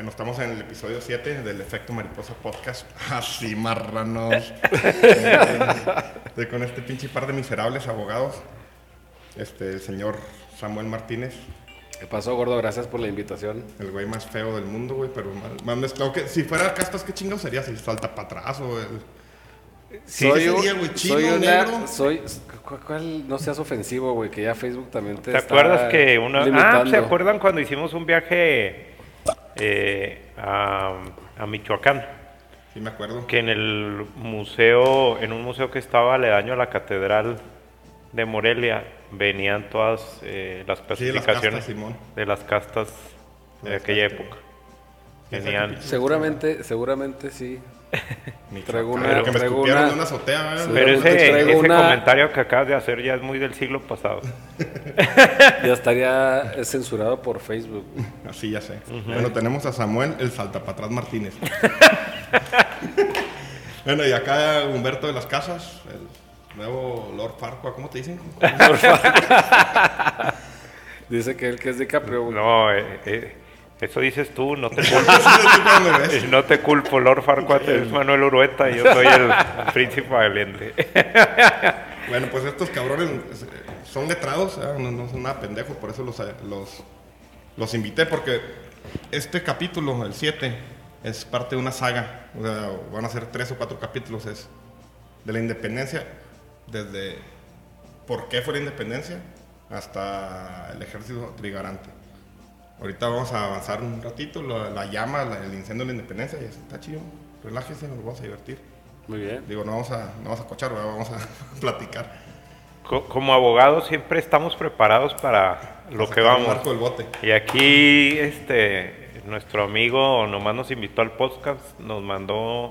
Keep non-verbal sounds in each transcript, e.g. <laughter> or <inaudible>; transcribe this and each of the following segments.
Bueno, estamos en el episodio 7 del Efecto Mariposa Podcast. <laughs> Así, marranos. Eh, <laughs> de- con este pinche par de miserables abogados. Este, el señor Samuel Martínez, ¿Qué pasó, gordo? Gracias por la invitación. el güey más feo del mundo, güey, pero más, más mezclado que... Si fuera castas, ¿qué chingo sería? Si salta para atrás o el... soy un- día, güey, chino, soy negro. Soy, ¿cu- ¿cuál? No seas ofensivo, güey, que ya Facebook también te ¿Te está acuerdas que una... Ah, limitando. ¿se acuerdan cuando hicimos un viaje eh, a, a Michoacán? Sí, me acuerdo. Que en el museo, en un museo que estaba aledaño a la catedral de Morelia, venían todas eh, las Sí, las clasificaciones castas, Simón. de las castas de Las aquella castas. época. Venían... Seguramente, seguramente sí. Traigo una- pero que me traigo una- de una azotea. Pero ese, traigo ese una- comentario que acabas de hacer ya es muy del siglo pasado. <laughs> Ya estaría censurado por Facebook. Así ya sé. Bueno, tenemos a Samuel, el saltapatrás Martínez. <laughs> bueno, y acá Humberto de las Casas, el nuevo Lord Farquaad, ¿cómo te dicen? <laughs> Dice que él que es DiCaprio. No, eh, eh, eso dices tú, no te <laughs> culpo. No te culpo, Lord Farquaad es Manuel Urueta y yo soy el <laughs> príncipe valiente. <laughs> Bueno, pues estos cabrones eh, son letrados, ¿eh? no, no son nada pendejos, por eso los, eh, los, los invité, porque este capítulo, el 7, es parte de una saga. O sea, van a ser tres o cuatro capítulos, es de la independencia, desde por qué fue la independencia hasta el ejército trigarante. Ahorita vamos a avanzar un ratito, la, la llama, la- el incendio de la independencia, y está chido. Relájese, nos vamos a divertir. Muy bien. Digo, no vamos a, no vamos a cochar, ¿verdad? vamos a <laughs> platicar. Co- Como abogados siempre estamos preparados para lo que vamos. del bote. Y aquí este nuestro amigo nomás nos invitó al podcast, nos mandó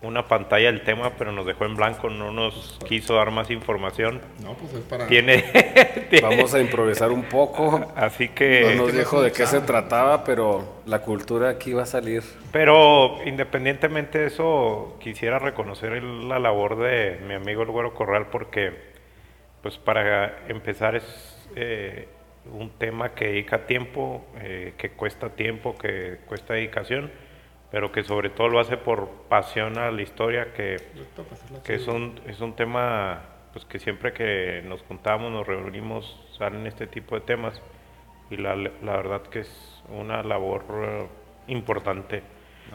una pantalla del tema, pero nos dejó en blanco, no nos quiso dar más información. No, pues es para. Tiene, <laughs> <laughs> tiene- Vamos a improvisar un poco. así No que nos no dijo se de qué se trataba, pero la cultura aquí va a salir. Pero independientemente de eso, quisiera reconocer el- la labor de mi amigo el Güero Corral porque, pues para empezar es eh, un tema que dedica tiempo, eh, que cuesta tiempo, que cuesta dedicación, pero que sobre todo lo hace por pasión a la historia, que, que es, un, es un tema pues que siempre que nos juntamos, nos reunimos, salen este tipo de temas y la, la verdad que es una labor eh, importante.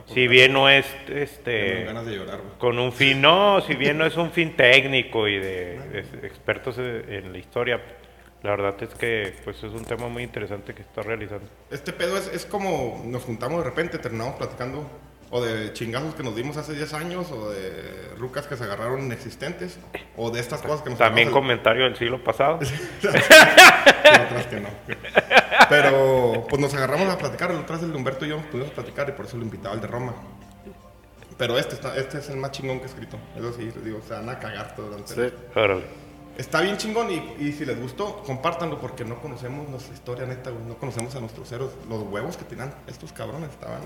Si bien no es este ganas de llorar, con un fin, no, si bien no es un fin técnico y de, <laughs> de expertos en la historia, la verdad es que pues es un tema muy interesante que está realizando. Este pedo es, es como nos juntamos de repente, terminamos platicando o de chingazos que nos dimos hace 10 años, o de rucas que se agarraron inexistentes, o de estas cosas que nos También agarramos comentario del siglo pasado. <laughs> el- otras que no. Pero pues nos agarramos a platicar, el otro el Humberto y yo nos pudimos platicar y por eso lo invitaba al de Roma. Pero este, está, este es el más chingón que he escrito. Eso sí, les digo, se van a cagar todo durante el- Órale. Está bien chingón y, y si les gustó, compártanlo porque no conocemos nuestra historia neta, güey. No conocemos a nuestros héroes. Los huevos que tenían estos cabrones estaban...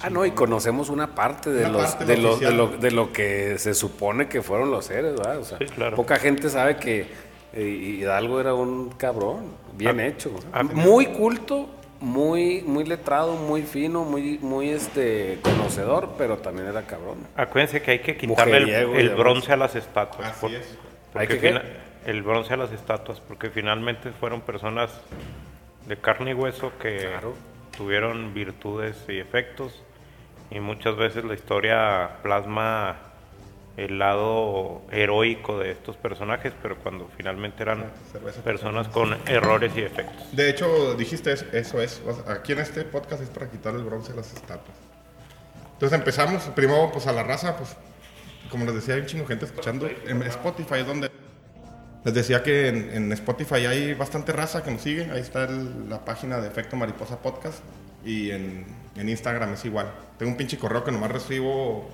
Ah, no, y conocemos una parte de, Una los, parte de, lo de, lo, de lo que se supone que fueron los seres, ¿verdad? O sea, Sí, claro. poca gente sabe que eh, Hidalgo era un cabrón, bien Ah, hecho. ah, muy culto, muy, muy letrado, muy fino, muy, muy este conocedor, pero también era cabrón. Acuérdense que hay que quitarle el, bronce a las estatuas. Así por- es. Porque ¿Hay que qué? fina- el bronce a las estatuas, porque finalmente fueron personas de carne y hueso que Claro. tuvieron virtudes y efectos y muchas veces la historia plasma el lado heroico de estos personajes, pero cuando finalmente eran Cerveza. personas con errores y defectos. De hecho, dijiste es- eso es. Aquí en este podcast es para quitar el bronce a las estatuas. Entonces empezamos, primero pues a la raza, pues como les decía, hay un chingo gente escuchando en Spotify, es donde les decía que en, Spotify hay bastante raza que nos sigue. Ahí está la página de Efecto Mariposa Podcast y en Instagram es igual. Tengo un pinche correo que nomás recibo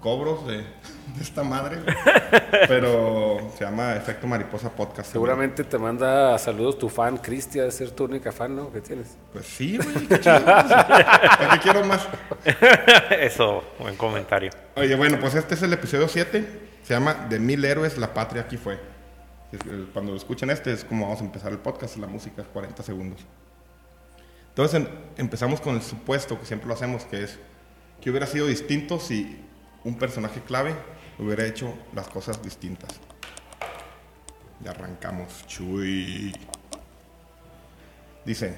cobros de, de esta madre, <laughs> pero se llama Efecto Mariposa Podcast. Seguramente te manda saludos tu fan, Cristian, de ser tu única fan, ¿no? ¿Qué tienes? Pues sí, güey, qué chido. ¿Para qué quiero más? <laughs> Eso, buen comentario. Oye, bueno, pues este es el episodio 7. Se llama De mil héroes, la patria aquí fue. Cuando escuchen este es como vamos a empezar el podcast, la música es 40 segundos. Entonces en- empezamos con el supuesto que siempre lo hacemos, que es que hubiera sido distinto si un personaje clave hubiera hecho las cosas distintas. Y arrancamos. Chuy. Dice,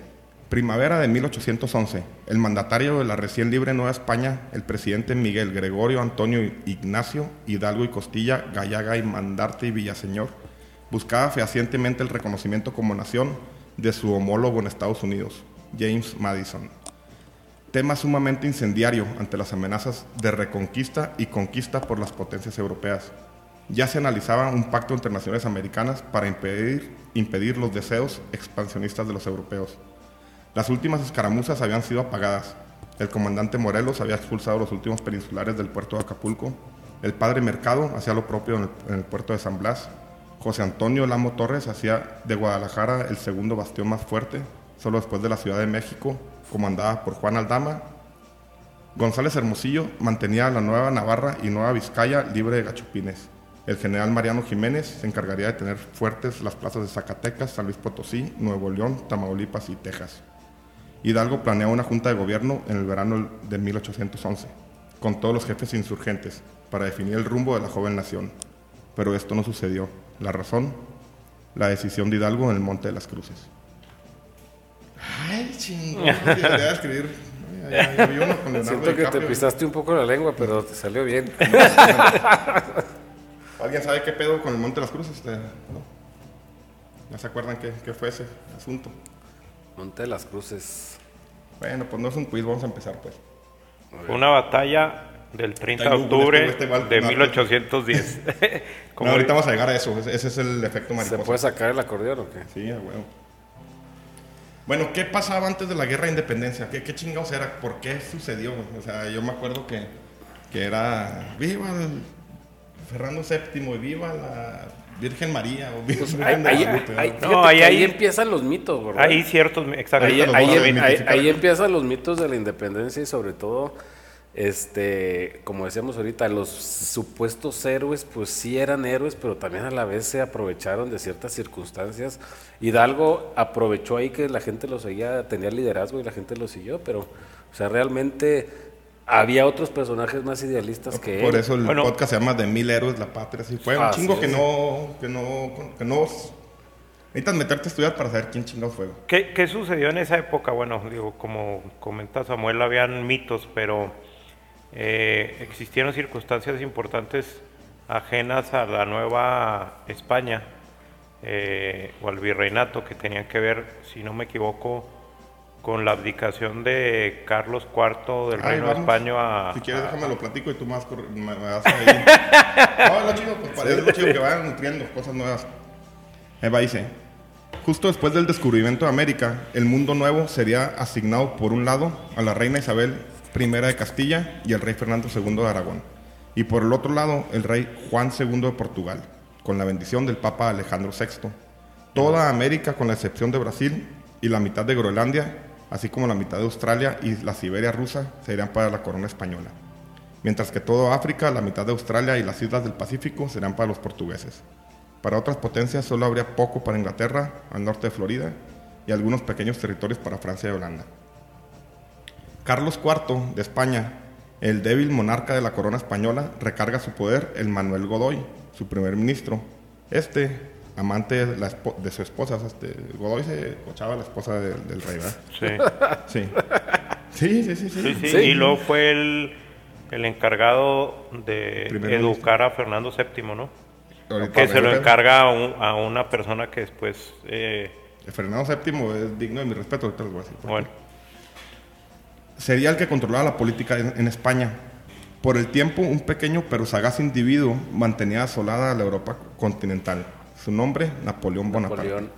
primavera de 1811, el mandatario de la recién libre Nueva España, el presidente Miguel Gregorio Antonio Ignacio Hidalgo y Costilla, Gallaga y Mandarte y Villaseñor, buscaba fehacientemente el reconocimiento como nación de su homólogo en Estados Unidos, James Madison. Tema sumamente incendiario ante las amenazas de reconquista y conquista por las potencias europeas. Ya se analizaba un pacto entre naciones americanas para impedir, impedir los deseos expansionistas de los europeos. Las últimas escaramuzas habían sido apagadas. El comandante Morelos había expulsado a los últimos peninsulares del puerto de Acapulco. El padre Mercado hacía lo propio en el, en el puerto de San Blas. José Antonio Lamo Torres hacía de Guadalajara el segundo bastión más fuerte, solo después de la Ciudad de México, comandada por Juan Aldama. González Hermosillo mantenía la Nueva Navarra y Nueva Vizcaya libre de gachupines. El general Mariano Jiménez se encargaría de tener fuertes las plazas de Zacatecas, San Luis Potosí, Nuevo León, Tamaulipas y Texas. Hidalgo planeaba una junta de gobierno en el verano de 1811, con todos los jefes insurgentes, para definir el rumbo de la joven nación. Pero esto no sucedió. La razón, la decisión de Hidalgo en el Monte de las Cruces. Ay, chingón, <laughs> debería escribir. Ya, ya vi uno con Leonardo Siento que te pisaste un poco la lengua, pero te salió bien. <laughs> ¿Alguien sabe qué pedo con el Monte de las Cruces? Este, ¿No? ¿No se acuerdan qué, qué fue ese asunto? Monte de las Cruces. Bueno, pues no es un quiz, vamos a empezar pues. Fue una batalla del 30 de octubre este igual de que 1810. <laughs> No, ahorita vamos a llegar a eso, ese, ese es el efecto ¿Se mariposa. puede sacar el acordeón o qué? Sí, a huevo. Bueno, ¿qué pasaba antes de la guerra de independencia? ¿Qué, qué chingados era? ¿Por qué sucedió? güey? O sea, yo me acuerdo que, que era viva el Fernando VII y viva la Virgen María o viva Pues la ahí, Virgen de ahí- Guadalupe, ahí- ¿no? ahí ahí empiezan los mitos, ¿verdad? Hay ciertos, exacto. Ahí, ahí- ahí- ahí empiezan los mitos de la independencia y sobre todo, este, como decíamos ahorita, los supuestos héroes, pues sí eran héroes, pero también a la vez se aprovecharon de ciertas circunstancias. Hidalgo aprovechó ahí que la gente lo seguía, tenía liderazgo y la gente lo siguió, pero, o sea, realmente había otros personajes más idealistas que Por él. eso el Bueno. podcast se llama De Mil Héroes, la Patria. Sí, fue un chingo que no, que no, que no... Necesitas meterte a estudiar para saber quién chingados fue. ¿Qué, qué sucedió en esa época? Bueno, digo, como comenta Samuel, habían mitos, pero eh, existieron circunstancias importantes ajenas a la nueva España eh, o al virreinato que tenían que ver, si no me equivoco, con la abdicación de Carlos IV del Ahí Reino de vamos. España a... Si quieres, a- déjame lo platico y tú más corre- me, me vas ahí. <laughs> no, lo chido, pues para es lo chido que vayan nutriendo cosas nuevas. Ahí va, dice. Justo después del descubrimiento de América, el mundo nuevo sería asignado por un lado a la reina Isabel I de Castilla y el rey Fernando II de Aragón, y por el otro lado el rey Juan II de Portugal, con la bendición del Papa Alejandro VI. Toda América, con la excepción de Brasil y la mitad de Groenlandia, así como la mitad de Australia y la Siberia rusa, serían para la corona española. Mientras que todo África, la mitad de Australia y las islas del Pacífico serán para los portugueses. Para otras potencias solo habría poco para Inglaterra, al norte de Florida, y algunos pequeños territorios para Francia y Holanda. Carlos IV de España, el débil monarca de la corona española, recarga su poder en Manuel Godoy, su primer ministro. Este, amante de, la de su esposa, este, Godoy se cochaba a la esposa de- del rey, ¿verdad? Sí. Sí. Sí, sí, sí, sí. Sí, sí, Sí. Y luego fue el, el encargado de Primer educar a Fernando VII, ¿no? Ahorita Que se lo encarga a, un- a una persona que después, eh, Fernando VII es digno de mi respeto, ahorita les voy a decir. bueno, Sería el que controlaba la política en, en España. Por el tiempo, un pequeño pero sagaz individuo mantenía asolada a la Europa continental. Su nombre, Napoleón Bonaparte. Napoleón.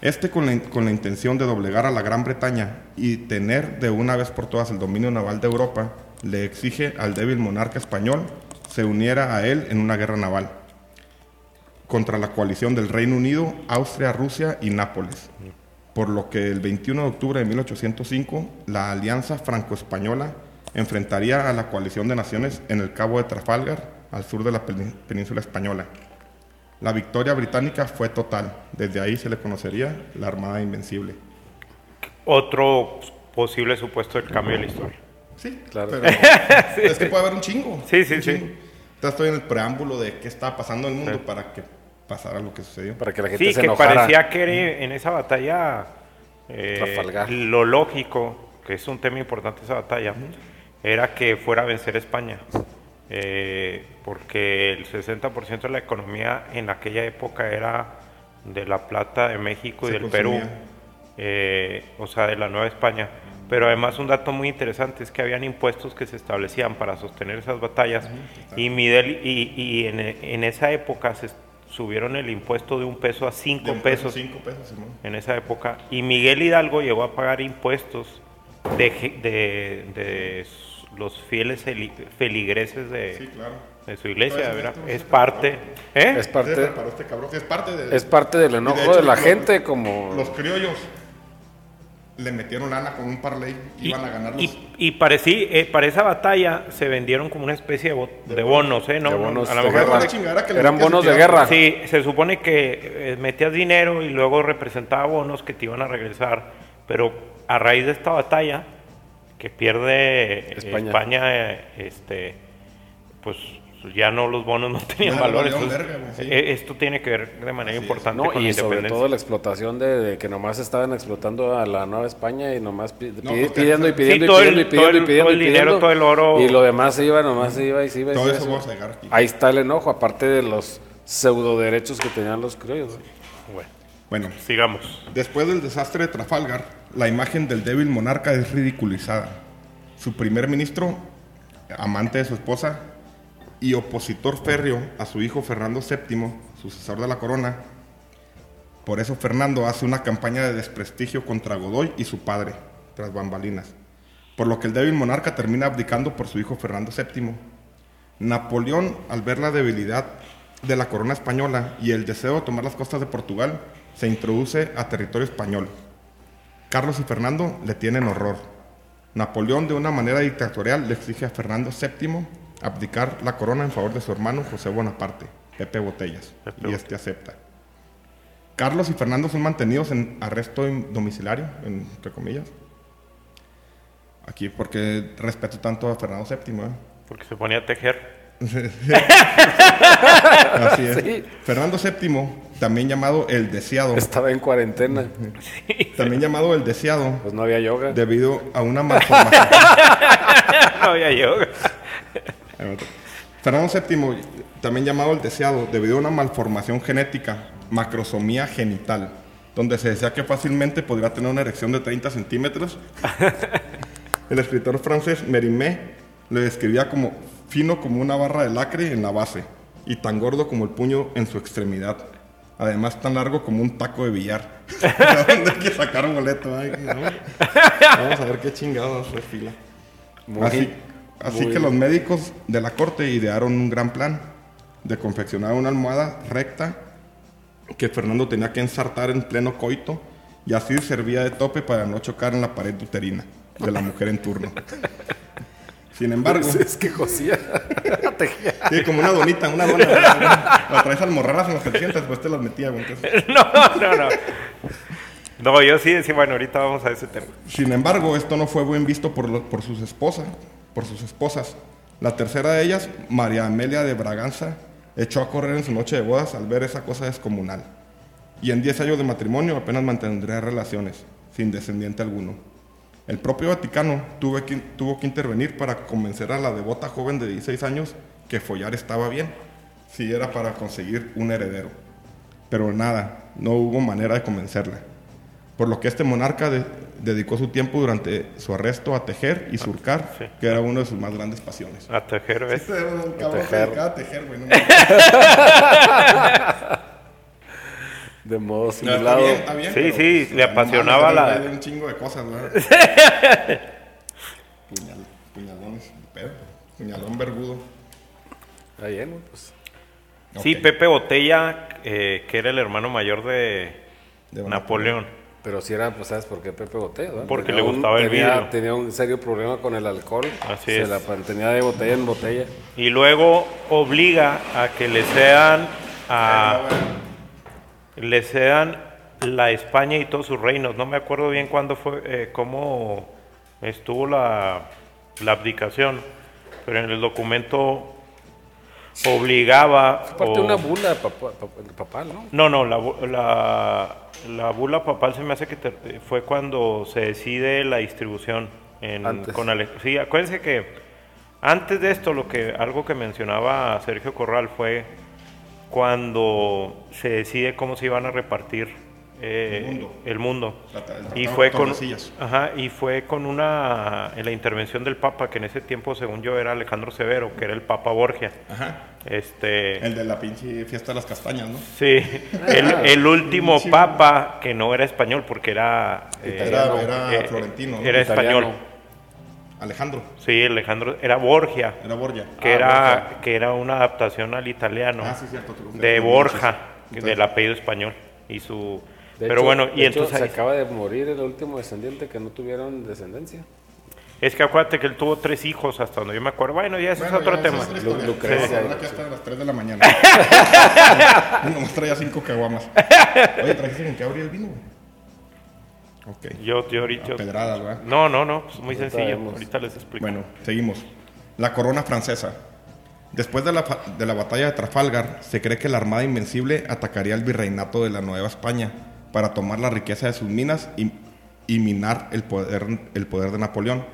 Este con la, con la intención de doblegar a la Gran Bretaña y tener de una vez por todas el dominio naval de Europa, le exige al débil monarca español se uniera a él en una guerra naval contra la coalición del Reino Unido, Austria, Rusia y Nápoles. Por lo que el 21 de octubre de 1805, la alianza franco-española enfrentaría a la coalición de naciones en el Cabo de Trafalgar, al sur de la península española. La victoria británica fue total. Desde ahí se le conocería la Armada Invencible. otro posible supuesto del cambio de la historia. Sí, Claro. Pero <laughs> es que puede haber un chingo. Sí, sí, un sí. chingo. Entonces estoy en el preámbulo de qué estaba pasando en el mundo para que pasara lo que sucedió. Para que la gente Sí, se que enojara. parecía que era en esa batalla eh, lo lógico, que es un tema importante esa batalla, era que fuera a vencer España. Eh, porque el 60% de la economía en aquella época era de La Plata, de México y Se del Perú, consumía. eh, o sea, de la Nueva España. Pero además un dato muy interesante es que habían impuestos que se establecían para sostener esas batallas y, Miguel, y, y en, en esa época se subieron el impuesto de un peso a cinco De pesos Cinco pesos, Simón. en esa época. Y Miguel Hidalgo llegó a pagar impuestos de, de, los fieles feli- feligreses de, Sí, claro. de su iglesia, Todo eso ¿verdad? dentro, Es sí, parte. ¿eh? Es parte, este cabrón. Es parte de, es parte del de enojo hecho, de la los- gente, como Los criollos le metieron lana con un parlay. Y, Iban a ganar los... y, y parecí- eh, para esa batalla se vendieron como una especie de, bo- de bonos, ¿eh? No, De no, bonos a lo de mejor- Eran bonos de guerra. Sí, se supone que eh, metías dinero y luego representaba bonos que te iban a regresar, pero a raíz de esta batalla que pierde eh, España. España, eh, este, pues ya no los bonos no <laughs> tenían no valor. valieron entonces, verga, güey, sí. eh, esto tiene que ver de manera Así importante No, con la y sobre todo la explotación de, de que nomás estaban explotando a la Nueva España y nomás pi- pi- pues, pidiendo y sí, pidiendo y pidiendo y todo pidiendo el- y pidiendo todo y el dinero, pidiendo. todo el oro. Y lo demás se iba, nomás se iba y se iba. y Todo se eso iba. vamos a llegar aquí. Ahí está el enojo, aparte de los pseudo derechos que tenían los criollos. Bueno, Bueno, sigamos. Después del desastre de Trafalgar, la imagen del débil monarca es ridiculizada. Su primer ministro, amante de su esposa y opositor férreo a su hijo Fernando VII, sucesor de la corona, por eso Fernando hace una campaña de desprestigio contra Godoy y su padre, tras bambalinas, por lo que el débil monarca termina abdicando por su hijo Fernando VII. Napoleón, al ver la debilidad de la corona española y el deseo de tomar las costas de Portugal, se introduce a territorio español. Carlos y Fernando le tienen horror. Napoleón, de una manera dictatorial, le exige a Fernando VII abdicar la corona en favor de su hermano José Bonaparte, Pepe Botellas, Pepe y este acepta. Carlos y Fernando son mantenidos en arresto in- domiciliario, en- entre comillas. Aquí, porque respeto tanto a Fernando VII. ¿eh? Porque se ponía a tejer. <laughs> Así es. Fernando VII, también llamado el deseado, Estaba en cuarentena, <laughs> también llamado el deseado, pues no había yoga. debido a una malformación. <laughs> no había yo. Fernando VII, también llamado el deseado, debido a una malformación genética, macrosomía genital, donde se decía que fácilmente podría tener una erección de 30 centímetros. <laughs> El escritor francés Mérimée le describía como fino como una barra de lacre en la base y tan gordo como el puño en su extremidad. Además, tan largo como un taco de billar. <laughs> <laughs> ¿Dónde hay que sacar un boleto? Ay, no. Vamos a ver qué chingados es fila. Muy- así así muy- que los médicos de la corte idearon un gran plan de confeccionar una almohada recta que Fernando tenía que ensartar en pleno coito y así servía de tope para no chocar en la pared uterina de la mujer en turno. Sin embargo, Es que cosía. <laughs> sí, como una donita, una dona, la traes almorranas en los 700, después te las metía. güey, <laughs> No, no, no. No, yo sí decía, bueno, ahorita vamos a ese tema. Sin embargo, esto no fue buen visto por, por sus esposas, por sus esposas. La tercera de ellas, María Amelia de Braganza, echó a correr en su noche de bodas al ver esa cosa descomunal. Y en 10 años de matrimonio apenas mantendría relaciones, sin descendiente alguno. El propio Vaticano tuvo que, tuvo que intervenir para convencer a la devota joven de 16 años que follar estaba bien, si era para conseguir un heredero. Pero nada, no hubo manera de convencerla. Por lo que este monarca de- dedicó su tiempo durante su arresto a tejer y surcar, sí. que era una de sus más grandes pasiones. A tejer, ¿ves? Este era un cabrón que tejer. a tejer, güey. no. De modo No, está simulado. bien, está bien, Sí, pero, sí, pues, le apasionaba la- un chingo de cosas, ¿verdad? <laughs> Puñal, puñalones, pedo. Puñalón vergudo. Está bien, güey, pues. Sí. Pepe Botella, eh, que era el hermano mayor de, De Napoleón. Pero si era, pues, ¿sabes por qué Pepe Botella? verdad? Porque Tenía le gustaba el tenía, vidrio. Tenía un serio problema con el alcohol. Así Se es. la mantenía de botella en botella. Y luego obliga a que le cedan a le cedan la España y todos sus reinos. No me acuerdo bien cuándo fue, eh, cómo estuvo la, la abdicación, pero en el documento obligaba. Aparte o- una bula papa- papa- papal, ¿no? No, no, la, la, la bula papal se me hace que te- fue cuando se decide la distribución en, Antes. con Ale- Sí, acuérdense que antes de esto, lo que algo que mencionaba Sergio Corral fue cuando se decide cómo se iban a repartir eh, El mundo. el mundo. El Y fue con ajá, y fue con una en la intervención del Papa que en ese tiempo según yo era Alejandro Severo, que era el Papa Borgia. Ajá. Este El de la pinche fiesta de las castañas, ¿no? Sí, el, el último papa que no era español porque era eh, Era- era eh, florentino, ¿no? era Italiano. español. Alejandro, Sí, Alejandro era Borgia, era Borgia. que Ah, era Borgia. que era una adaptación al italiano Ah, sí, cierto. tú- de Borja, Entonces, del apellido español y su De pero hecho- bueno, de y hecho, entonces se ahí- acaba de morir el último descendiente que no tuvieron descendencia. es que acuérdate que él tuvo tres hijos hasta donde yo me acuerdo. Bueno, ya ese Bueno, es otro ya, tema. es Lu-. Lucrecia. Ahora que hasta las 3 de la mañana. <laughs> Nomás traía 5 caguamas. Oye, ¿trajiste con qué abrir el vino? güey? Ok. Yo, yo ahorita pedradas, ¿verdad? No, no, no, pues muy Ahorita sencillo. vemos. Ahorita les explico. Bueno, seguimos. La corona francesa. Después de la, fa- de la batalla de Trafalgar, se cree que la Armada Invencible atacaría el virreinato de la Nueva España para tomar la riqueza de sus minas y, y minar el poder, el poder de Napoleón.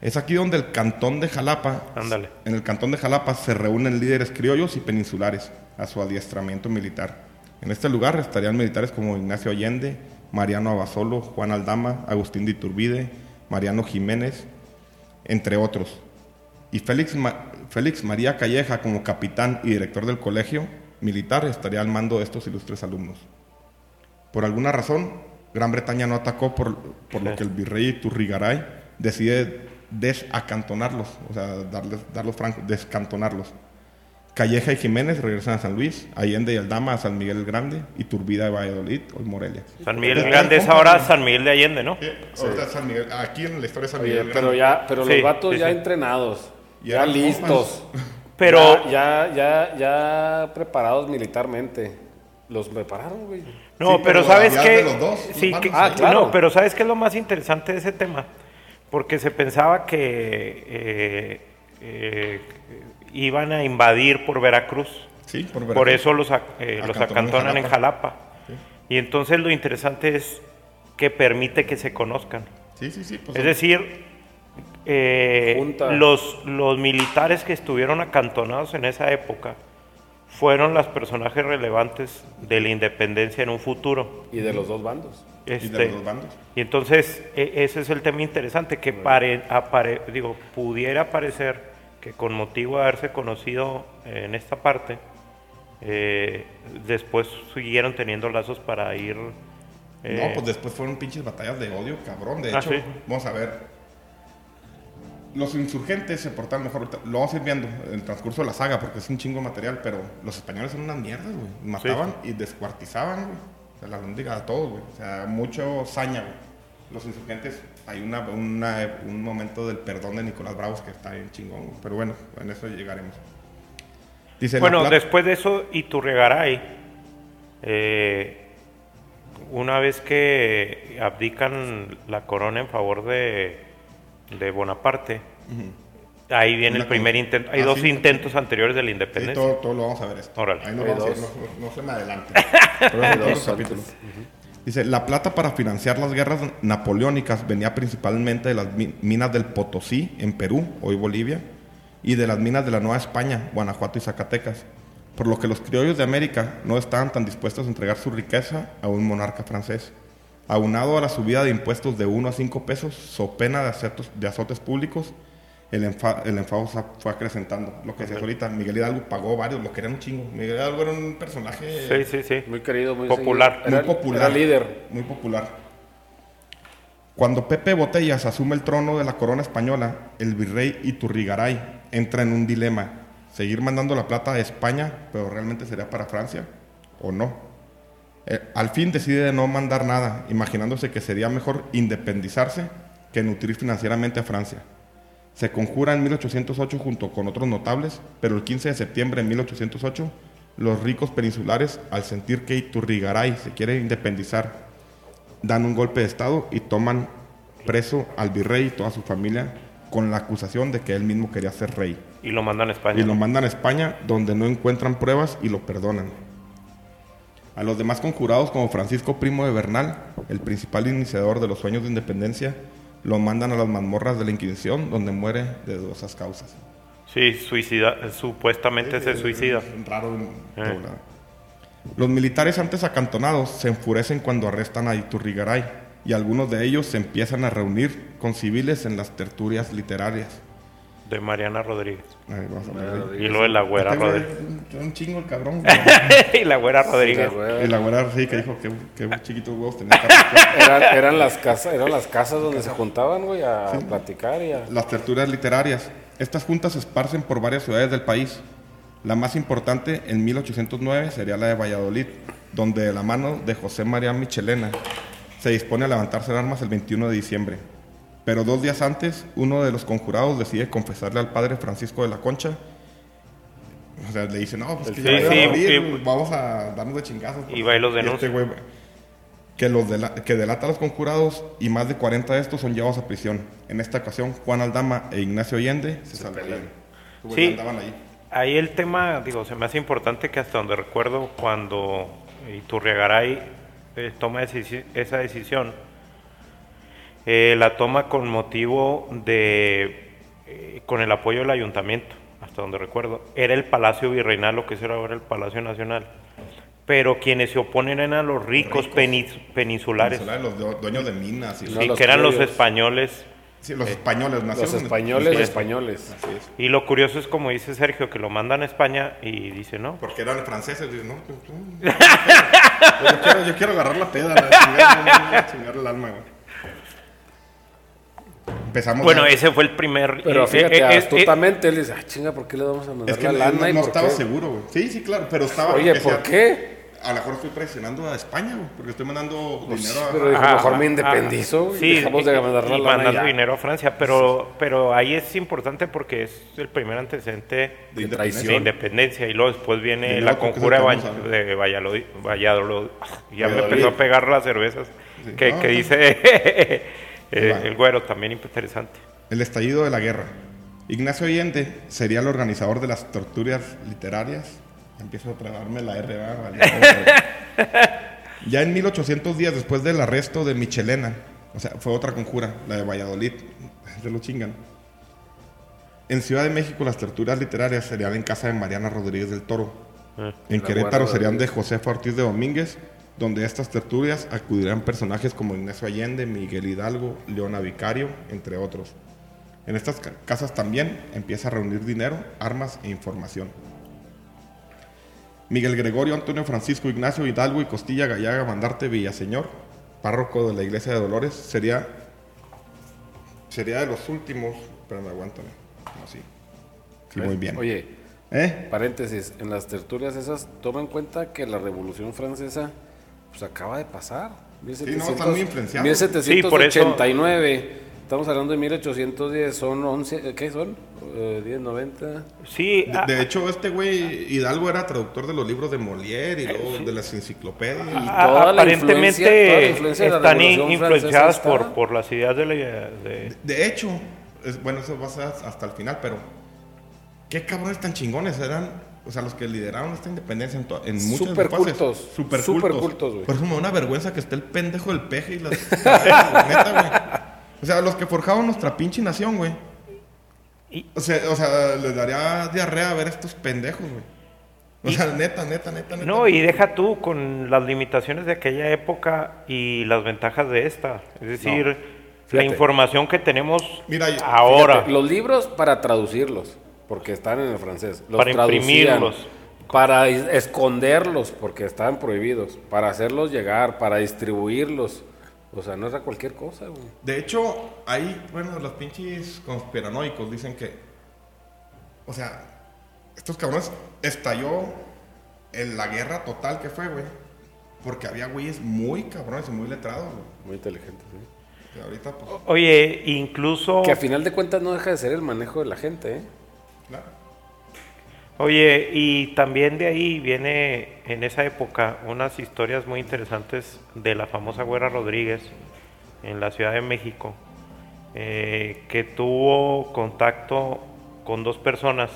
Es aquí donde el cantón de Jalapa, Ándale. en el cantón de Jalapa se reúnen líderes criollos y peninsulares a su adiestramiento militar. En este lugar estarían militares como Ignacio Allende, Mariano Abasolo, Juan Aldama, Agustín de Iturbide, Mariano Jiménez, entre otros. Y Félix, Ma- Félix María Calleja, como capitán y director del colegio militar, estaría al mando de estos ilustres alumnos. Por alguna razón, Gran Bretaña no atacó, por, por lo que el virrey Turrigaray decide desacantonarlos, o sea, darles, darlos francos, descantonarlos. Calleja y Jiménez regresan a San Luis, Allende y Aldama a San Miguel el Grande y Turbida de Valladolid, hoy Morelia. San Miguel Están Grande es ahora. San Miguel de Allende, ¿no? Sí, ahorita San Miguel- aquí en la historia de San Oye, Miguel el pero Grande. ya, pero Sí, los vatos sí, ya entrenados, ya listos, Pero- ya, ya, ya, ya preparados militarmente. Los prepararon, güey. No, Sí, pero, pero ¿sabes qué? de los dos, sí, los que- Ah, claro. no, pero ¿sabes qué es lo más interesante de ese tema? Porque se pensaba que eh, eh, iban a invadir por Veracruz. Sí, por, Por Veracruz. eso los, eh, los Acantonan en Jalapa. Y entonces lo interesante es que permite que se conozcan. Sí, sí, sí. pues, Es decir, eh, los militares que estuvieron acantonados en esa época fueron los personajes relevantes de la independencia en un futuro. Y de los dos bandos. y de Este, los dos bandos. y entonces e- ese es el tema interesante que pare, apare- digo pudiera parecer que con motivo de haberse conocido en esta parte eh, después siguieron teniendo lazos para ir eh, No, pues después fueron pinches batallas de odio, cabrón. De Ah, hecho, sí. vamos a ver. Los insurgentes se portaron mejor. Lo vamos a ir viendo en el transcurso de la saga porque es un chingo material, pero los españoles son unas mierdas, güey. Mataban y descuartizaban, güey. O sea, la lóndiga a todos, güey. O sea, mucho saña, güey. Los insurgentes, hay una, una- un momento del perdón de Nicolás Bravos que está bien chingón, güey. Pero bueno, en eso llegaremos. Dice, bueno plata- después de eso Iturrigaray eh, una vez que abdican la corona en favor de, de Bonaparte ahí viene Una el primer intento hay Ah, dos sí. intentos anteriores de la Sí, independencia todo, todo lo vamos a ver esto. Órale. Ahí no, vamos a no, se me adelante. <laughs> Dice, la plata para financiar las guerras napoleónicas venía principalmente de las mi- minas del Potosí, en Perú, hoy Bolivia, y de las minas de la Nueva España, Guanajuato y Zacatecas, por lo que los criollos de América no estaban tan dispuestos a entregar su riqueza a un monarca francés. Aunado a la subida de impuestos de 1 a 5 pesos, so pena de, azotes, de azotes públicos, el, enfa- el enfado se fue acrecentando. Lo que decías ahorita, Miguel Hidalgo pagó varios, lo querían un chingo. Miguel Hidalgo era un personaje Sí, sí, sí. Muy querido, muy Popular. muy Era- popular. Era líder. Muy popular. Cuando Pepe Botellas asume el trono de la corona española, el virrey Iturrigaray entra en un dilema. ¿Seguir mandando la plata a España, pero realmente sería para Francia? ¿O no? Eh, al fin decide no mandar nada, imaginándose que sería mejor independizarse que nutrir financieramente a Francia. Se conjura en 1808 junto con otros notables, pero el 15 de septiembre de 1808, los ricos peninsulares, al sentir que Iturrigaray se quiere independizar, dan un golpe de Estado y toman preso al virrey y toda su familia con la acusación de que él mismo quería ser rey. Y lo mandan a España. Y lo mandan a España, donde no encuentran pruebas y lo perdonan. A los demás conjurados, como Francisco Primo de Bernal, el principal iniciador de los sueños de independencia, lo mandan a las mazmorras de la Inquisición, donde muere de dudosas causas. Sí, suicida, supuestamente se suicida. Es Raro. en- Eh. Los militares antes acantonados se enfurecen cuando arrestan a Iturrigaray y algunos de ellos se empiezan a reunir con civiles en las tertulias literarias. De Mariana Rodríguez. Ay, vamos a ver Mariana ahí. Y lo de la güera Este güey, Rodríguez. un- Un chingo el cabrón. <laughs> y la güera Rodríguez. La güera. y la güera sí que dijo que, que chiquitos huevos tenía. Carlos. Eran, eran las casas, eran las casas donde se juntaban, güey, a platicar y a... Las tertulias literarias. Estas juntas se esparcen por varias ciudades del país. La más importante en 1809 sería la de Valladolid, donde de la mano de José María Michelena se dispone a levantarse en armas el 21 de diciembre. Pero dos días antes, uno de los conjurados decide confesarle al padre Francisco de la Concha. O sea, le dice, no, pues que Sí, ya voy a sí, morir, y- vamos a darnos de chingazos. Y va y los denuncia. este que, los dela- que delata a los conjurados y más de 40 de estos son llevados a prisión. En esta ocasión, Juan Aldama e Ignacio Allende se güeyes Sí. andaban ahí. Ahí el tema, digo, se me hace importante que hasta donde recuerdo cuando Iturriagaray eh, toma esa decisión, eh, la toma con motivo de, eh, con el apoyo del ayuntamiento, hasta donde recuerdo. Era el Palacio Virreinal, lo que es ahora el Palacio Nacional. Pero quienes se oponen eran los ricos, ricos. penis- peninsulares, Los due- dueños de minas. Y sí, los que eran los españoles. sí, los españoles. Los españoles, Sí. españoles. Así es. Y lo curioso es, como dice Sergio, que lo mandan a España y dice, no, Porque eran franceses. Dicen, no, pues, <laughs> yo, quiero, yo quiero agarrar la peda, chingar el alma, güey. Empezamos. Bueno, ese fue el primer. Pero eh, fíjate, eh, eh, astutamente él dice, ah, chinga, ¿por qué le vamos a mandar Es que la lana? no, y no por estaba qué? seguro, güey. Sí, sí, claro, pero estaba. Oye, ¿por qué? A lo mejor estoy presionando a España, güey, porque estoy mandando dinero a. pero dijo, Ajá, mejor me independizo ajá. y Sí, dejamos de mandar la y lana mandando ya. dinero a Francia, pero, pero ahí es importante porque es el primer antecedente de de independencia. traición. de independencia y luego después viene la luego, ¿por qué conjura de, Valladolid. Valladolid. <laughs> Ya me empezó a pegar las cervezas Sí. que, No, que no. dice <laughs> eh, el güero, también interesante. El estallido de la guerra. Ignacio Allende sería el organizador de las torturas literarias. Empiezo a trabarme la R. <laughs> Ya en 1800 días después del arresto de Michelena, o sea, fue otra conjura, la de Valladolid, se lo chingan. En Ciudad de México las torturas literarias serían en casa de Mariana Rodríguez del Toro. Ah. En Querétaro serían de. José Ortiz de Domínguez, donde a estas tertulias acudirán personajes como Ignacio Allende, Miguel Hidalgo, Leona Vicario, entre otros. En estas ca- casas también empieza a reunir dinero, armas e información. Miguel Gregorio, Antonio Francisco, Ignacio Hidalgo y Costilla Gallaga Mandarte Villaseñor, párroco de la iglesia de Dolores, sería, sería de los últimos. Espérame, aguántame. Así. Sí, muy bien. Oye, ¿Eh? paréntesis, en las tertulias esas, toma en cuenta que la Revolución Francesa pues acaba de pasar. no, están muy influenciados. 1789. Estamos hablando de 1810, son 11, ¿qué son? Eh, 10, 90. Sí, De, a- de hecho, este güey Hidalgo era traductor de los libros de Molière y luego de las enciclopedias. a- toda la influencia- aparentemente toda la influencia de la están influenciadas por, por las ideas de la... de- De hecho, es, bueno, eso va a ser hasta el final, pero ¿qué cabrones tan chingones eran o sea, los que lideraron esta independencia en, to- en muchas Súper fases. cultos, Súper súper cultos. cultos, güey. Por eso me da una vergüenza que esté el pendejo del peje y las... <laughs> neta, güey. O sea, los que forjaron nuestra pinche nación, güey. O sea, o sea, les daría diarrea ver estos pendejos, güey. O sea, neta, neta, neta, neta. No, y deja tú con las limitaciones de aquella época y las ventajas de esta. Es decir, la información que tenemos Mira, ahora. Fíjate, los libros para traducirlos, porque están en el francés. Los Para imprimirlos. Para esconderlos, porque estaban prohibidos. Para hacerlos llegar, para distribuirlos. O sea, no era cualquier cosa, güey. De hecho, hay, bueno, los pinches conspiranoicos dicen que, o sea, estos cabrones estalló en la guerra total que fue, güey. Porque había güeyes muy cabrones y muy letrados, güey. Muy inteligente, sí. Y ahorita, pues, Oye, incluso... Que a final de cuentas no deja de ser el manejo de la gente, ¿eh? Oye, y también de ahí viene en esa época unas historias muy interesantes de la famosa Güera Rodríguez en la Ciudad de México, eh, que tuvo contacto con dos personas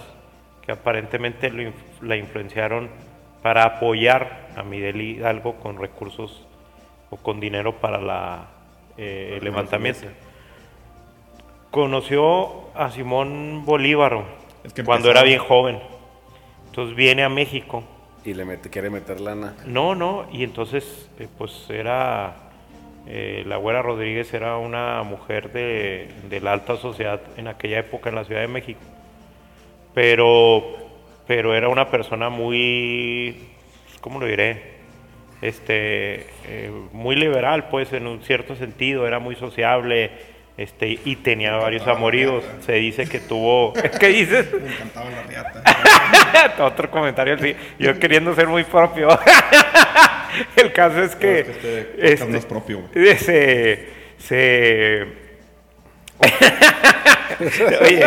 que aparentemente lo la influenciaron para apoyar a Miguel Hidalgo con recursos o con dinero para la, eh, el levantamiento. Conoció a Simón Bolívar Es que cuando era bien joven. Entonces viene a México. Y le mete, quiere meter lana. No, no, y entonces eh, pues era, eh, la güera Rodríguez era una mujer de, de la alta sociedad en aquella época en la Ciudad de México. Pero, pero era una persona muy, ¿cómo lo diré? Este, eh, muy liberal pues en un cierto sentido, era muy sociable este, y tenía varios amoríos. Se dice que tuvo, <laughs> ¿qué dices? Me encantaba la riata. <laughs> Otro comentario así, yo queriendo ser muy propio. <laughs> El caso es que, Es que este no es propio, eh, se, se- Oye,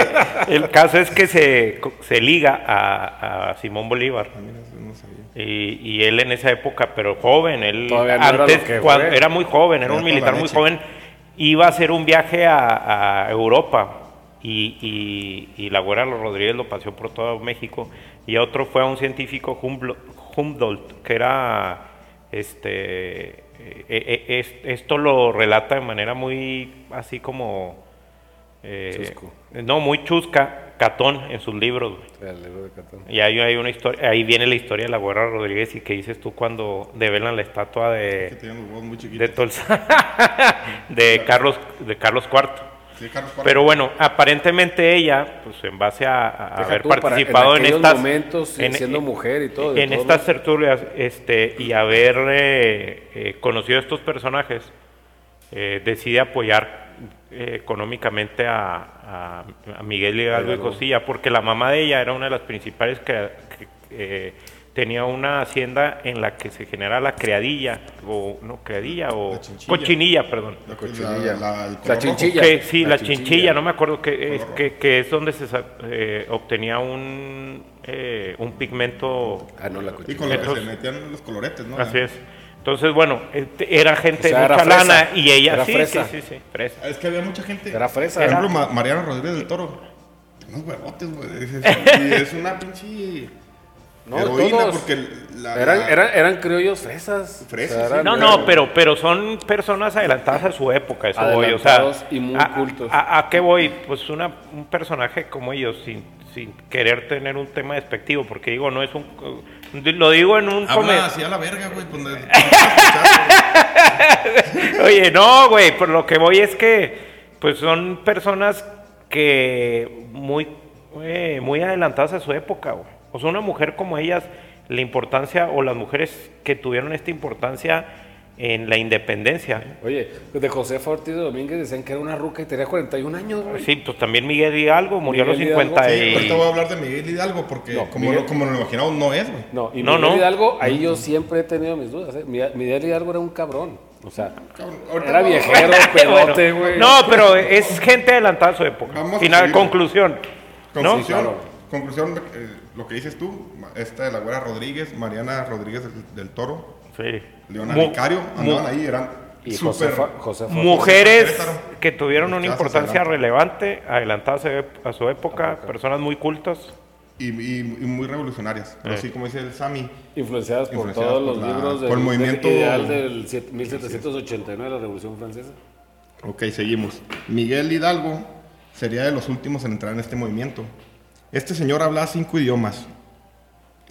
el caso es que se, se liga a, a Simón Bolívar. Mira, eso no sabía. Y, y él en esa época, pero joven, él Todavía no era antes, lo que cuando- fue. era muy joven, era Era un militar muy joven, iba a hacer un viaje a, Europa y, y, y la güera Rodríguez lo paseó por todo México y otro fue a un científico Humboldt, que era, este, eh, eh, es- esto lo relata de manera muy así como, eh, Chusco. no, muy chusca, Catón en sus libros. El libro de Catón. Y ahí hay una historia, ahí viene la historia de la güera Rodríguez y qué dices tú cuando develan la estatua Que de huevos muy de chiquitos. Tolsa <laughs> de Carlos de Carlos IV. Sí, Carlos Cuarto. Pero bueno, aparentemente ella, pues en base a, haber tú, para- participado en, estas momentos, siendo mujer y todo, en todo, estas tertulias, este y haber eh, eh, conocido a estos personajes, eh, decide apoyar eh, económicamente a, a- a Miguel Hidalgo y. Costilla, porque la mamá de ella era una de las principales que, que, eh, tenía una hacienda en la que se genera la criadilla, o no criadilla o cochinilla, perdón. La, cochinilla. la- chinchilla. Que, sí, la, La chinchilla, chinchilla. no me acuerdo que es, que, que es donde se eh, obtenía un, eh, un pigmento. Ah, no, la Y cochina. con lo que se metían los coloretes, ¿no? Así es. Entonces, bueno, este, era gente O sea, de era mucha fresa. lana y ella Era sí, fresa. sí, sí, sí, fresa. Es que había mucha gente. Era fresa. Por ejemplo, Ma- Mariana Rodríguez del Toro. Unos huevotes, güey. <laughs> Es- Y es una pinche. No, heroína todos. porque la. Eran, la- eran, eran criollos fresas. Fresas, eran- No, no, pero, pero son personas adelantadas a su época, eso voy, o sea, Adelantados y muy a, cultos. A, a qué voy? Pues una, un personaje como ellos, sin, sin querer tener un tema despectivo, porque digo, no es un... Lo digo en un... come- Habla así a la verga, güey. Pues, no- <laughs> Oye, no, güey, por lo que voy es que, pues son personas que muy, eh, muy adelantadas a su época, güey. O sea, una mujer como ellas, la importancia, o las mujeres que tuvieron esta importancia en la independencia. Oye, de Josefa Ortiz de Domínguez decían que era una ruca y tenía 41 años, güey. Sí, pues también Miguel Hidalgo murió a los Miguel Hidalgo, 50 Sí, y... ahorita voy a hablar de Miguel Hidalgo porque, No, como, Miguel- lo, como lo imaginamos, no es, güey. No, y No, Miguel no. Hidalgo, ahí yo siempre he tenido mis dudas. ¿eh? Miguel Hidalgo era un cabrón. O sea, Cabrón, era viejero, <laughs> pedote, Bueno, güey. no, pero es gente adelantada a su época. Vamos a Final, seguir. conclusión. ¿no? Conclusión, Claro. conclusión eh, lo que dices tú, esta de la güera Rodríguez, Mariana Rodríguez del, del Toro, Sí. Leona Vicario, andaban ahí, eran Y súper... Josefa, Josefa Mujeres Querétaro. que tuvieron una importancia adelante. relevante, adelantadas a- su época, personas muy cultas y, y- y muy revolucionarias. Eh. sí, como dice el Sami, Influenciadas por Influenciadas todos por los la- libros por del, el movimiento- del ideal del siete- 1789 de la Revolución Francesa. Ok, seguimos. Miguel Hidalgo sería de los últimos en entrar en este movimiento. Este señor hablaba cinco idiomas,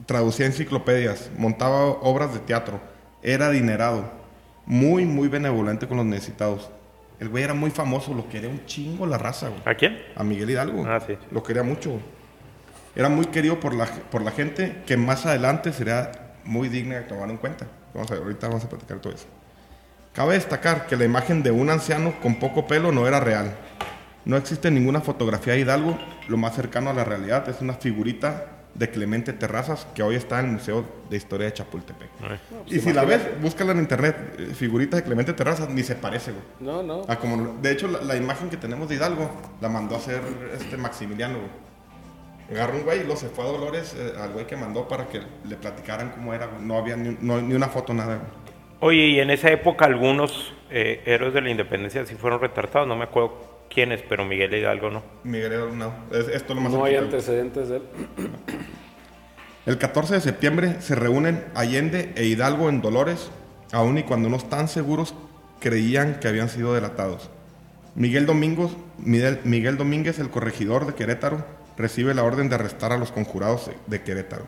traducía enciclopedias, montaba obras de teatro, era adinerado, muy, muy benevolente con los necesitados. El güey era muy famoso, lo quería un chingo la raza, güey. ¿A quién? A Miguel Hidalgo. Ah, sí. Lo quería mucho. güey. Era muy querido por la, por la gente que más adelante sería muy digna de tomar en cuenta. Vamos a ver, ahorita vamos a platicar todo eso. Cabe destacar que la imagen de un anciano con poco pelo no era real. No existe ninguna fotografía de Hidalgo. Lo más cercano a la realidad es una figurita de Clemente Terrazas que hoy está en el Museo de Historia de Chapultepec. Ay. Y si la ves, búscala en internet, eh, figurita de Clemente Terrazas, ni se parece, güey. No, no. Ah, como, de hecho, la, la imagen que tenemos de Hidalgo la mandó a hacer este Maximiliano, güey. Agarró un güey y lo se fue a Dolores eh, al güey que mandó para que le platicaran cómo era, güey. No había ni, no- ni una foto, nada, güey. Oye, y en esa época algunos eh, héroes de la independencia sí fueron retratados, no me acuerdo quiénes, pero Miguel Hidalgo no. Miguel Hidalgo, no. Es- esto es lo más No hay antecedentes de él. El 14 de septiembre se reúnen Allende e Hidalgo en Dolores, aun y cuando no están seguros creían que habían sido delatados. Miguel, Domingos, Miguel, Miguel Domínguez, el corregidor de Querétaro, recibe la orden de arrestar a los conjurados de Querétaro.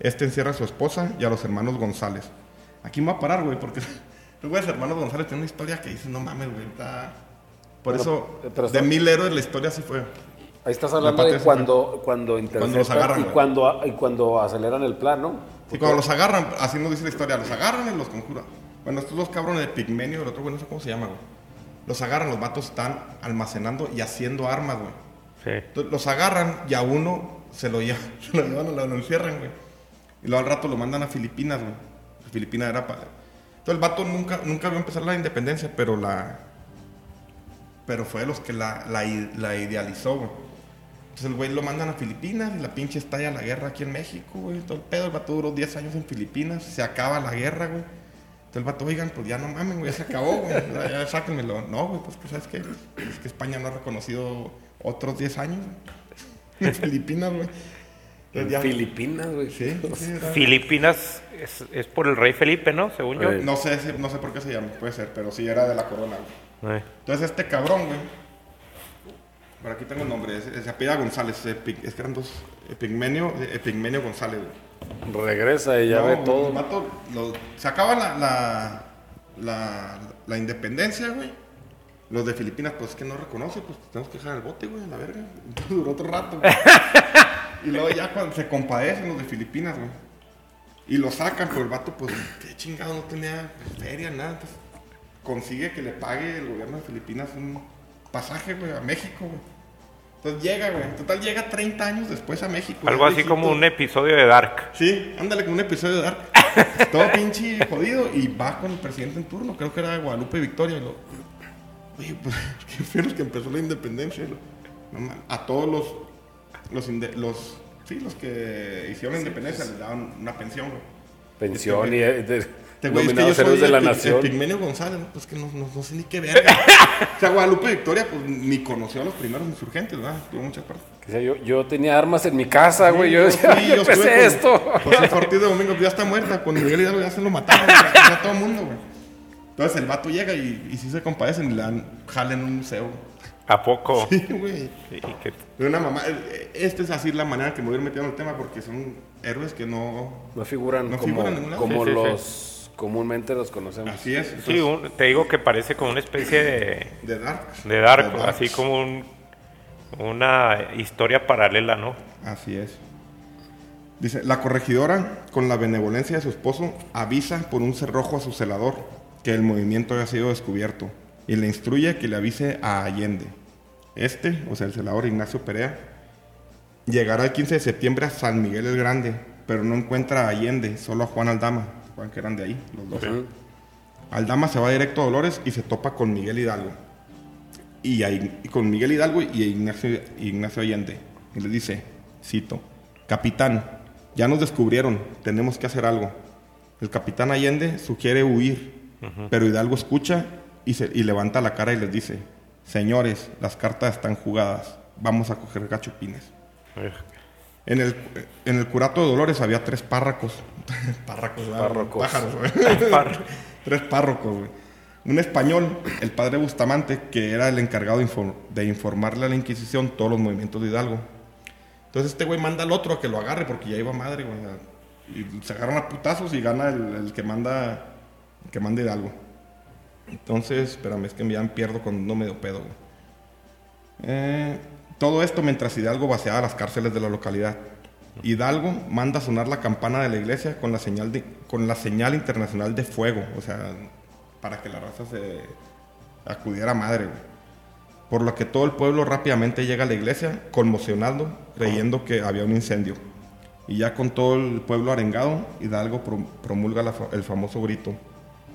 Este encierra a su esposa y a los hermanos González. Aquí me voy a parar, güey, porque <laughs> los hermanos González tienen una historia que dices, no mames, güey, está... Por Pero- eso, pero de mil héroes la historia sí fue. Ahí estás hablando de cuando, cuando interceptan los agarran, y cuando, y cuando aceleran el plan, ¿no? Sí, cuando los agarran, así nos dice la historia, los agarran y los conjuran. Bueno, estos dos cabrones de Pigmenio, el otro güey no sé cómo se llama, güey. Los agarran, los vatos están almacenando y haciendo armas, güey. Sí. Entonces, los agarran y a uno se lo, llevan, <laughs> se lo llevan, lo, lo encierran, güey. Y luego al rato lo mandan a Filipinas, güey. Filipinas era para... Entonces el vato nunca, nunca vio empezar la independencia, pero la... Pero fue de los que la, la, idealizó, güey. Entonces el güey lo mandan a Filipinas y la pinche estalla la guerra aquí en México, güey. Todo el pedo, el vato duró 10 años en Filipinas, se acaba la guerra, güey. Entonces el vato, oigan, pues ya no mamen, güey, ya se acabó, güey. <laughs> Ya, ya sáquenmelo. No, güey, pues, pues ¿sabes qué? Es que España no ha reconocido otros 10 años, güey. En <laughs> Filipinas, güey. Ya- Filipinas, güey. Sí, Filipinas es, es por el rey Felipe, ¿no? Según yo. Eh. No sé, no sé por qué se llama, puede ser, pero sí era de la corona, güey. Eh. Entonces este cabrón, güey. Por aquí tengo el nombre, se apellida González, Pi- es que eran dos, Epigmenio, Epigmenio González, güey. Regresa y ya No, ve todo. el vato lo- se acaba la, la, la, la independencia, güey. Los de Filipinas, pues es que no reconoce, pues tenemos que dejar el bote, güey, a la verga. Entonces duró otro rato, güey. <laughs> y luego ya cuando se compadecen los de Filipinas, güey. Y lo sacan, pero el vato, pues, qué chingado, no tenía feria, nada. Entonces, consigue que le pague el gobierno de Filipinas un pasaje, güey, a México, güey. Entonces llega, güey. En total llega 30 años después a México. Algo así como un episodio de Dark. Sí, ándale como un episodio de Dark. <laughs> Todo pinche jodido y va con el presidente en turno, creo que era Guadalupe Victoria. Y lo, Oye, pues, <laughs> ¿quién fue el que empezó la independencia? Lo, "No mames". a todos los, los, inde- los, sí, los que hicieron la independencia les daban una pensión. güey. Pensión y eh, de, Este güey, es que yo soy de la el Pi- nación. el Pigmenio González, ¿no? pues que no, no, no sé ni qué verga. <laughs> o sea, Guadalupe Victoria, pues ni conoció a los primeros insurgentes, ¿verdad? Tuvo muchas partes. O sea, yo, yo tenía armas en mi casa, güey. Yo decía, Sí, yo estuve empecé con- esto. José Ortiz de Domingo ya está muerta. Con Miguel Hidalgo ya se lo mataron. güey, a todo el mundo, güey. Entonces el vato llega y, y sí se compadecen y le dan jale en un museo. ¿A poco? <laughs> Sí, güey. Y que- De una mamá. eh, Esta es así la manera que me voy a ir metiendo en el tema porque son héroes que no. No figuran No como, figuran en como Sí, sí, sí. los comúnmente los conocemos. Así es. sí, un- te digo que parece como una especie de, de Dark. de Dark, De Dark. así como un, una historia paralela, ¿no? Así es. Dice, la corregidora, con la benevolencia de su esposo, avisa por un cerrojo a su celador que el movimiento había sido descubierto y le instruye que le avise a Allende. Este, o sea, el celador Ignacio Perea, llegará el 15 de septiembre a San Miguel el Grande, pero no encuentra a Allende, solo a Juan Aldama, Juan que eran de ahí, los dos. Aldama se va directo a Dolores y se topa con Miguel Hidalgo. Y, ahí- con Miguel Hidalgo y Ignacio, Ignacio Allende. Y le dice, cito, Capitán, ya nos descubrieron, tenemos que hacer algo. El capitán Allende sugiere huir, pero Hidalgo escucha y, se, y levanta la cara y les dice, señores, las cartas están jugadas, vamos a coger gachupines. En el, en el curato de Dolores había tres párracos. <laughs> párracos, ¿verdad? Párrocos. Pájaros, güey. <laughs> tres párrocos, güey. Un español, el padre Bustamante, que era el encargado de, infor- de informarle a la Inquisición todos los movimientos de Hidalgo. Entonces este güey manda al otro a que lo agarre porque ya iba madre, güey. Y se agarran a putazos y gana el, el que manda el que manda Hidalgo. Entonces, espérame, es que ya me pierdo cuando no medio pedo, güey. Eh, todo esto mientras Hidalgo vaciaba las cárceles de la localidad. Hidalgo manda sonar la campana de la iglesia con la señal, con la señal internacional de fuego, o sea, para que la raza se acudiera a madre. Por lo que todo el pueblo rápidamente llega a la iglesia, conmocionado, creyendo que había un incendio. Y ya con todo el pueblo arengado, Hidalgo pro- promulga el famoso grito: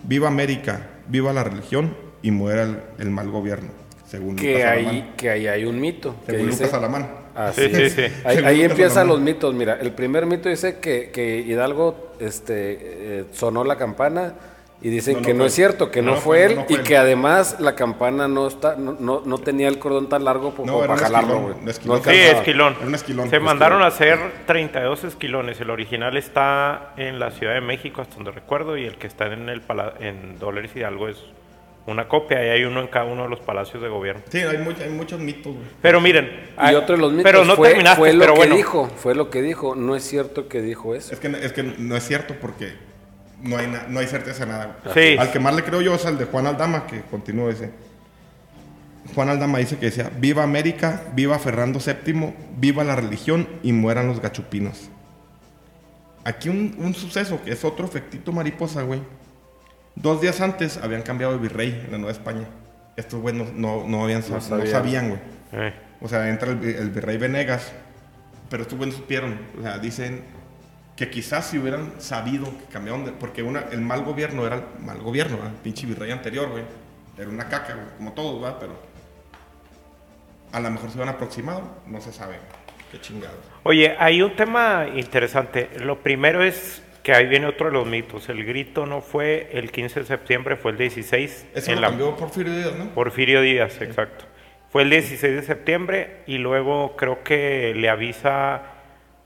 ¡Viva América! ¡Viva la religión! Y muera el mal gobierno. Según Que Lucas ahí, Alamán. que ahí hay un mito. Que Según dice, Lucas Alamán. Así Sí, sí, es. sí. Ahí, ahí empiezan Alamán. los mitos. Mira, el primer mito dice que, que Hidalgo este, eh, sonó la campana y dicen No, no que no fue. es cierto, que no, No, fue no, él no fue y él. que además la campana no está no, no, no tenía el cordón tan largo No, como era para un jalarlo, esquilón, un esquilón. No Sí, esquilón. Era un esquilón. Se Un mandaron a hacer 32 esquilones. El original está en la Ciudad de México, hasta donde recuerdo, y el que está en el pala- en Dolores Hidalgo es una copia. Y hay uno en cada uno de los palacios de gobierno. Sí, hay, much- hay muchos mitos, güey. Pero miren, Y hay- otro de los mitos pero no fue, terminaste, fue lo pero que bueno. dijo, fue lo que dijo. No es cierto que dijo eso. Es que, es que no es cierto porque no hay, na- no hay certeza de nada. Sí. Al que más le creo yo es al de Juan Aldama, que continúa ese. Juan Aldama dice que decía, viva América, viva Fernando VII, viva la religión y mueran los gachupinos. Aquí un, un suceso que es otro efectito mariposa, güey. Dos días antes habían cambiado de virrey en la Nueva España. Estos güey no, no, no habían, no sabían. sabían, güey. Eh, O sea, entra el, el virrey Venegas, pero estos güeyes no supieron. O sea, dicen que quizás si hubieran sabido que cambiaron de... Porque una, el mal gobierno era el mal gobierno, ¿verdad? el pinche virrey anterior, güey. Era una caca, güey, como todos, ¿verdad? Pero a lo mejor se hubieran aproximado, no se sabe. Qué chingados. Oye, hay un tema interesante. Lo primero es que ahí viene otro de los mitos. El grito no fue el 15 de septiembre, fue el 16. Eso en lo la- cambió Porfirio Díaz, ¿no? Porfirio Díaz, exacto. Fue el 16 de septiembre y luego creo que le avisa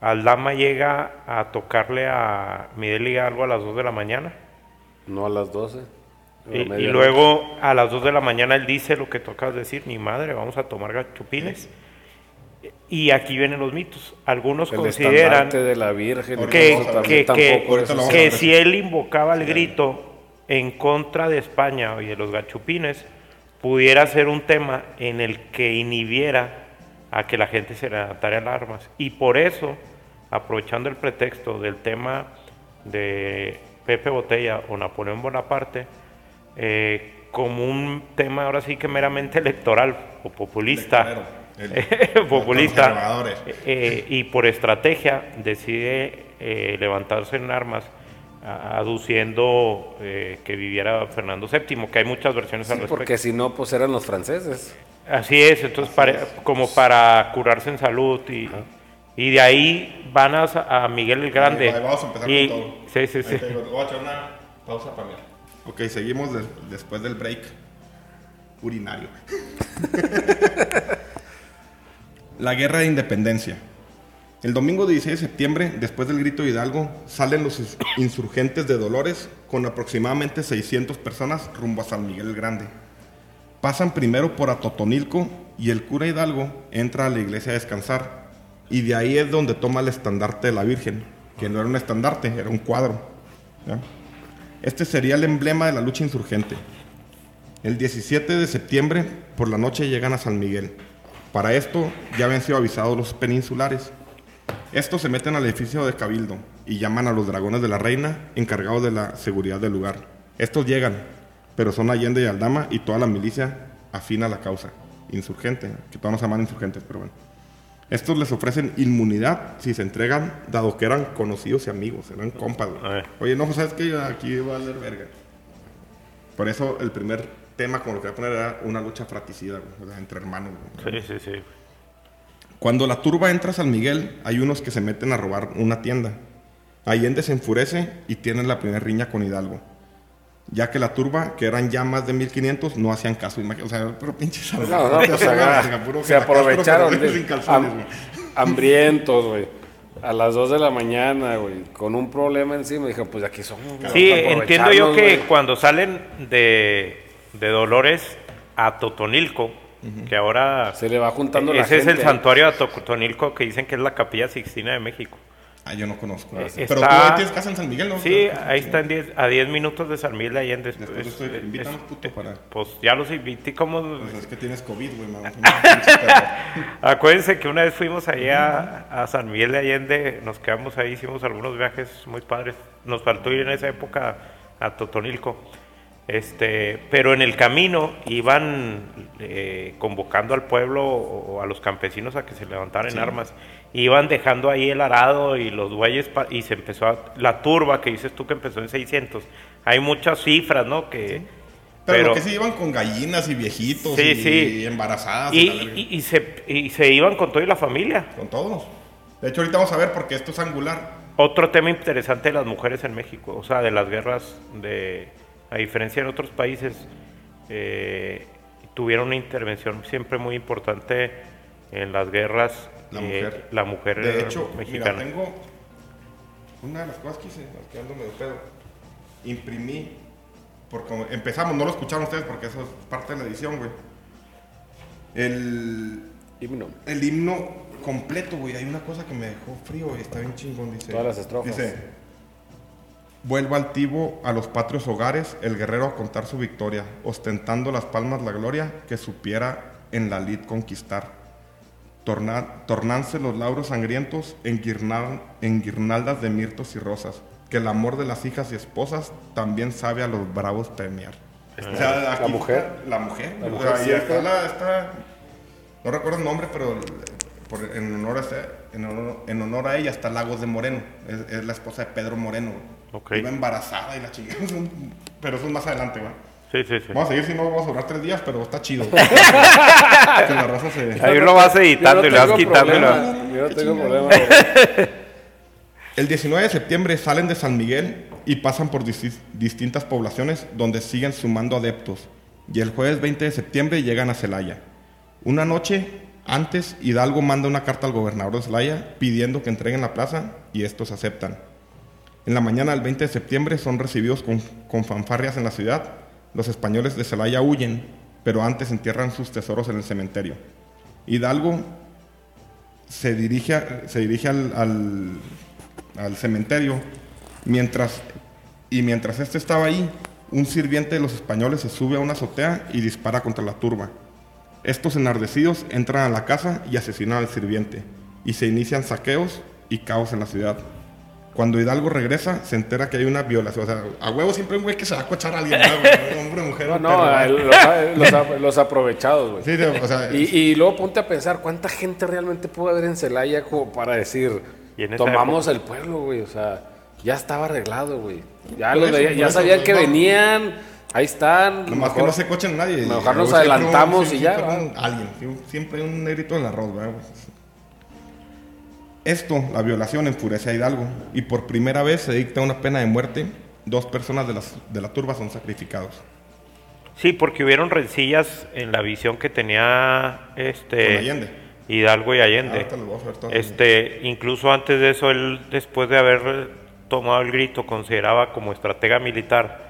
al Dama llega a tocarle a Miguel Hidalgo a las 2 de la mañana. No a las 12. Y, a y medianoche. luego a las 2 de la mañana él dice lo que tocas decir, ni madre, vamos a tomar gachupines. Y aquí vienen los mitos. Algunos el consideran de la Virgen. Que, que, que- que si él invocaba el grito en contra de España y de los gachupines, pudiera ser un tema en el que inhibiera a que la gente se levantara en armas. Y por eso, aprovechando el pretexto del tema de Pepe Botella o Napoleón Bonaparte, eh, como un tema ahora sí que meramente electoral o populista, Electorero, el- <laughs> populista, conservadores. eh, y por estrategia decide eh, levantarse en armas aduciendo eh, que viviera Fernando VII, que hay muchas versiones al respecto. porque si no, pues eran los franceses. Así es, entonces para- como para curarse en salud y, y de ahí van a, a Miguel el Grande. Ahí vamos a empezar Y- con todo. Sí, sí, Ahí sí. digo, voy a echar una pausa para mí. Ok, seguimos de- después del break urinario. <laughs> La guerra de independencia. El domingo 16 de septiembre, después del grito Hidalgo, salen los ins- insurgentes de Dolores con aproximadamente 600 personas rumbo a San Miguel el Grande. Pasan primero por Atotonilco y el cura Hidalgo entra a la iglesia a descansar. Y de ahí es donde toma el estandarte de la Virgen, que no era un estandarte, era un cuadro. Este sería el emblema de la lucha insurgente. El 17 de septiembre, por la noche, llegan a San Miguel. Para esto ya habían sido avisados los peninsulares. Estos se meten al edificio de Cabildo y llaman a los dragones de la reina encargados de la seguridad del lugar. Estos llegan, pero son Allende y Aldama y toda la milicia afina a la causa. Insurgente, que todos nos llaman insurgentes, pero bueno. Estos les ofrecen inmunidad si se entregan, dado que eran conocidos y amigos, eran compas. Oye, no, ¿sabes qué? Aquí va a valer verga. Por eso el primer tema, como lo que voy a poner, era una lucha fratricida, güey, o sea, entre hermanos. güey. Sí, sí, sí. Cuando la turba entra a San Miguel, hay unos que se meten a robar una tienda. Allende se enfurece y tiene la primera riña con Hidalgo. Ya que la turba, que eran ya más de 1500, no hacían caso. O sea, pero pinches No, no, <laughs> pues, agarra- se aprovecharon. de- sin calzones, ham- güey. hambrientos, güey. A las 2 de la mañana, güey, con un problema encima. Dije, pues aquí son. Sí, entiendo yo que güey. cuando salen de, de Dolores a Totonilco, que ahora Se le va juntando la ese es el santuario de Totonilco que dicen que es la capilla Sixtina de México. Ah, yo no conozco. Eh, Pero tú ahí tienes casa en San Miguel, ¿no? Sí, ahí está en diez- a 10 minutos de San Miguel de Allende. Después Es- estoy- es- invítanos, puto, para- Pues ya los invité como... Pues es que tienes COVID, güey. <laughs> Acuérdense que una vez fuimos allá a San Miguel de Allende, nos quedamos ahí, hicimos algunos viajes muy padres. Nos faltó ir en esa época a Totonilco. Este, pero en el camino iban eh, convocando al pueblo o, a los campesinos a que se levantaran en armas. Iban dejando ahí el arado y los bueyes y se empezó a- la turba que dices tú que empezó en 600. Hay muchas cifras, ¿no? Que, Pero, lo que sí iban con gallinas y viejitos Sí, y sí. embarazadas y, y- y se, y se iban con toda la familia. con todos. De hecho, ahorita vamos a ver porque esto es angular. Otro tema interesante de las mujeres en México, o sea, de las guerras, de, a diferencia de otros países, eh, tuvieron una intervención siempre muy importante en las guerras. La eh, mujer. la mujer De hecho, mexicana. mira, tengo una de las cosas que hice, quedándome de pedo. Imprimí, porque empezamos, no lo escucharon ustedes porque eso es parte de la edición, güey. El, Himno. el himno completo, güey. Hay una cosa que me dejó frío, güey. Está bien chingón, dice. Todas las estrofas. Dice, vuelva altivo a los patrios hogares, el guerrero a contar su victoria, ostentando las palmas la gloria que supiera en la lid conquistar. Torna- tornanse los lauros sangrientos en, guirnal- en guirnaldas de mirtos y rosas, que el amor de las hijas y esposas también sabe a los bravos premiar. O sea, aquí mujer. está La mujer. La o mujer sea, y siempre. está la- está- no recuerdo el nombre, pero por- en, honor a, en, honor, en honor a ella está Lagos de Moreno. Es, es la esposa de Pedro Moreno. Ok. Iba embarazada y la chingada. <laughs> Pero eso es más adelante, ¿va? Sí, sí, sí. Vamos a seguir, si no vamos a durar tres días, pero está chido. <laughs> que la raza se... Ahí lo vas editando y no vas quitando. y le vas- problema, Yo no tengo problema. güey. El 19 de septiembre salen de San Miguel y pasan por dis- distintas poblaciones donde siguen sumando adeptos. Y el jueves 20 de septiembre llegan a Celaya. Una noche antes, Hidalgo manda una carta al gobernador de Celaya pidiendo que entreguen la plaza y estos aceptan. En la mañana del 20 de septiembre son recibidos con, fanfarrias en la ciudad. Los españoles de Celaya huyen, pero antes entierran sus tesoros en el cementerio. Hidalgo se dirige, se dirige al cementerio mientras, y mientras este estaba ahí, un sirviente de los españoles se sube a una azotea y dispara contra la turba. Estos enardecidos entran a la casa y asesinan al sirviente, y se inician saqueos y caos en la ciudad. Cuando Hidalgo regresa, se entera que hay una violación. O sea, a huevo siempre hay un güey que se va a cochar a alguien, ¿no, hombre, mujer, No, no, ¿no? los, los- los aprovechados, güey. Sí, sí, o sea, Y, y luego ponte a pensar, ¿cuánta gente realmente pudo haber en Celaya como para decir, Y en esa tomamos el pueblo, güey? O sea, ya estaba arreglado, güey. Ya, los eso, ya eso, sabían que no. venían, ahí están. Nomás que mejor- no se cochen a nadie. mejor nos adelantamos y ya, siempre alguien, siempre hay un negrito en el arroz, ¿verdad? Esto, la violación, enfurece a Hidalgo y por primera vez se dicta una pena de muerte. Dos personas de, las, de la turba son sacrificados. Sí, porque hubieron rencillas en la visión que tenía este. Hidalgo y Allende. Este, incluso antes de eso, él, después de haber tomado el grito, consideraba como estratega militar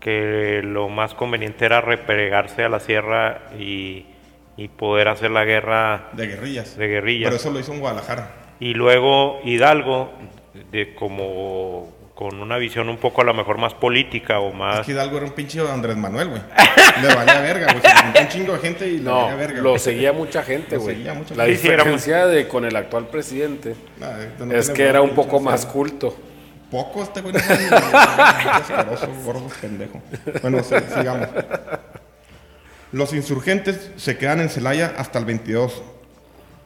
que lo más conveniente era replegarse a la sierra y, y poder hacer la guerra. De guerrillas. De guerrillas. Pero eso lo hizo en Guadalajara. Y luego Hidalgo, de como con una visión un poco a lo mejor más política o Es más... que Hidalgo era un pinche Andrés Manuel, güey. <laughs> Le valía verga, güey. Se un chingo de gente y le No, valía verga. lo seguía mucha gente, güey. La gente. Sí, sí, era diferencia de con el actual presidente Nah, no es que era un poco más culto. Poco este güey. Asqueroso, gordo pendejo. Bueno, sí, sigamos. Los insurgentes se quedan en Celaya hasta el 22,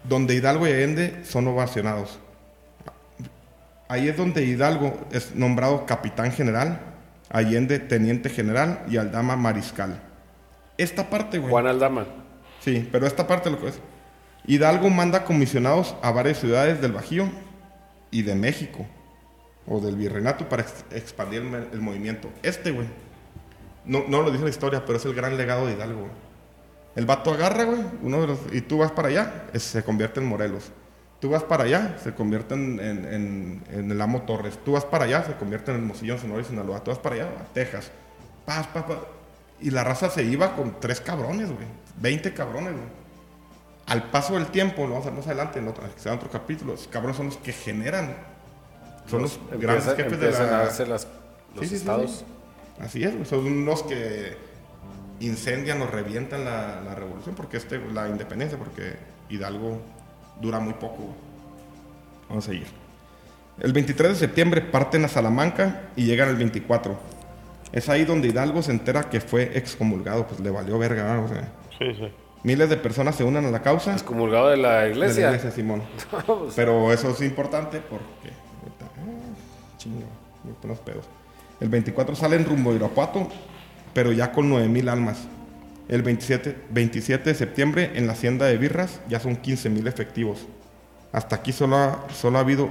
donde Hidalgo y Allende son ovacionados. Ahí es donde Hidalgo es nombrado capitán general, Allende teniente general y Aldama mariscal. Esta parte, güey. Juan Aldama. Sí, pero esta parte lo que es. Hidalgo manda comisionados a varias ciudades del Bajío y de México, o del Virreinato, para ex- expandir el, movimiento. Este, güey, no, no lo dice la historia, pero es el gran legado de Hidalgo. güey. El vato agarra, güey, uno de los, y tú vas para allá, es- se convierte en Morelos. Tú vas para allá, se convierte en, en- en- en el Amo Torres. Tú vas para allá, se convierte en el Mocillón Sonora y Sinaloa. Tú vas para allá, a Texas. Paz, paz, paz. Y la raza se iba con tres cabrones, güey. 20 cabrones, güey. Al paso del tiempo, lo vamos a ver más adelante, en otro, sea otro capítulo, los cabrones son los que generan. Son los, grandes Empiezan- jefes de la... a darse las- los Sí, sí, sí, estados. sí. Así es, güey. son los que incendian o revientan la, la revolución, porque este, la independencia, porque Hidalgo dura muy poco. Vamos a seguir. El 23 de septiembre parten a Salamanca y llegan el 24. Es ahí donde Hidalgo se entera que fue excomulgado, pues le valió verga. O sea, Sí, sí. miles de personas se unen a la causa. Excomulgado de la de la iglesia. iglesia, Simón. <laughs> Pues, Pero eso es importante porque. ah, Chingo, los pedos. El 24 salen rumbo a Irapuato, pero ya con 9000 almas. El 27, 27 de septiembre en la hacienda de Birras ya son 15000 efectivos. Hasta aquí solo ha, solo ha habido.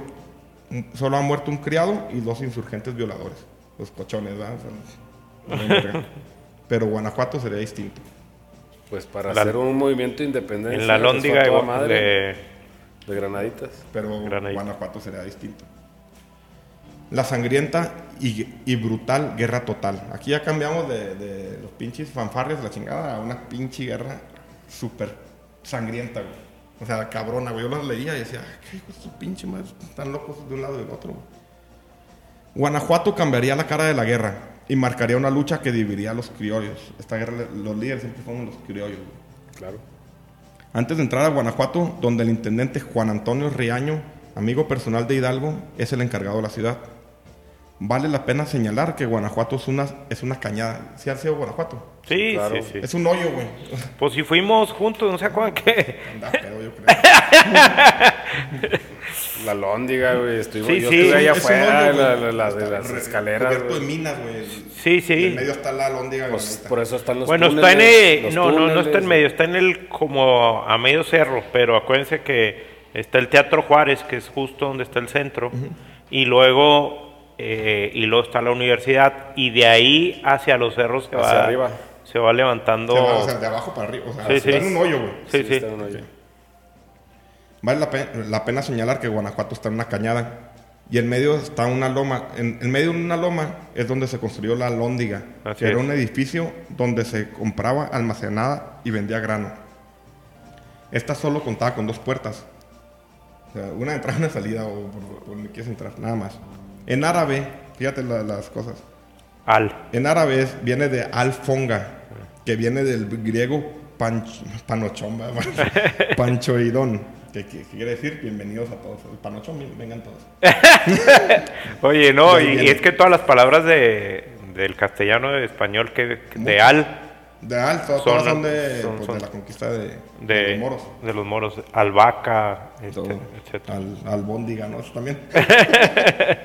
Solo ha muerto un criado y dos insurgentes violadores. Los cochones, ¿verdad? Son verga. <laughs> Pero Guanajuato sería distinto. pues para La- hacer un movimiento de independencia. En la a lóndiga de, madre, de- de granaditas. pero Granadito. Guanajuato sería distinto. La sangrienta y, y brutal guerra total. Aquí ya cambiamos de, de los pinches fanfarrias de la chingada a una pinche guerra súper sangrienta, güey. O sea, cabrona, güey. Yo las leía y decía, "Ay, qué hijos de su pinche madre, están locos de un lado y del otro, güey". Guanajuato cambiaría la cara de la guerra y marcaría una lucha que dividiría a los criollos. Esta guerra, los líderes siempre fueron los criollos, güey. Claro. Antes de entrar a Guanajuato, donde el intendente Juan Antonio Riaño, amigo personal de Hidalgo, es el encargado de la ciudad. Vale la pena señalar que Guanajuato es una, es una cañada. ¿Sí ha sido Guanajuato? Sí, Claro. sí, sí. Es un hoyo, güey. Pues si fuimos juntos, no se acuerdan que... Anda, pero yo creo. <laughs> La lóndiga, güey. Estuvimos, Sí, yo sí. estuve allá afuera, hoyo, la, la- la de las re- escaleras. Cubierto de güey. minas, güey. Sí, Y en sí. medio está la lóndiga Pues por eso están los Bueno, túneles. está en el... No, no, no está en medio, está en el como a medio cerro, pero acuérdense que está el Teatro Juárez, que es justo donde está el centro, y luego eh, y luego está la universidad, y de ahí hacia los cerros se Hacia va, arriba. se va levantando... Se va, o sea, de abajo para arriba. O sea, Sí, está sí. en un hoyo, güey. sí, sí. está en un hoyo. Vale la, pe- la pena señalar que Guanajuato está en una cañada y en medio está una loma. En, en medio de una loma es donde se construyó la Lóndiga, Así que era es. un edificio donde se compraba, almacenada y vendía grano. Esta solo contaba con dos puertas. O sea, una entrada y una salida, o por, por donde quieres entrar, nada más. En árabe, fíjate la- las cosas. Al. En árabe es- viene de alfonga, que viene del griego panch- panochón, ¿verdad? <laughs> panchoidón, que, que- que quiere decir bienvenidos a todos. El panochón, ven- vengan todos. <laughs> Oye, no, y, y es que todas las palabras de, del castellano de español que de al De al, todas, Son- todas son, de, son- pues, son- de la conquista de, de, de los moros. de los moros, albahaca, este, etcétera. Al, albóndiga, ¿no? Eso también. <laughs>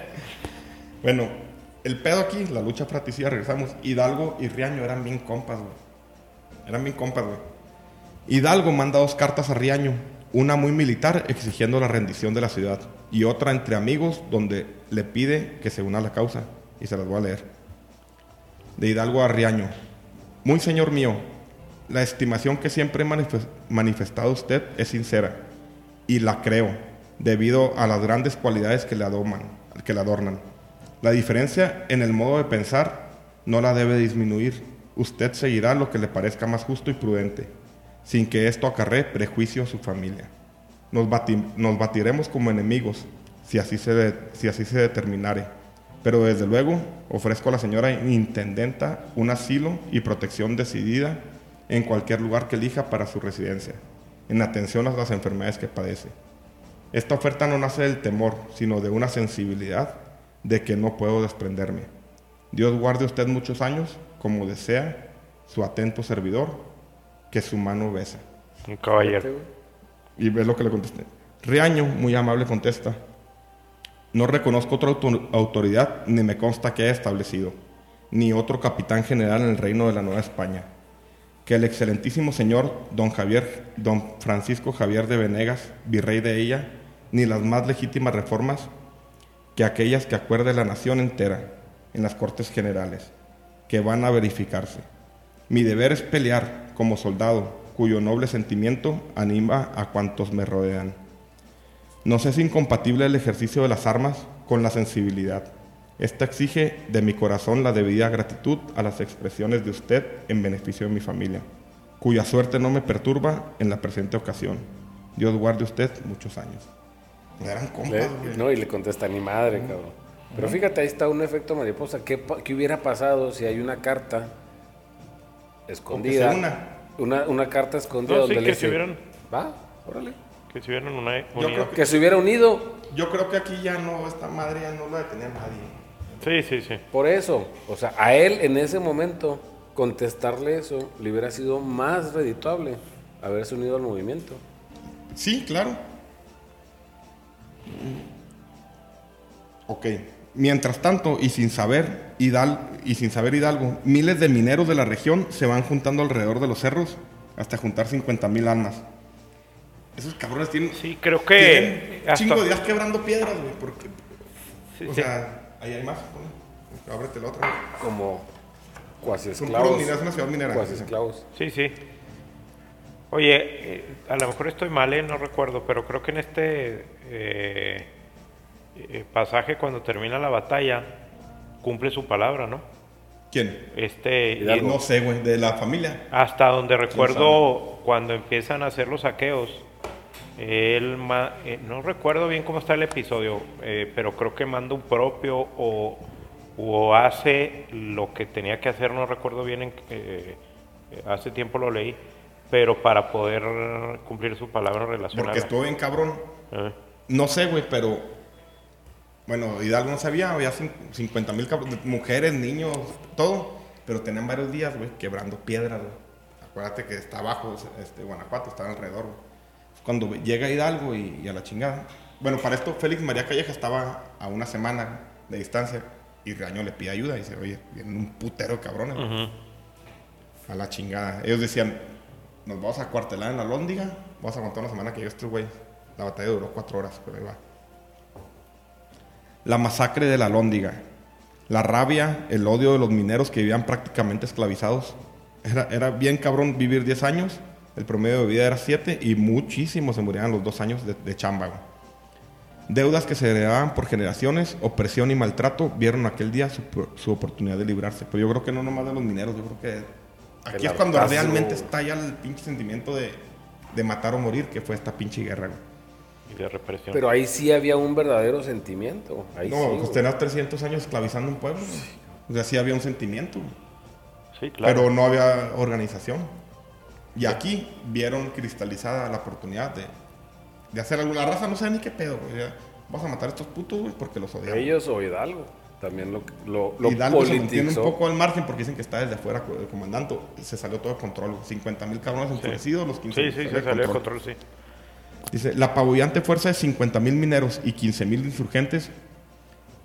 bueno, el pedo aquí, la lucha fratricida, regresamos. Hidalgo y Riaño eran bien compas, güey. Eran bien compas, güey. Hidalgo manda dos cartas a Riaño. Una muy militar exigiendo la rendición de la ciudad. Y otra entre amigos donde le pide que se una a la causa. Y se las voy a leer. De Hidalgo a Riaño. Muy señor mío, la estimación que siempre he manifes- manifestado usted es sincera y la creo debido a las grandes cualidades que le adornan. La diferencia en el modo de pensar no la debe disminuir. Usted seguirá lo que le parezca más justo y prudente, sin que esto acarree prejuicio a su familia. Nos, bati- nos batiremos como enemigos, si así, se si así se determinare. Pero desde luego ofrezco a la señora intendenta un asilo y protección decidida en cualquier lugar que elija para su residencia, en atención a las enfermedades que padece. Esta oferta no nace del temor, sino de una sensibilidad de que no puedo desprenderme. Dios guarde a usted muchos años, como desea su atento servidor, que su mano besa. Un caballero. Y ves lo que le contesté. Riaño, muy amable, contesta. No reconozco otra auto- autoridad, ni me consta que haya establecido, ni otro capitán general en el reino de la Nueva España, que el excelentísimo señor don Javier, don Francisco Javier de Venegas, virrey de ella, ni las más legítimas reformas que aquellas que acuerde la nación entera en las Cortes Generales, que van a verificarse. Mi deber es pelear como soldado, cuyo noble sentimiento anima a cuantos me rodean. Nos es incompatible el ejercicio de las armas con la sensibilidad. Esta exige de mi corazón la debida gratitud a las expresiones de usted en beneficio de mi familia, cuya suerte no me perturba en la presente ocasión. Dios guarde usted muchos años. Eran Le- compas, güey. no, y le contesta, ni madre, cabrón. Pero fíjate, ahí está un efecto mariposa. ¿Qué, qué hubiera pasado si hay una carta escondida? una. Una, una carta escondida No, donde sí, le que dice, se hubieran- Va, órale. Que si hubieran una, Yo unido. creo Que se hubiera unido. Yo creo que aquí ya no, esta madre ya no la detenía nadie. Sí, sí, sí. Por eso, o sea, a él en ese momento contestarle eso le hubiera sido más redituable haberse unido al movimiento. Sí, claro. Ok. Mientras tanto, y sin saber, Hidal- y sin saber Hidalgo, miles de mineros de la región se van juntando alrededor de los cerros hasta juntar 50 mil almas. Esos cabrones tienen, Sí, creo tienen que. un hasta- chingo de días quebrando piedras, güey. Porque, sí, o sí. sea, ahí hay más. ¿no? Ábrete la otra. Como cuasi Son esclavos. puros mineros, es una ciudad minera. Cuasi esclavos. Sí, sí. Oye, eh, a lo mejor estoy mal, eh, no recuerdo, pero creo que en este eh, eh, pasaje, cuando termina la batalla, cumple su palabra, ¿no? ¿Quién? Este, No sé, güey. De la familia. hasta donde recuerdo cuando empiezan a hacer los saqueos, él ma- eh, no recuerdo bien cómo está el episodio, eh, pero creo que manda un propio o, o hace lo que tenía que hacer, no recuerdo bien, en, eh, eh, hace tiempo lo leí, pero para poder cumplir su palabra relacionada. Porque estuvo bien cabrón. No sé, güey, pero. Bueno, Hidalgo no sabía, había cin- 50 mil mujeres, niños, todo. Pero tenían varios días, güey, quebrando piedras, güey. Acuérdate que está abajo, este, Guanajuato, está alrededor, güey. Cuando llega Hidalgo y, y a la chingada. Bueno, para esto, Félix María Calleja estaba a una semana de distancia y Reaño le pide ayuda y dice, oye, vienen un putero cabrones, güey. ujú. A la chingada. Ellos decían, nos vamos a cuartelar en la Lóndiga, vamos a aguantar una semana que yo estos güey. La batalla duró cuatro horas, pero ahí va. La masacre de la Lóndiga. La rabia, el odio de los mineros que vivían prácticamente esclavizados. Era, era bien cabrón vivir 10 años, el promedio de vida era 7 y muchísimos se morían a los dos años de, de chamba. güey. Deudas que se heredaban por generaciones, opresión y maltrato, vieron aquel día su, su oportunidad de librarse. Pero yo creo que no nomás de los mineros, yo creo que aquí El es cuando hartazgo. realmente estalla el pinche sentimiento de, de matar o morir, que fue esta pinche guerra. güey. Y de represión. Pero ahí sí había un verdadero sentimiento. Ahí No, sí, pues tenías 300 años esclavizando un pueblo. güey. O sea, sí había un sentimiento, sí, claro. pero no había organización. Y aquí vieron cristalizada la oportunidad de, de hacer algo. La raza no sabe ni qué pedo, güey. Vamos a matar a estos putos, güey, porque los odiamos. Ellos o Hidalgo. También lo, lo, lo Hidalgo se mantiene un politizó. poco al margen porque dicen que está desde afuera el comandante. Se salió todo de control. 50 mil cabrones enfurecidos, los 15 sí, sí, se salió de control, sí. Dice, la apabullante fuerza de 50 mil mineros y 15 mil insurgentes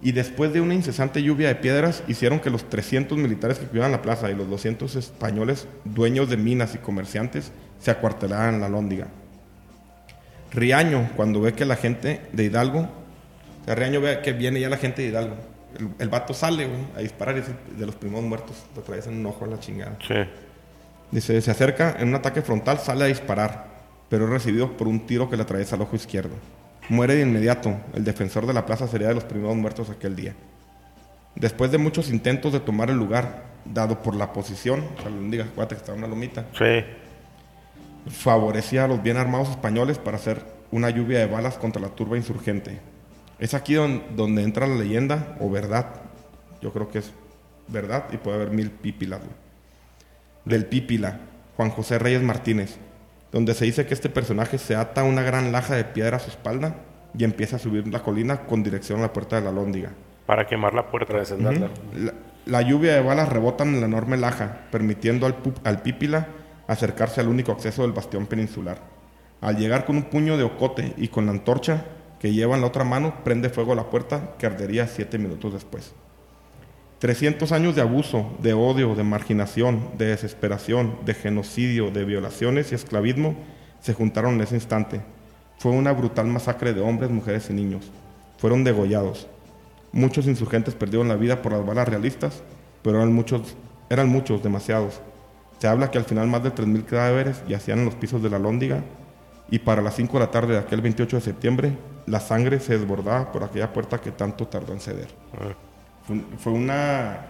y después de una incesante lluvia de piedras hicieron que los 300 militares que cuidaban la plaza y los 200 españoles dueños de minas y comerciantes se acuartelaran en la lóndiga. Riaño, cuando ve que la gente de Hidalgo, o sea, Riaño ve que viene ya la gente de Hidalgo, el, el vato sale güey, a disparar y es de los primeros muertos, lo traes en un ojo a la chingada. Sí. Dice, se acerca en un ataque frontal, sale a disparar, pero es recibido por un tiro que le atraviesa el ojo izquierdo. Muere de inmediato. El defensor de la plaza sería de los primeros muertos aquel día. Después de muchos intentos de tomar el lugar, dado por la posición, o sea, la Lóndiga, acuérdate que una lomita, Sí. favorecía a los bien armados españoles para hacer una lluvia de balas contra la turba insurgente. Es aquí don- donde entra la leyenda o verdad. Yo creo que es verdad y puede haber mil pípilas. güey. Del pípila, Juan José Reyes Martínez, donde se dice que este personaje se ata una gran laja de piedra a su espalda y empieza a subir la colina con dirección a la puerta de la lóndiga. Para quemar la puerta. Para desendarla. La, la lluvia de balas rebotan en la enorme laja, permitiendo al, al pípila acercarse al único acceso del bastión peninsular. Al llegar con un puño de ocote y con la antorcha que lleva en la otra mano, prende fuego a la puerta que ardería siete minutos después. 300 años de abuso, de odio, de marginación, de desesperación, de genocidio, de violaciones y esclavismo se juntaron en ese instante. Fue una brutal masacre de hombres, mujeres y niños. Fueron degollados. Muchos insurgentes perdieron la vida por las balas realistas, pero eran muchos, eran muchos, demasiados. Se habla que al final más de 3.000 cadáveres yacían en los pisos de la Lóndiga, y para las 5 de la tarde de aquel 28 de septiembre, la sangre se desbordaba por aquella puerta que tanto tardó en ceder. Fue, un- fue una...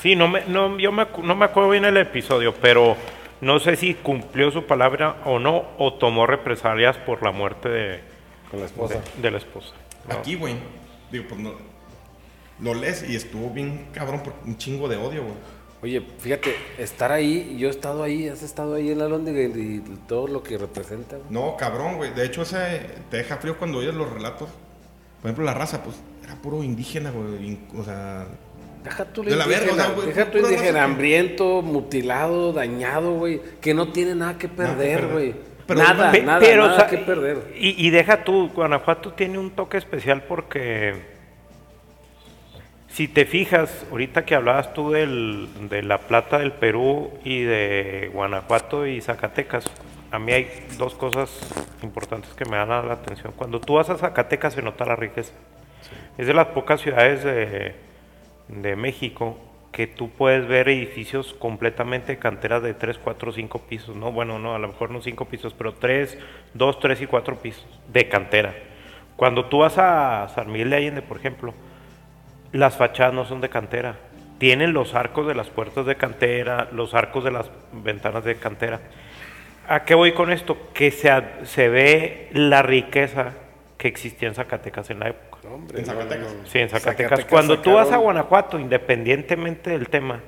Sí, no me, no, yo me, no me acuerdo bien el episodio, pero no sé si cumplió su palabra o no, o tomó represalias por la muerte de, Con la esposa. de, de la esposa. ¿no? Aquí, güey, digo, pues no... Lo lees y estuvo bien cabrón por un chingo de odio, güey. Oye, fíjate, estar ahí, yo he estado ahí, has estado ahí en la y, y todo lo que representa. güey. No, cabrón, güey. De hecho, ese te deja frío cuando oyes los relatos. Por ejemplo, la raza, pues, era puro indígena, güey. O sea, Deja tu De la verga, indígena, sea, güey, deja raza indígena que- hambriento, mutilado, dañado, güey, que no tiene nada que perder, güey. Nada, Pe- nada, pero, nada o sea, que perder. Y, y deja tú, Guanajuato tiene un toque especial porque si te fijas, ahorita que hablabas tú del, de la plata del Perú y de Guanajuato y Zacatecas, a mí hay dos cosas importantes que me dan la atención. Cuando tú vas a Zacatecas se nota la riqueza. Es de las pocas ciudades de, de México que tú puedes ver edificios completamente canteras de 3, 4, 5 pisos, ¿no? Bueno, no, a lo mejor no 5 pisos, pero 3, 2, 3 y 4 pisos de cantera. Cuando tú vas a San Miguel de Allende, por ejemplo, las fachadas no son de cantera. Tienen los arcos de las puertas de cantera, los arcos de las ventanas de cantera. ¿A qué voy con esto? Que se, se ve la riqueza que existía en Zacatecas en la época. Hombre, En Zacatecas. Sí, en Zacatecas. Zacatecas Cuando tú vas a sacaron- Guanajuato, independientemente del tema,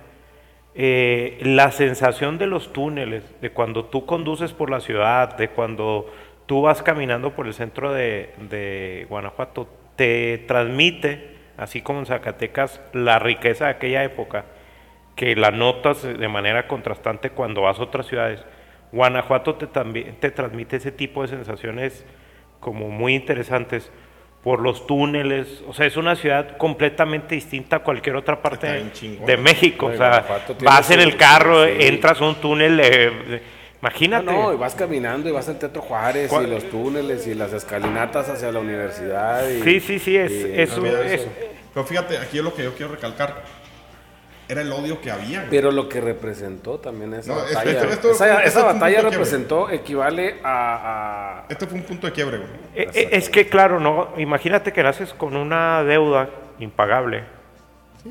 eh, la sensación de los túneles, de cuando tú conduces por la ciudad, de cuando tú vas caminando por el centro de, de Guanajuato, te transmite, así como en Zacatecas, la riqueza de aquella época, que la notas de manera contrastante cuando vas a otras ciudades. Guanajuato te, también te transmite ese tipo de sensaciones como muy interesantes por los túneles, o sea, es una ciudad completamente distinta a cualquier otra parte de, México, o sea, vas en el carro, sí. entras a un túnel, eh, imagínate. No, no, y vas caminando y vas al Teatro Juárez ¿Cuál- y los túneles y las escalinatas hacia la universidad. y- Sí, sí, sí, es, y- es un- mira es- eso. Pero fíjate, aquí es lo que yo quiero recalcar. Era el odio que había, güey. Pero lo que representó también esa No, batalla. esto- esto- esa esto batalla representó, equivale a, a- Este fue un punto de quiebre, güey. Eh, eh, Es que claro, no, imagínate que naces con una deuda impagable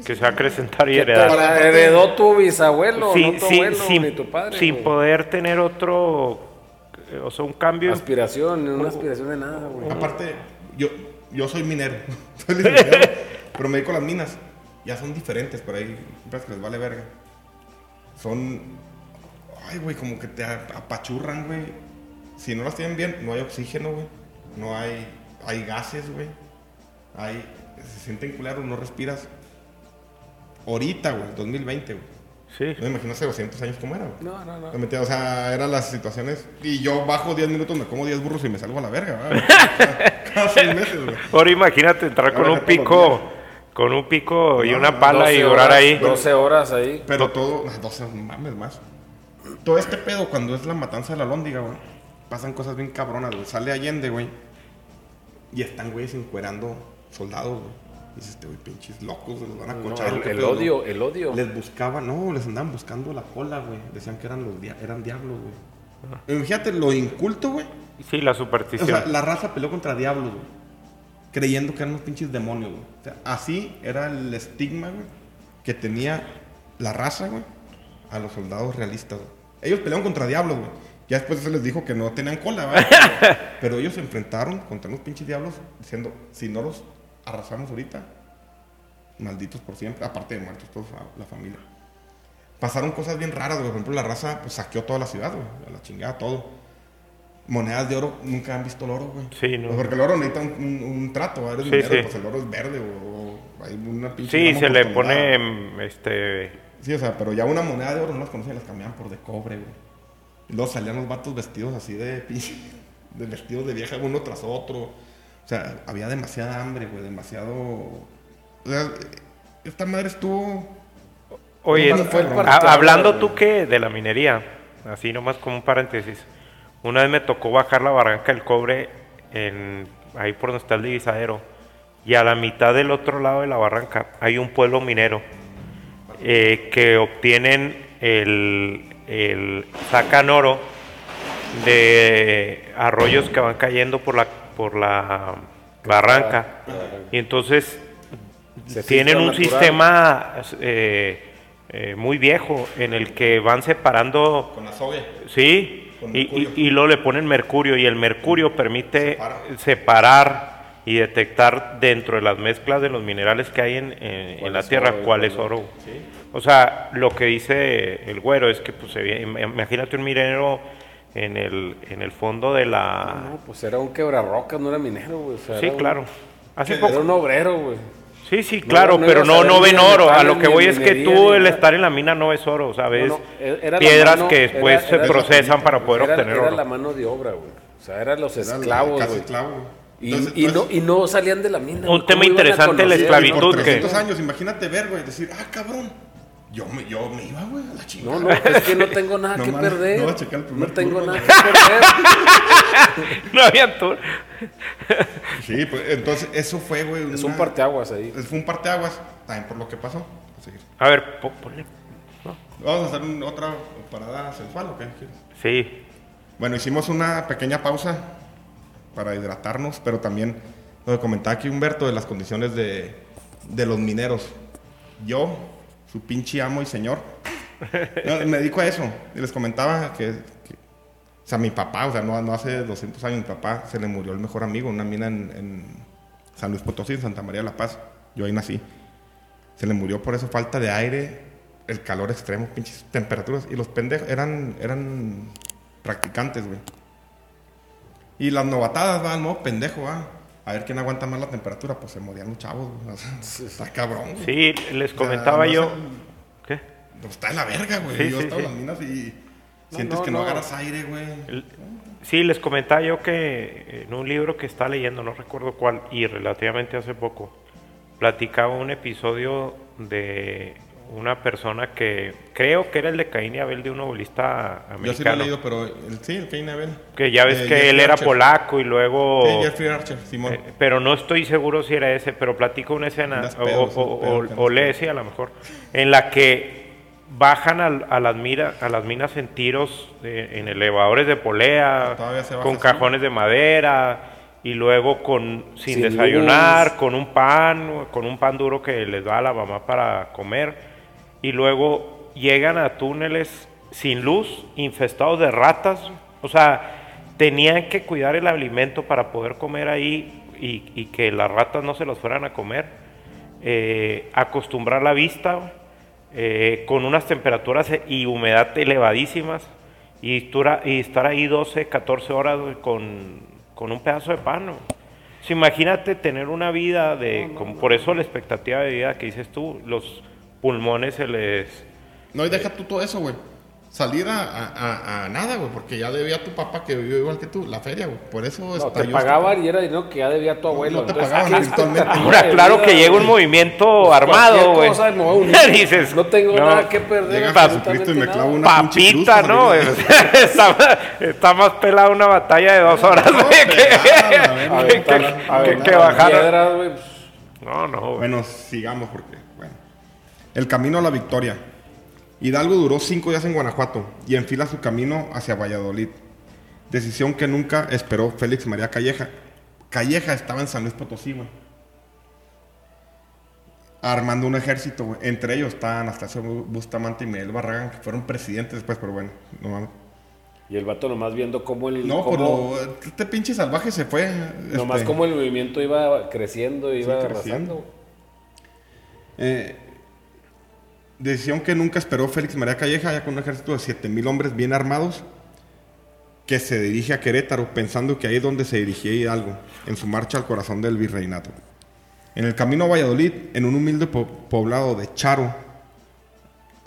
que se va a acrecentar y heredar. heredó tu bisabuelo, Sin, no tu sin- abuelo, sin- ni tu padre. sin güey. poder tener otro, eh, o sea, un cambio. Aspiración, una aspiración de nada, güey. Aparte, yo, yo soy minero. <laughs> soy licenciado, pero me dedico a las minas. Ya son diferentes, por ahí parece que les vale verga. Son. Ay, güey, como que te apachurran, güey. Si no las tienen bien, no hay oxígeno, güey. No hay. Hay gases, güey. Hay. Se sienten culeros, no respiras. Ahorita, güey, 2020, güey. Sí. No me imagino hace 200 años cómo era, güey. No, no, no. Me metía, o sea, eran las situaciones. Y yo bajo 10 minutos, me como 10 burros y me salgo a la verga, ¿verdad? Cada- <laughs> Cada seis meses, güey. Ahora imagínate entrar con un pico, con un pico y No, una no, pala y 12 durar horas, ahí. 12 horas ahí. Pero todo, ah, 12 mames más. Todo este pedo, cuando es la matanza de la lóndiga, güey, pasan cosas bien cabronas, güey. Sale Allende, güey, y están, güeyes, encuerando soldados, güey. Dices, este, güey, pinches locos, los van a No, cochar. el, ¿qué el pedo, odio, no? el odio. Les buscaban, no, les andaban buscando la cola, güey. Decían que eran los dia- eran diablos, güey. Imagínate lo inculto, güey. Sí, la O superstición. sea, la raza peleó contra diablos, güey. Creyendo que eran unos pinches demonios, güey. O sea, así era el estigma, güey, que tenía la raza, güey, a los soldados realistas, güey. Ellos pelearon contra diablos, güey. Ya después se les dijo que no tenían cola, güey. <laughs> Pero ellos se enfrentaron contra unos pinches diablos diciendo, si no los arrasamos ahorita, malditos por siempre, aparte de muertos todos la familia. Pasaron cosas bien raras, güey. Por ejemplo, la raza pues, saqueó toda la ciudad, güey. A la chingada, todo monedas de oro, nunca han visto el oro, güey. Sí, no. Porque el oro necesita un, un- un trato, ¿verdad? Sí, pues el oro es verde o, o hay una pinche... Sí, se le pone mm, este Sí, o sea, pero ya una moneda de oro no las conocían, las cambiaban por de cobre, güey. Y luego salían los vatos vestidos así de <laughs> pinche... De vestidos de vieja uno tras otro. O sea, había demasiada hambre, güey, demasiado... O sea, esta madre estuvo... Oye, ¿Cuándo fue el a- parteaguas, hablando tú que de la minería, así nomás como un paréntesis, una vez me tocó bajar la barranca del cobre en, ahí por donde está el divisadero y a la mitad del otro lado de la barranca hay un pueblo minero eh, que obtienen el, el sacan oro de arroyos que van cayendo por la, por la barranca. Y entonces Se tienen un natural. sistema eh, eh, muy viejo en el que van separando Con azogue. Sí, Con y, y, luego le ponen mercurio y el mercurio permite Separa. separar y detectar dentro de las mezclas de los minerales que hay en, en- en ¿Cuál la tierra oro cuál es oro. O sea, lo que dice el güero es que, pues, se- imagínate un minero en el, en el fondo de la... No, pues era un quebrarrocas, no era minero, güey. o sea, sí, era claro. Hace Era poco. un obrero, güey. Sí, sí, No, claro, no pero no, a no ver ven oro. A lo que voy es que tú el nada. estar en la mina no es oro, ¿sabes? No, no, e- era Piedras mano- que después era- se era- procesan para poder era, obtener era oro. la mano de obra, güey. O sea, eran los Era esclavos, casi güey. esclavo. Y, Entonces- y no, y no salían de la mina. Un tema ¿Cómo iban a interesante, la esclavitud por que- 300 años, imagínate ver, güey, decir, ah, cabrón, yo me, yo me iba, güey, a la chingada. No, no, es que no tengo <laughs> nada No que perder. no voy a checar el No primer tengo turno, nada que perder. <laughs> No había tour. Sí, pues entonces eso fue, güey. Es una- un parteaguas ahí. Fue un parteaguas, también por lo que pasó. A ver, po- ponle. Vamos a hacer un- otra parada sensual, ¿o qué quieres? Sí, Bueno, hicimos una pequeña pausa para hidratarnos, pero también lo que comentaba aquí Humberto de las condiciones de, de los mineros. Yo, su pinche amo y señor, me dedico a eso. Y les comentaba que, o sea, mi papá, o sea, no, hace 200 años, mi papá se le murió el mejor amigo una mina en, en San Luis Potosí, en Santa María de la Paz. Yo ahí nací. Se le murió por eso, falta de aire, el calor extremo, pinches temperaturas. Y los pendejos eran, eran practicantes, güey. Y las novatadas, va, no, pendejo, va. A ver quién aguanta más la temperatura. Pues se morían los chavos, güey. O sea, está cabrón, güey. sí, les comentaba no yo. ¿Qué? pues, está en la verga, güey. Sí, Yo sí, he estado sí. en las minas y sientes no, que no, no. agarras aire, güey. El- Sí, les comentaba yo que en un libro que está leyendo, no recuerdo cuál, y relativamente hace poco, platicaba un episodio de una persona que creo que era el de Caín y Abel de un novelista Yo sí lo he americano. leído, pero el, sí, el Cain Abel. que ya ves Eh, que Jeffrey él era Archer. polaco y luego... Sí, Jeffrey Archer, Simón. Eh, pero no estoy seguro si era ese, pero platico una escena, o, pedo, o- sí, o- pedo, o- que o andas lee, pedo. sí, a lo mejor, en la que bajan al- a, las mira, a las minas en tiros, de- en elevadores de polea, con así. cajones de madera, y luego con sin, Sin desayunar, luz. con un pan, con un pan duro que les da a la mamá para comer, y luego llegan a túneles sin luz, infestados de ratas, o sea, tenían que cuidar el alimento para poder comer ahí y, y que las ratas no se los fueran a comer, eh, acostumbrar la vista eh, con unas temperaturas y humedad elevadísimas y, estar ahí 12, 14 horas con, con un pedazo de pan. ¿no? Imagínate tener una vida de, como por eso la expectativa de vida que dices tú, los pulmones se les... No, y deja tú todo eso, güey. Salir a, a- a- a nada, güey, porque ya debía tu papá que vivió igual que tú, la feria, güey. Por eso No, te este- pagaban y era dinero que ya debía tu abuelo. no te Entonces, pagaban ¿qué virtualmente. expectativa <laughs> Ahora, claro que llega un movimiento armado, Cualquier güey. a unir. <laughs> Dices, no tengo no, nada que perder. Jesucristo y me una Papita, ¿no? <laughs> está, está más pelada una batalla de dos horas güey, que, que- que- A que- bajar. pues, No, no, güey. Bueno, sigamos porque. El camino a la victoria. Hidalgo duró cinco días en Guanajuato y enfila su camino hacia Valladolid. Decisión que nunca esperó Félix María Calleja. Calleja estaba en San Luis Potosí, güey. Armando un ejército, güey. Entre ellos está Anastasio Bustamante y Miguel Barragán, que fueron presidentes después, pero bueno, no mames. Y el vato nomás viendo cómo el. No, cómo, pero este pinche salvaje se fue. Nomás este, cómo el movimiento iba creciendo, iba creciendo. arrasando. Eh, decisión que nunca esperó Félix María Calleja, ya con un ejército de 7000 hombres bien armados, que se dirige a Querétaro, pensando que ahí es donde se dirigía Hidalgo, en su marcha al corazón del virreinato. En el camino a Valladolid, en un humilde po- poblado de Charo,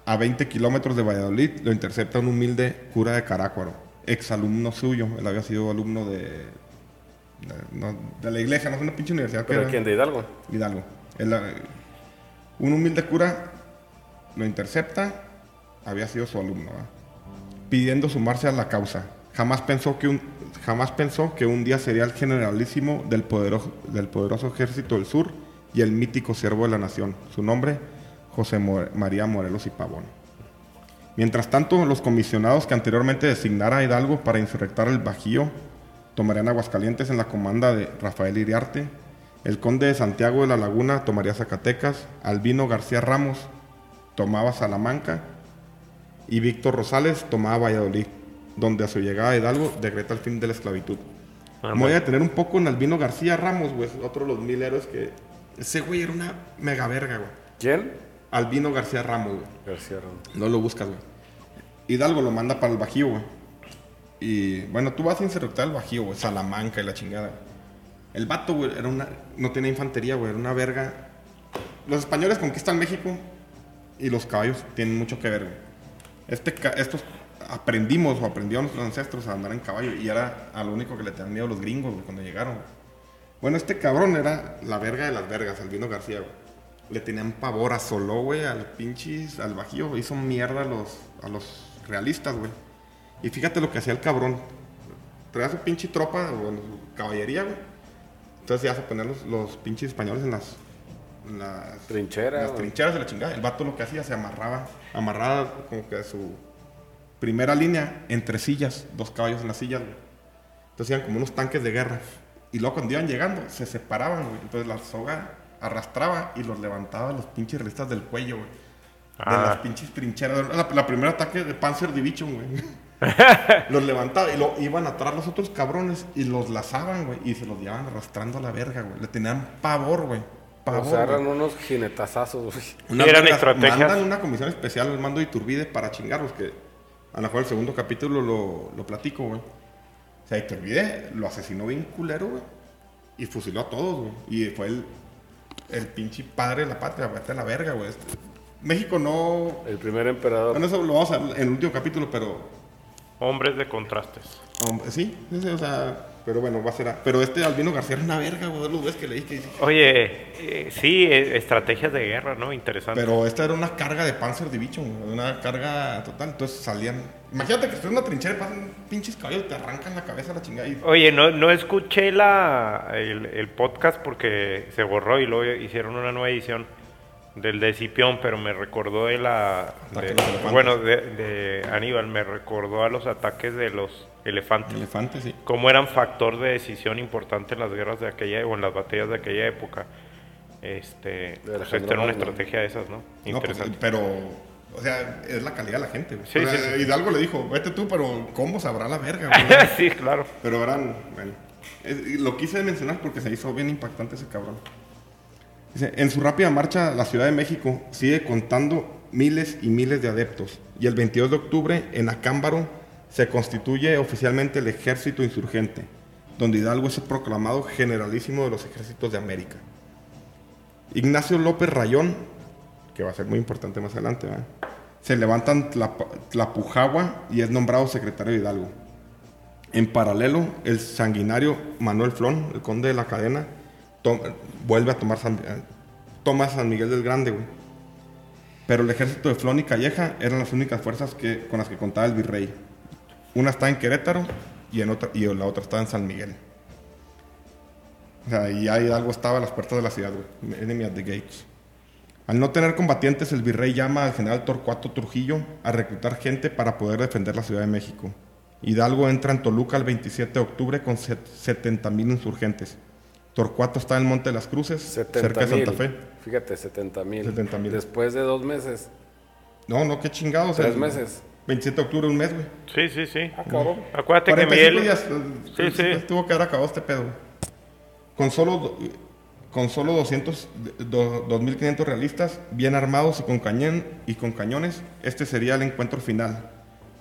a 20 kilómetros de Valladolid, lo intercepta un humilde cura de Carácuaro, exalumno suyo. Él había sido alumno de, de, no, de la iglesia, no es una pinche universidad. ¿Pero quién? ¿De Hidalgo? Hidalgo. Eh, un humilde cura lo intercepta, había sido su alumno, pidiendo sumarse a la causa. Jamás pensó que un, jamás pensó que un día sería el generalísimo del poderoso, del poderoso ejército del sur y el mítico siervo de la nación. Su nombre, José María Morelos y Pavón. Mientras tanto, los comisionados que anteriormente designara Hidalgo para insurrectar el Bajío tomarían Aguascalientes en la comanda de Rafael Iriarte. El conde de Santiago de la Laguna tomaría Zacatecas. Albino García Ramos tomaba Salamanca. Y Víctor Rosales tomaba Valladolid, donde a su llegada a Hidalgo decreta el fin de la esclavitud. Ah, Me voy a detener un poco en Albino García Ramos, güey. Otro de los mil héroes que. Ese güey era una mega verga, güey. ¿Quién? Albino García Ramos, güey. García Ramos. No lo buscas, güey. Hidalgo lo manda para el Bajío, güey. Y bueno, tú vas a insurrectar el Bajío, güey. Salamanca y la chingada. güey. El vato, güey, era una. No tenía infantería, güey. Era una verga. Los españoles conquistan México y los caballos tienen mucho que ver. Este, estos aprendimos o aprendieron nuestros ancestros a andar en caballo y era a lo único que le tenían miedo los gringos, güey, cuando llegaron. Bueno, este cabrón era la verga de las vergas, Albino García, güey. Le tenían pavor, asoló, güey, al pinches, al bajío. Hizo mierda a los, a los realistas, güey. Y fíjate lo que hacía el cabrón. Traía su pinche tropa, o su caballería, güey. Entonces ya se poner los, los pinches españoles en las... Las Trinchera, las trincheras de la chingada. El vato lo que hacía, se amarraba, amarraba como que su primera línea entre sillas, dos caballos en las sillas, güey. Entonces iban como unos tanques de guerra. Y luego cuando iban llegando, se separaban, güey. Entonces la soga arrastraba y los levantaba los pinches realistas del cuello, güey. De Ah. las pinches trincheras. La, la primera ataque de Panzer Division, güey. <laughs> los levantaba y lo iban atrás los otros cabrones y los lazaban, güey. Y se los llevaban arrastrando a la verga, güey. Le tenían pavor, güey. Pavor. O sea, güey. eran unos jinetazazos, güey. Unas eran estrategias. Mandan una comisión especial al mando de Iturbide para chingarlos, que a lo mejor el segundo capítulo lo, lo platico, güey. O sea, Iturbide lo asesinó bien culero, güey. Y fusiló a todos, güey. Y fue el, el pinche padre de la patria, vete a la verga, güey. Este- México no... El primer emperador. Bueno, eso lo vamos a ver en el último capítulo, pero... Hombres de contrastes. hombre, sí, sí, sí, o sea... Pero bueno, va a ser... a- Pero este Albino García era una verga, güey. Los ves que leí que. Oye, eh, sí, eh, estrategias de guerra, ¿no? Interesante. Pero esta era una carga de Panzer Division, una carga total. Entonces salían. Imagínate que estés en una trinchera y pasan pinches caballos te arrancan la cabeza la chingada. Y... Oye, no, no escuché la, el, el podcast porque se borró y luego hicieron una nueva edición del de Cipión, pero me recordó de la... De- elefantes. bueno, de, de Aníbal, me recordó a los ataques de los elefantes. Elefante, sí. Cómo eran factor de decisión importante en las guerras de aquella o en las batallas de aquella época. Este, pues esta era una estrategia de esas, ¿no? No, pues, Interesante. pero. O sea, es la calidad de la gente, güey. Sí, O sea, sí, sí. Hidalgo le dijo, vete tú, pero ¿cómo sabrá la verga, <laughs> sí, claro. pero eran. Bueno. es- lo quise mencionar porque se hizo bien impactante ese cabrón. En su rápida marcha la Ciudad de México sigue contando miles y miles de adeptos. Y el 22 de octubre, en Acámbaro, se constituye oficialmente el ejército insurgente, donde Hidalgo es proclamado generalísimo de los ejércitos de América. Ignacio López Rayón, que va a ser muy importante más adelante, se levanta en Tlapujagua y es nombrado secretario de Hidalgo. En paralelo, el sanguinario Manuel Flón, el conde de la cadena, to- vuelve a tomar San, eh, toma San Miguel del Grande, güey. Pero el ejército de Flón y Calleja eran las únicas fuerzas que, con las que contaba el virrey. Una está en Querétaro y, en otra, y la otra está en San Miguel. O sea, y ahí algo estaba a las puertas de la ciudad, güey. Enemy at the gates. Al no tener combatientes, el virrey llama al general Torcuato Trujillo a reclutar gente para poder defender la Ciudad de México. Hidalgo entra en Toluca el 27 de octubre con 70 mil insurgentes. Torcuato está en el Monte de las Cruces, 70 cerca de Santa. Fe. Fíjate, 70 mil. 70,000. Después de dos meses. No, no, qué chingados. Tres el meses. 27 de octubre, un mes, güey. Sí, sí, sí. Ah, cabrón. Acuérdate que 45 Miguel... días. Sí, eh, sí. Tuvo que haber acabado este pedo. Con solo, con solo 200, do- 2.500 realistas, bien armados y con, cañón, y con cañones, este sería el encuentro final.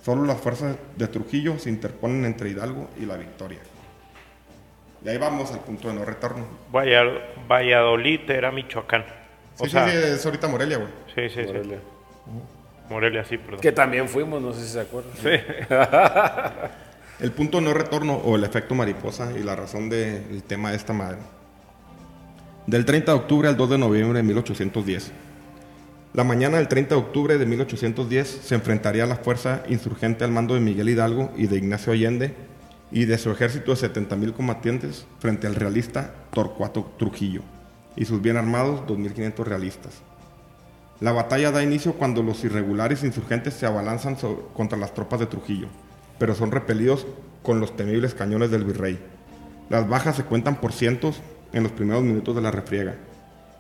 Solo las fuerzas de Trujillo se interponen entre Hidalgo y la victoria. Y ahí vamos al punto de no retorno. Valla- Valladolid era Michoacán. O Sí, sea, sí, sí, es ahorita Morelia, güey. sí, sí, sí. Morelia. Morelia, sí, perdón. Que también fuimos, no sé si se acuerdan. <laughs> El punto de no retorno o el efecto mariposa y la razón del tema de esta madre. Del 30 de octubre al 2 de noviembre de 1810. La mañana del 30 de octubre de 1810 se enfrentaría la fuerza insurgente al mando de Miguel Hidalgo y de Ignacio Allende y de su ejército de 70.000 combatientes frente al realista Torcuato Trujillo y sus bien armados 2.500 realistas. La batalla da inicio cuando los irregulares insurgentes se abalanzan contra las tropas de Trujillo, pero son repelidos con los temibles cañones del virrey. Las bajas se cuentan por cientos en los primeros minutos de la refriega.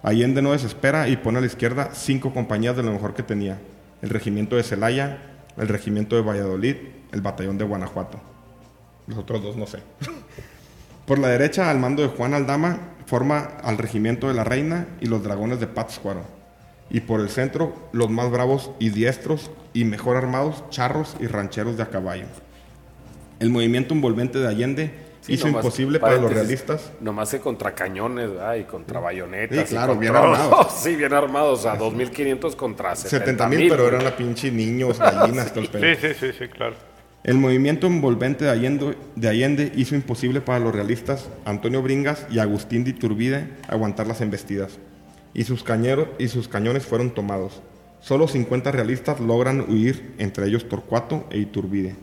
Allende no desespera y pone a la izquierda cinco compañías de lo mejor que tenía. El regimiento de Celaya, el regimiento de Valladolid, el batallón de Guanajuato. Los otros dos no sé. Por la derecha, al mando de Juan Aldama, forma al regimiento de la Reina y los dragones de Pátzcuaro. Y por el centro, los más bravos y diestros y mejor armados charros y rancheros de a caballo. El movimiento envolvente de Allende Sí, hizo nomás, imposible para los realistas Nomás que contra cañones, ¿verdad? Y contra bayonetas. Sí, claro, bien armados. <laughs> sí, bien armados. O sea, 2.500 contra 70 70.000. mil, pero eran la pinche niños, gallinas, todo el pedo. Sí, sí, sí, sí, claro. El movimiento envolvente de Allende, de Allende hizo imposible para los realistas Antonio Bringas y Agustín de Iturbide aguantar las embestidas, y sus, cañeros, y sus cañones fueron tomados. Solo 50 realistas logran huir, entre ellos Torcuato e Iturbide.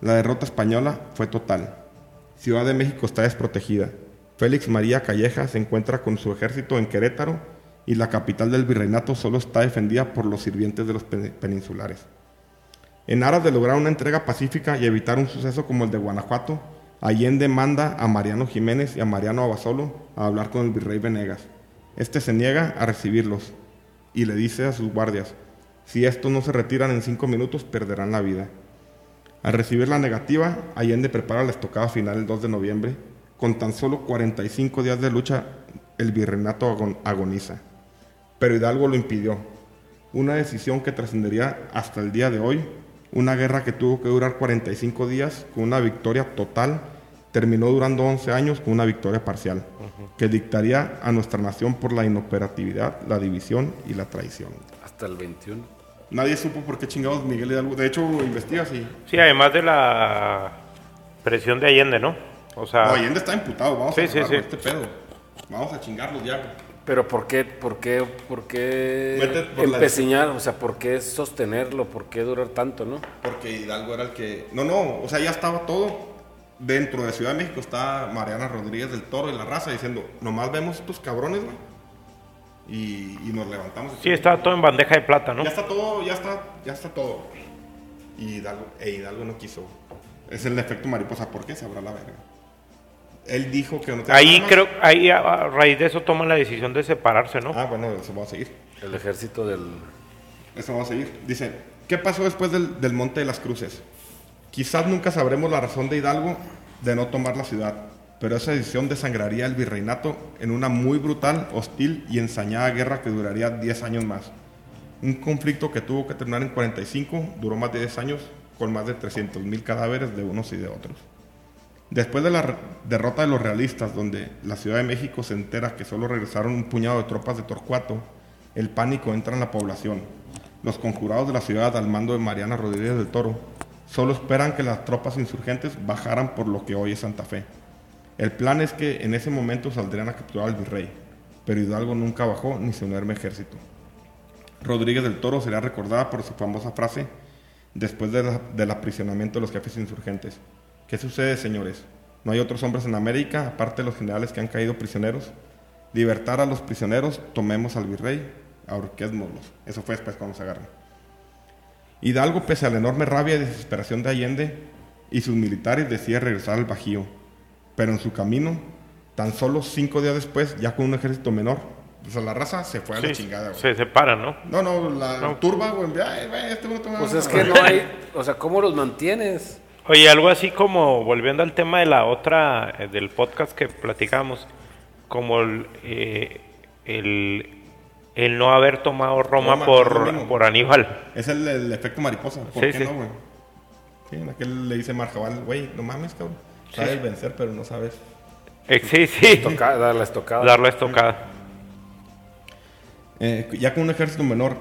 La derrota española fue total. Ciudad de México está desprotegida. Félix María Calleja se encuentra con su ejército en Querétaro y la capital del virreinato solo está defendida por los sirvientes de los pen- peninsulares. En aras de lograr una entrega pacífica y evitar un suceso como el de Guanajuato, Allende manda a Mariano Jiménez y a Mariano Abasolo a hablar con el virrey Venegas. Este se niega a recibirlos y le dice a sus guardias, si estos no se retiran en cinco minutos perderán la vida. Al recibir la negativa, Allende prepara la estocada final el 2 de noviembre. Con tan solo 45 días de lucha, el virreinato agon- agoniza. Pero Hidalgo lo impidió. Una decisión que trascendería hasta el día de hoy. Una guerra que tuvo que durar 45 días con una victoria total, terminó durando 11 años con una victoria parcial, que dictaría a nuestra nación por la inoperatividad, la división y la traición. Hasta el 21. Nadie supo por qué chingados Miguel Hidalgo. De hecho, investigas y Sí, además de la presión de Allende, ¿no? O sea, No, Allende está imputado, vamos Sí, a sí, este pedo. Vamos a chingarlos ya. Pero ¿por qué, por qué, por qué por empeciñar? O sea, ¿por qué sostenerlo? ¿Por qué durar tanto, no? Porque Hidalgo era el que... No, no, o sea, ya estaba todo. Dentro de Ciudad de México está Mariana Rodríguez del Toro y la raza diciendo, nomás vemos estos cabrones, güey. Y, y nos levantamos. sí, estaba todo en bandeja de plata, ¿no? Ya está todo, ya está, ya está todo. Y Hidalgo, e Hidalgo no quiso. Es el efecto mariposa. ¿Por qué? Sabrá la verga. Él dijo que no tenía Ahí armas. creo, ahí a, a raíz de eso toman la decisión de separarse, ¿no? Ah, bueno, eso va a seguir. El ejército del... Eso vamos a seguir. Dice, ¿qué pasó después del, del Monte de las Cruces? Quizás nunca sabremos la razón de Hidalgo de no tomar la ciudad, pero esa decisión desangraría el virreinato en una muy brutal, hostil y ensañada guerra que duraría 10 años más. Un conflicto que tuvo que terminar en 45, duró más de 10 años, con más de 300.000 cadáveres de unos y de otros. Después de la derrota de los realistas, donde la Ciudad de México se entera que solo regresaron un puñado de tropas de Torcuato, el pánico entra en la población. Los conjurados de la ciudad, al mando de Mariana Rodríguez del Toro, solo esperan que las tropas insurgentes bajaran por lo que hoy es Santa Fe. El plan es que en ese momento saldrían a capturar al virrey, pero Hidalgo nunca bajó ni se unió al ejército. Rodríguez del Toro será recordada por su famosa frase después del aprisionamiento de los jefes insurgentes. ¿Qué sucede, señores? ¿No hay otros hombres en América, aparte de los generales que han caído prisioneros? Libertar a los prisioneros, tomemos al virrey, ahorquémoslos. Eso fue después cuando se agarran. Hidalgo, pese a la enorme rabia y desesperación de Allende y sus militares, decide regresar al Bajío. Pero en su camino, tan solo cinco días después, ya con un ejército menor, o sea, la raza se fue a la Sí, chingada, güey. se separan, ¿no? No, no, la No. turba, güey, ay, este Pues es que no <laughs> hay... O sea, ¿cómo los mantienes? Oye, algo así como, volviendo al tema de la otra, eh, del podcast que platicamos, como el, eh, el, el no haber tomado Roma, por, por Aníbal. Es el, el efecto mariposa. ¿Por Sí, qué sí. no, güey? Sí, en aquel le dice Marjabal, güey, no mames, cabrón. Sabes vencer, pero no sabes. Eh, sí, sí, dar la estocada. dar la estocada. Eh, ya con un ejército menor,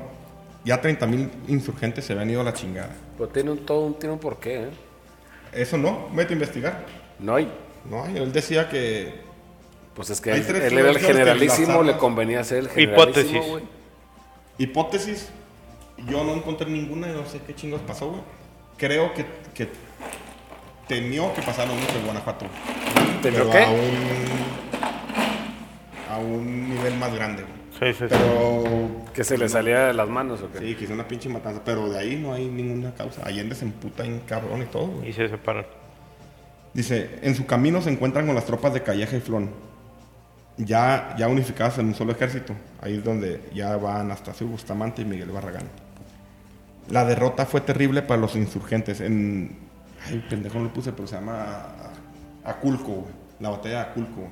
ya 30.000 insurgentes se habían ido a la chingada. Pero tiene un, todo un, tiene un porqué, ¿eh? Eso no, vete a investigar. No hay... No, él decía que Pues es que Hay él, él era el generalísimo, le convenía ser el generalísimo, Hipótesis. güey. hipótesis, yo no encontré ninguna, no sé qué chingos pasó, güey. Creo que, que temió que pasara mismo en Guanajuato. ¿Temió qué? A un, a un nivel más grande, güey. Sí, sí, sí. Pero Que se le salía de las manos o qué. sí, que hizo una pinche matanza, pero de ahí no hay ninguna causa. Allende se emputa en cabrón y todo, güey. Y se separan. Dice, en su camino se encuentran con las tropas de Calleja y Flón, ya, ya unificadas en un solo ejército. Ahí es donde ya van Anastasio Bustamante y Miguel Barragán. La derrota fue terrible para los insurgentes. En, ay, pendejo no lo puse, pero se llama Aculco, güey. la batalla de Aculco.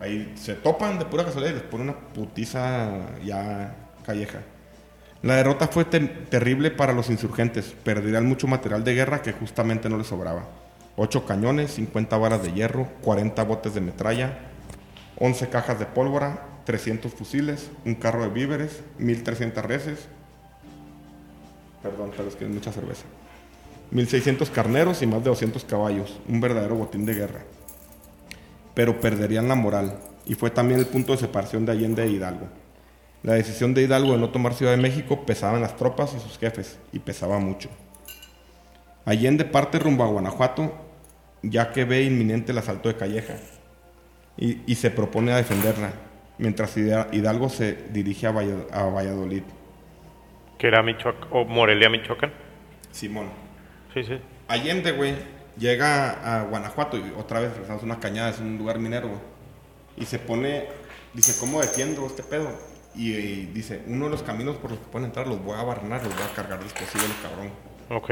Ahí se topan de pura casualidad y les pone una putiza ya Calleja. La derrota fue te- terrible para los insurgentes. Perderían mucho material de guerra que justamente no les sobraba. 8 cañones, 50 varas de hierro, 40 botes de metralla, 11 cajas de pólvora, 300 fusiles, un carro de víveres, 1300 reses. Perdón, pero es que es mucha cerveza. 1600 carneros y más de 200 caballos. Un verdadero botín de guerra. Pero perderían la moral. Y fue también el punto de separación de Allende e Hidalgo. La decisión de Hidalgo de no tomar Ciudad de México pesaba en las tropas y sus jefes, y pesaba mucho. Allende parte rumbo a Guanajuato, ya que ve inminente el asalto de Calleja, y, y se propone a defenderla, mientras Hida- Hidalgo se dirige a Valladolid. Que era Michoacán, o Morelia, Michoacán. Simón. Sí, sí. Allende, güey, llega a Guanajuato y otra vez regresamos a una cañada, es un lugar minero, güey. Y se pone, dice, ¿cómo defiendo este pedo? Y, y dice, uno de los caminos por los que pueden entrar los voy a barrenar, los voy a cargar de explosivos, cabrón. Ok.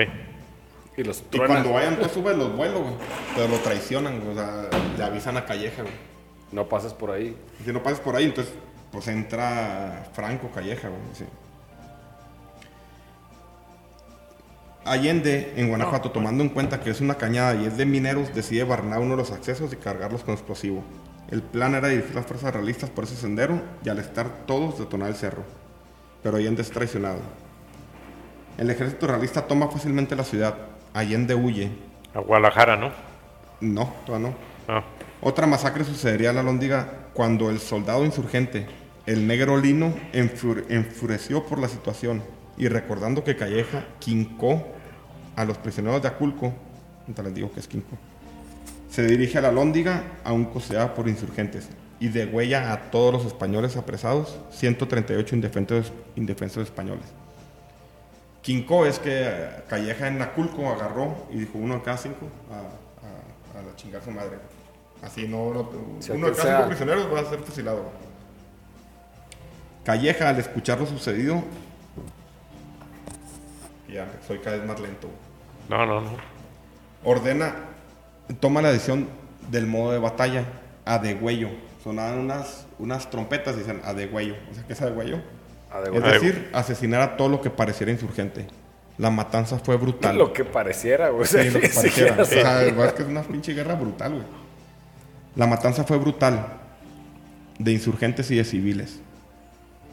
Y los Y cuando vayan, <laughs> tú subes los vuelos, güey. Pero lo traicionan, güey. O sea, le avisan a Calleja, güey. No pases por ahí. Si no pases por ahí, entonces, pues entra Franco Calleja, güey. sí. Allende, en Guanajuato, tomando en cuenta que es una cañada y es de mineros, decide barrenar uno de los accesos y cargarlos con explosivo. El plan era dirigir las fuerzas realistas por ese sendero y al estar todos detonar el cerro. Pero Allende es traicionado. El ejército realista toma fácilmente la ciudad. Allende huye. A Guadalajara, ¿no? No, todavía no. Ah. Otra masacre sucedería en la Lóndiga cuando el soldado insurgente, el negro Lino, enfure- enfureció por la situación y recordando que Calleja quincó a los prisioneros de Aculco, ahorita les digo que es quinco, se dirige a la Lóndiga, aún custodiada por insurgentes, y degüella a todos los españoles apresados, 138 indefensos, indefensos españoles. Quincó es que Calleja en Aculco agarró y dijo uno de cada cinco a, a- a la chingar su madre. Así no, uno de cada sea- cinco prisioneros va a ser fusilado. Calleja al escuchar lo sucedido, ya soy cada vez más lento. No, no, no. Ordena, toma la decisión del modo de batalla a degüello. Sonaban unas, unas trompetas y dicen a degüello. O sea, ¿qué es a degüello? A Es decir, asesinar a todo lo que pareciera insurgente. La matanza fue brutal. Lo que pareciera, güey. Sí, lo que <laughs> pareciera. O sea, es que es una pinche guerra brutal, güey. La matanza fue brutal. De insurgentes y de civiles.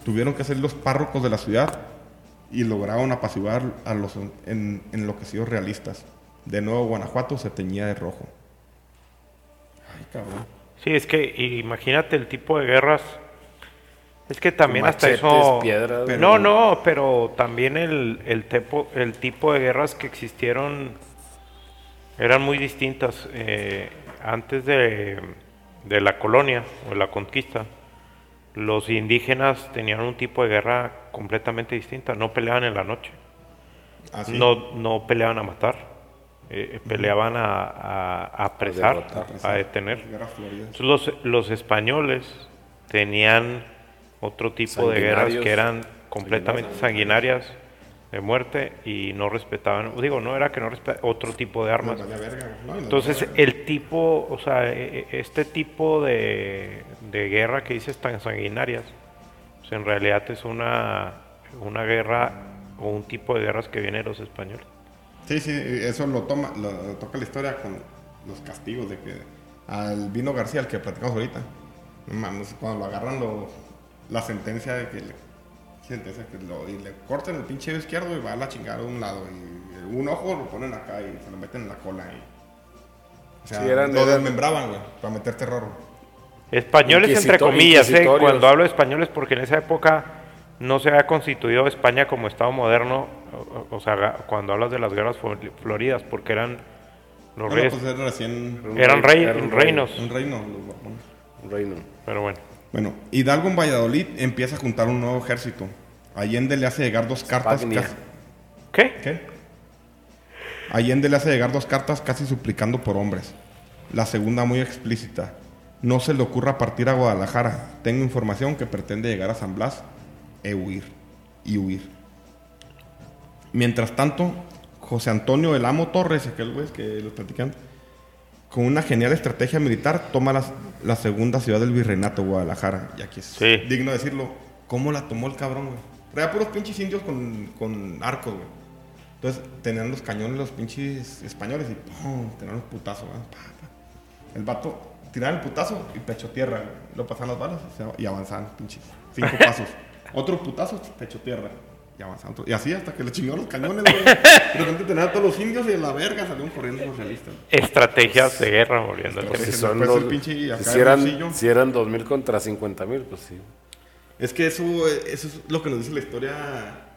Tuvieron que ser los párrocos de la ciudad y lograron apaciguar a los en- enloquecidos realistas. De nuevo, Guanajuato se teñía de rojo. Ay, cabrón. Sí, es que imagínate el tipo de guerras. Es que también hasta eso. piedras, Pero- no, no, pero también el, el, tepo- el tipo de guerras que existieron eran muy distintas. Eh, antes de, de la colonia o de la conquista, los indígenas tenían un tipo de guerra completamente distinta. No peleaban en la noche, Así. no, no peleaban a matar, eh, peleaban a, a, a apresar, derrotar. a detener. Entonces, los, los españoles tenían otro tipo de guerras que eran completamente sanguinarias de muerte y no respetaban, digo, no era que no respetaban otro tipo de armas. No, Entonces, el tipo, o sea, e- e- este tipo de, de guerra que dices tan sanguinarias, pues en realidad es una, una guerra o un tipo de guerras que viene de los españoles. Sí, sí, eso lo toma, lo, lo toca la historia con los castigos de que al Vino García, el que platicamos ahorita, mames, cuando lo agarran lo- la sentencia de que le, sentencia que lo, y le cortan el pinche izquierdo y va a la chingada de un lado y un ojo lo ponen acá y se lo meten en la cola y, o sea, Sí, eran- lo eran- desmembraban, güey, para meter terror. güey. Españoles entre comillas, ¿eh? cuando hablo de españoles porque en esa época no se había constituido España como Estado moderno, o, o sea, cuando hablas de las guerras fl- floridas, porque eran los Bueno, reyes, pues era recién eran rey- era un rey. reinos, un reino, los. Un reino. pero bueno. Bueno, Hidalgo en Valladolid empieza a juntar un nuevo ejército. Allende le hace llegar dos cartas. Casi- ¿Qué? ¿Qué? Allende le hace llegar dos cartas casi suplicando por hombres. La segunda muy explícita. No se le ocurra partir a Guadalajara. Tengo información que pretende llegar a San Blas e huir. Y huir. Mientras tanto, José Antonio El Amo Torres, aquel güey que los platican, con una genial estrategia militar, toma las- la segunda ciudad del virreinato, Guadalajara. Y aquí es Sí. digno decirlo. ¿Cómo la tomó el cabrón, güey? Traía puros pinches indios con, con arcos, güey. Entonces tenían los cañones los pinches españoles y ¡pum! tenían los putazos, güey. El vato tiraba el putazo y pecho tierra, güey. Lo pasaban las balas y avanzaban, pinches. Cinco <laughs> pasos. Otro putazo, pecho tierra. Y avanzaban. Y así hasta que le chingó los cañones, güey. De repente tenían a todos los indios y a la verga salieron corriendo los realistas. Estrategias de guerra, volviendo al tema. Si son pinche acá si, eran, si eran 2.000 contra 50.000, pues sí. Es que eso, eh, eso es lo que nos dice la historia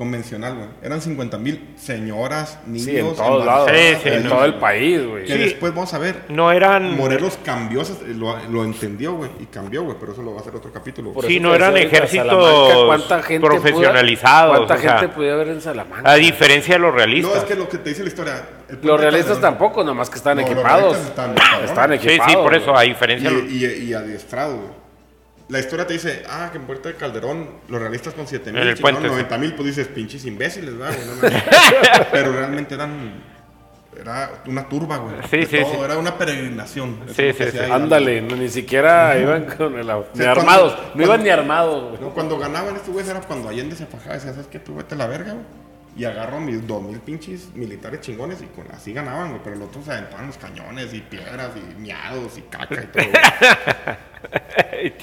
convencional, güey. Eran 50 mil señoras, niños. Sí, en todos lados. Sí, sí, en no. todo el país, güey. Que Sí. después vamos a ver. No eran. Morelos cambió, lo, lo entendió, güey, y cambió, güey, pero eso lo va a hacer otro capítulo. Por Sí, no eran ejércitos Salamanca, ¿cuánta gente profesionalizados, ¿Cuánta o sea, gente pudiera haber en Salamanca? A diferencia de los no, realistas. es que lo que te dice la historia. Los realistas Calderón- tampoco, nomás que están No, equipados. están. Están Sí, equipados. sí, por eso, a diferencia de los- Y, y, y adiestrado, güey. La historia te dice, ah, que en Puerto de Calderón, los realistas con 7 En mil, el puente, sí. 90 mil, pues dices, pinches imbéciles, ¿verdad, güey? No. <laughs> Pero realmente eran. Era una turba, güey. Sí, sí, todo, sí. Era una peregrinación. Sí, sí, sí. Ándale, no, ni siquiera iban con el au- ni Sí, cuando- armados. No cuando- iban ni armados, güey. No, cuando ganaban estos güeyes era cuando Allende se fajaba y decía, ¿sabes qué? Tú vete a la verga, güey. Y agarro a mis dos mil pinches militares chingones y con así ganaban, güey. Pero los otros se aventaban los cañones y piedras y miados y caca y todo.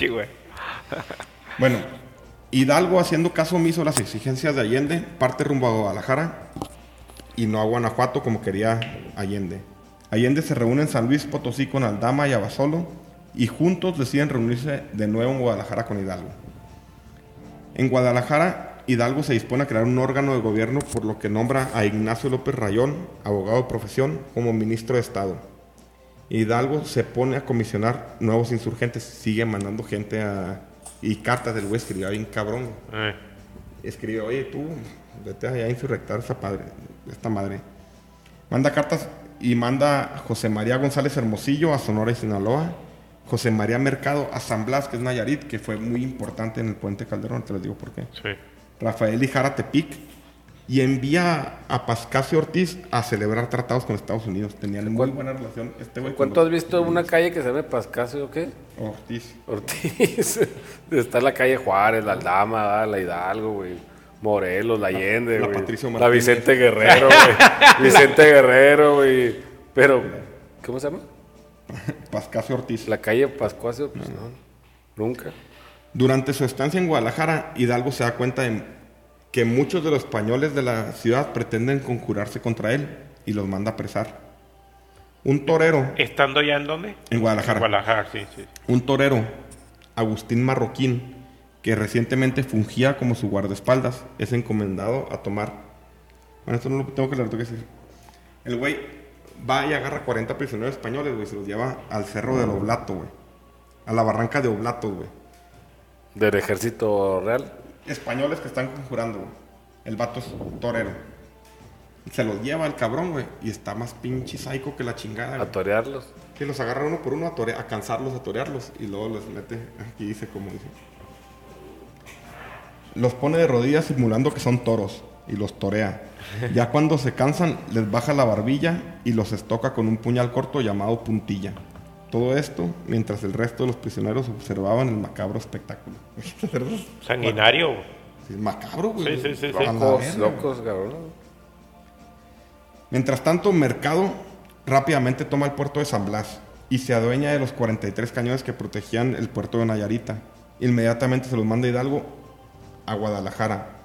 <laughs> güey. Bueno, Hidalgo, haciendo caso omiso a las exigencias de Allende, parte rumbo a Guadalajara y no a Guanajuato como quería Allende. Allende se reúne en San Luis Potosí con Aldama y Abasolo y juntos deciden reunirse de nuevo en Guadalajara con Hidalgo. En Guadalajara, Hidalgo se dispone a crear un órgano de gobierno por lo que nombra a Ignacio López Rayón, abogado de profesión, como ministro de Estado. Hidalgo se pone a comisionar nuevos insurgentes, sigue mandando gente a... Y cartas del güey escribía bien cabrón. Eh, Escribe, oye, tú, vete allá a insurrectar esta, padre, esta madre. Manda cartas y manda a José María González Hermosillo a Sonora y Sinaloa. José María Mercado a San Blas, que es Nayarit, que fue muy importante en el puente Calderón, te les digo por qué. sí. Rafael Lijara Tepic y envía a Pascasio Ortiz a celebrar tratados con Estados Unidos. Tenían muy buena relación este güey. ¿Cuánto has visto una calle que se llama Pascasio o qué? Ortiz. Ortiz. <laughs> Está la calle Juárez, la Aldama, ¿verdad? la Hidalgo, güey. Morelos, la Allende, la güey. Patricio La. Vicente Guerrero, güey. <laughs> Vicente Guerrero, güey. Pero, ¿cómo se llama? <laughs> Pascasio Ortiz. La calle Pascuasio, pues no. Nunca. Durante su estancia en Guadalajara, Hidalgo se da cuenta de que muchos de los españoles de la ciudad pretenden conjurarse contra él y los manda a apresar. Un torero ¿Estando ya en dónde? en Guadalajara. Guadalajara, sí, sí. Un torero, Agustín Marroquín, que recientemente fungía como su guardaespaldas, es encomendado a tomar. Bueno, esto no lo tengo que leer, tengo que decir. El güey va y agarra 40 prisioneros españoles, güey, se los lleva al cerro del Oblato, güey. A la barranca de Oblatos, güey. Del ejército real. Españoles que están conjurando, güey. El vato es torero. Se los lleva al cabrón, güey. Y está más pinche psycho que la chingada, A güey. torearlos. Que los agarra uno por uno a, tore- a cansarlos, a torearlos. Y luego los mete, aquí dice como dice. Los pone de rodillas simulando que son toros. Y los torea. Ya cuando se cansan, les baja la barbilla y los estoca con un puñal corto llamado puntilla. Todo esto mientras el resto de los prisioneros observaban el macabro espectáculo. <laughs> Sanguinario. Sí, macabro, güey. Sí, sí, sí, sí. Locos, verga. locos, cabrón. Mientras tanto, Mercado rápidamente toma el puerto de San Blas y se adueña de los 43 cañones que protegían el puerto de Nayarita. Inmediatamente se los manda Hidalgo a Guadalajara.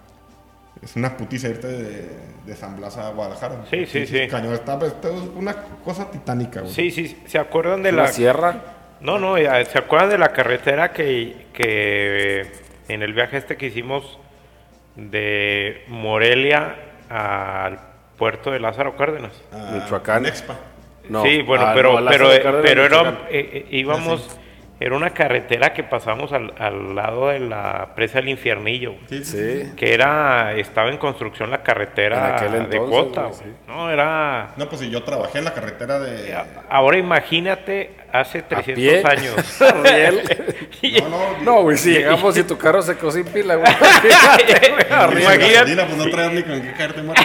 Es una putiza irte de, de San Blas a Guadalajara. Sí, sí, sí. Cañones, está, está- es una cosa titánica, güey. Sí, sí, ¿se acuerdan de La la... sierra. No, no, ya, ¿se acuerdan de la carretera que, que en el viaje este que hicimos de Morelia al puerto de Lázaro Cárdenas? A Michoacán. Nexpa. No. sí, bueno, Ah, pero, no, pero, pero era, eh, eh, íbamos era una carretera que pasamos al, al lado de la presa del Infiernillo. Sí, sí. Sí. Que era, estaba en construcción la En carretera de Cota. güey, güey. sí. No, era... No, pues si yo trabajé en la carretera de... Ahora imagínate hace 300 pie? años. <laughs> <laughs> No, no, No, güey, si llegamos y tu carro se quedó sin pila, güey. <laughs> Imagínate. pues no traes ni con qué caerte muerto.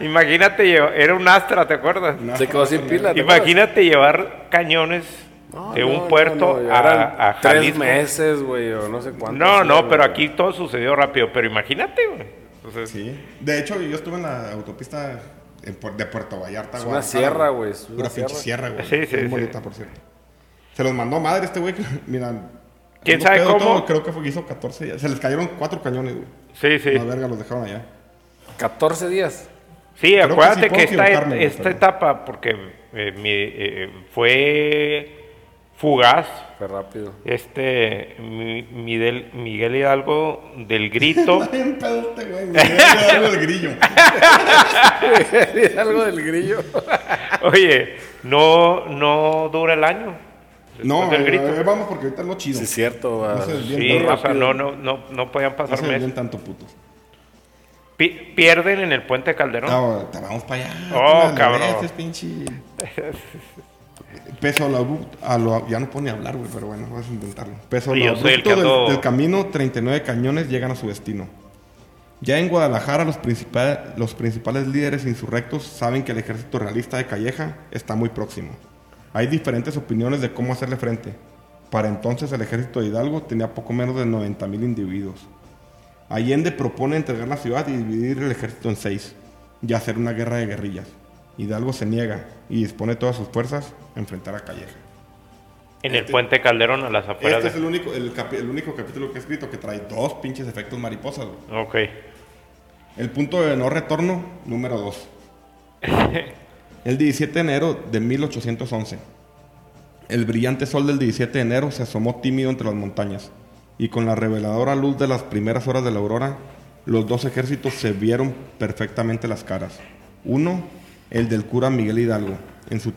Imagínate, llevar- era un Astra, ¿te acuerdas? Se quedó sin pila. Imagínate llevar cañones No, de no, un no, puerto no, a, a Tres meses, güey, o no sé cuánto. No, no, güey. pero aquí todo sucedió rápido. Pero imagínate, güey. Entonces, Sí. De hecho, yo estuve en la autopista de Puerto Vallarta. Es una sierra, güey, es una pinche sierra. güey. Sí, sí, Muy sí. bonita, por cierto. Se los mandó madre este güey. que- <laughs> Mira. ¿Quién sabe cómo? todo, creo que fue, hizo 14 días. Se les cayeron cuatro cañones, güey. sí, sí. La verga los dejaron allá. 14 días. Sí, que acuérdate sí que, esta, equivocarme, güey, esta pero- etapa, porque eh, mi- eh, fue fugaz, Fue rápido. este Mi- Miguel, Miguel Hidalgo del grito. <laughs> Este güey. Me dio algo de grillo. Algo del grillo. <laughs> Oye, no, no dura el año. No, del grito. eh, vamos porque ahorita es lo chido. Sí, es cierto. No se Sí, o sea, no, no, no, no podían No pasar se desvíen meses. tanto putos. Pi- pierden en el puente Calderón. No, te vamos para allá. Oh, cabrón. mereces, pinche. <laughs> Peso a lo, abu- a lo- Ya no pone a hablar, güey, pero bueno, vamos a intentarlo. Peso a lo abrupto del, del camino, 39 cañones llegan a su destino. Ya en Guadalajara, los, principal- los principales líderes insurrectos saben que el ejército realista de Calleja está muy próximo. Hay diferentes opiniones de cómo hacerle frente. Para entonces, el ejército de Hidalgo tenía poco menos de 90 mil individuos. Allende propone entregar la ciudad y dividir el ejército en seis y hacer una guerra de guerrillas. Hidalgo se niega y dispone todas sus fuerzas enfrentar a Calleja. En el puente Calderón, a las afueras. Este es de- el único, el, el único capítulo que he escrito que trae dos pinches efectos mariposas. güey. Ok. El punto de no retorno número 2. <laughs> El 17 de enero de 1811. El brillante sol del 17 de enero se asomó tímido entre las montañas, y con la reveladora luz de las primeras horas de la aurora, los dos ejércitos se vieron perfectamente las caras. Uno, el del cura Miguel Hidalgo, en su,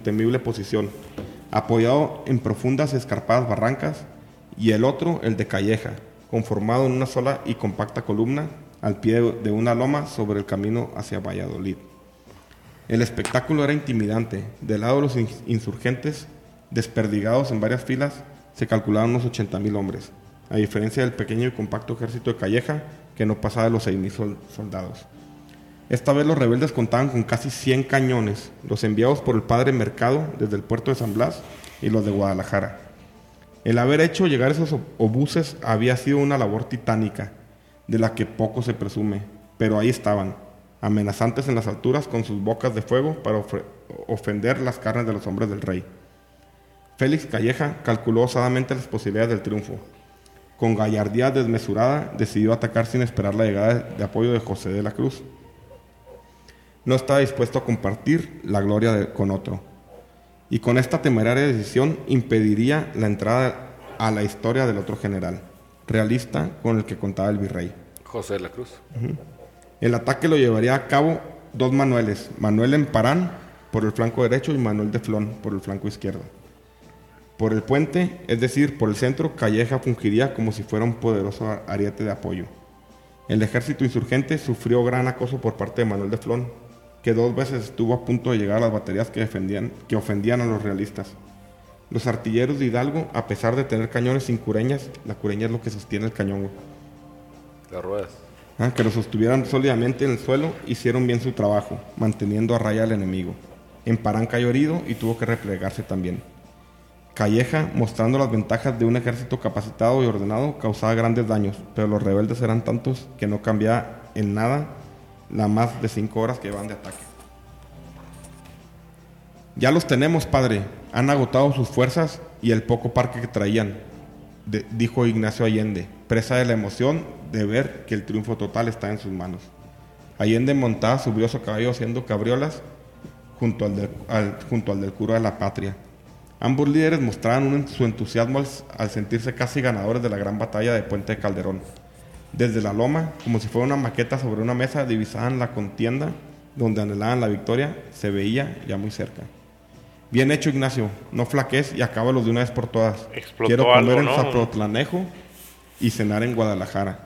temible posición, apoyado en profundas y escarpadas barrancas, y el otro, el de Calleja, conformado en una sola y compacta columna al pie de- una loma sobre el camino hacia Valladolid. El espectáculo era intimidante. Del lado de los ins- insurgentes, desperdigados en varias filas, se calculaban unos 80 mil hombres, a diferencia del pequeño y compacto ejército de Calleja, que no pasaba de los 6 mil soldados. Esta vez los rebeldes contaban con casi 100 cañones, los enviados por el padre Mercado desde el puerto de San Blas y los de Guadalajara. El haber hecho llegar esos ob- obuses había sido una labor titánica, de la que poco se presume, pero ahí estaban, amenazantes en las alturas con sus bocas de fuego para ofender las carnes de los hombres del rey. Félix Calleja calculó osadamente las posibilidades del triunfo. Con gallardía desmesurada, decidió atacar sin esperar la llegada de apoyo de José de la Cruz. No estaba dispuesto a compartir la gloria de- con otro y con esta temeraria decisión impediría la entrada a la historia del otro general, realista con el que contaba el virrey. José de la Cruz. El ataque lo llevaría a cabo dos Manueles, Manuel Emparán por el flanco derecho y Manuel de Flón por el flanco izquierdo. Por el puente, es decir, por el centro, Calleja fungiría como si fuera un poderoso ariete de apoyo. El ejército insurgente sufrió gran acoso por parte de Manuel de Flón, que dos veces estuvo a punto de llegar a las baterías que, defendían, que ofendían a los realistas. Los artilleros de Hidalgo, a pesar de tener cañones sin cureñas, la cureña es lo que sostiene el cañón. Las ruedas. Ah, que lo sostuvieran sólidamente en el suelo, hicieron bien su trabajo, manteniendo a raya al enemigo. Emparán cayó herido y tuvo que replegarse también. Calleja, mostrando las ventajas de un ejército capacitado y ordenado, causaba grandes daños, pero los rebeldes eran tantos que no cambiaba en nada las más de cinco horas que llevaban de ataque. Ya los tenemos, padre. Han agotado sus fuerzas y el poco parque que traían, dijo Ignacio Allende, presa de la emoción de ver que el triunfo total está en sus manos. Allende montaba su brioso caballo haciendo cabriolas junto al, del, junto al del cura de la patria. Ambos líderes mostraban su entusiasmo al, sentirse casi ganadores de la gran batalla de Puente de Calderón. Desde la loma, como si fuera una maqueta sobre una mesa, divisaban la contienda donde anhelaban la victoria, se veía ya muy cerca. Bien hecho, Ignacio. No flaques y acábalo de una vez por todas. Explotó Quiero comer algo, en ¿no? Zapotlanejo y cenar en Guadalajara.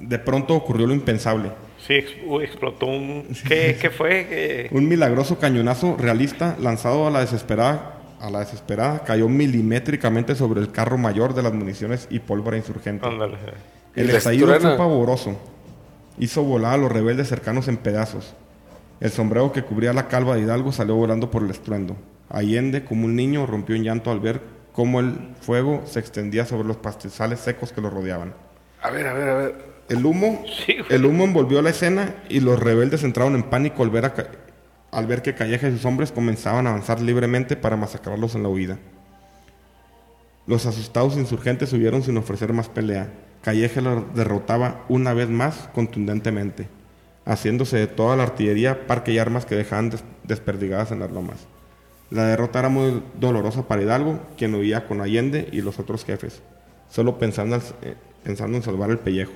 De pronto ocurrió lo impensable. Sí, ex- explotó un... <laughs> ¿Qué, qué fue? ¿Qué- Un milagroso cañonazo realista lanzado a la desesperada, a la desesperada cayó milimétricamente sobre el carro mayor de las municiones y pólvora insurgente. Ándale. El estallido fue pavoroso. Hizo volar a los rebeldes cercanos en pedazos. El sombrero que cubría la calva de Hidalgo salió volando por el estruendo. Allende, como un niño, rompió en llanto al ver cómo el fuego se extendía sobre los pastizales secos que lo rodeaban. A ver, a ver, a ver. El humo, Sí, el humo envolvió la escena y los rebeldes entraron en pánico al ver, a al ver que Calleja y sus hombres comenzaban a avanzar libremente para masacrarlos en la huida. Los asustados insurgentes huyeron sin ofrecer más pelea. Calleja los derrotaba una vez más contundentemente, haciéndose de toda la artillería, parque y armas que dejaban des- desperdigadas en las lomas. La derrota era muy dolorosa para Hidalgo, quien huía con Allende y los otros jefes, solo pensando, eh, en salvar el pellejo,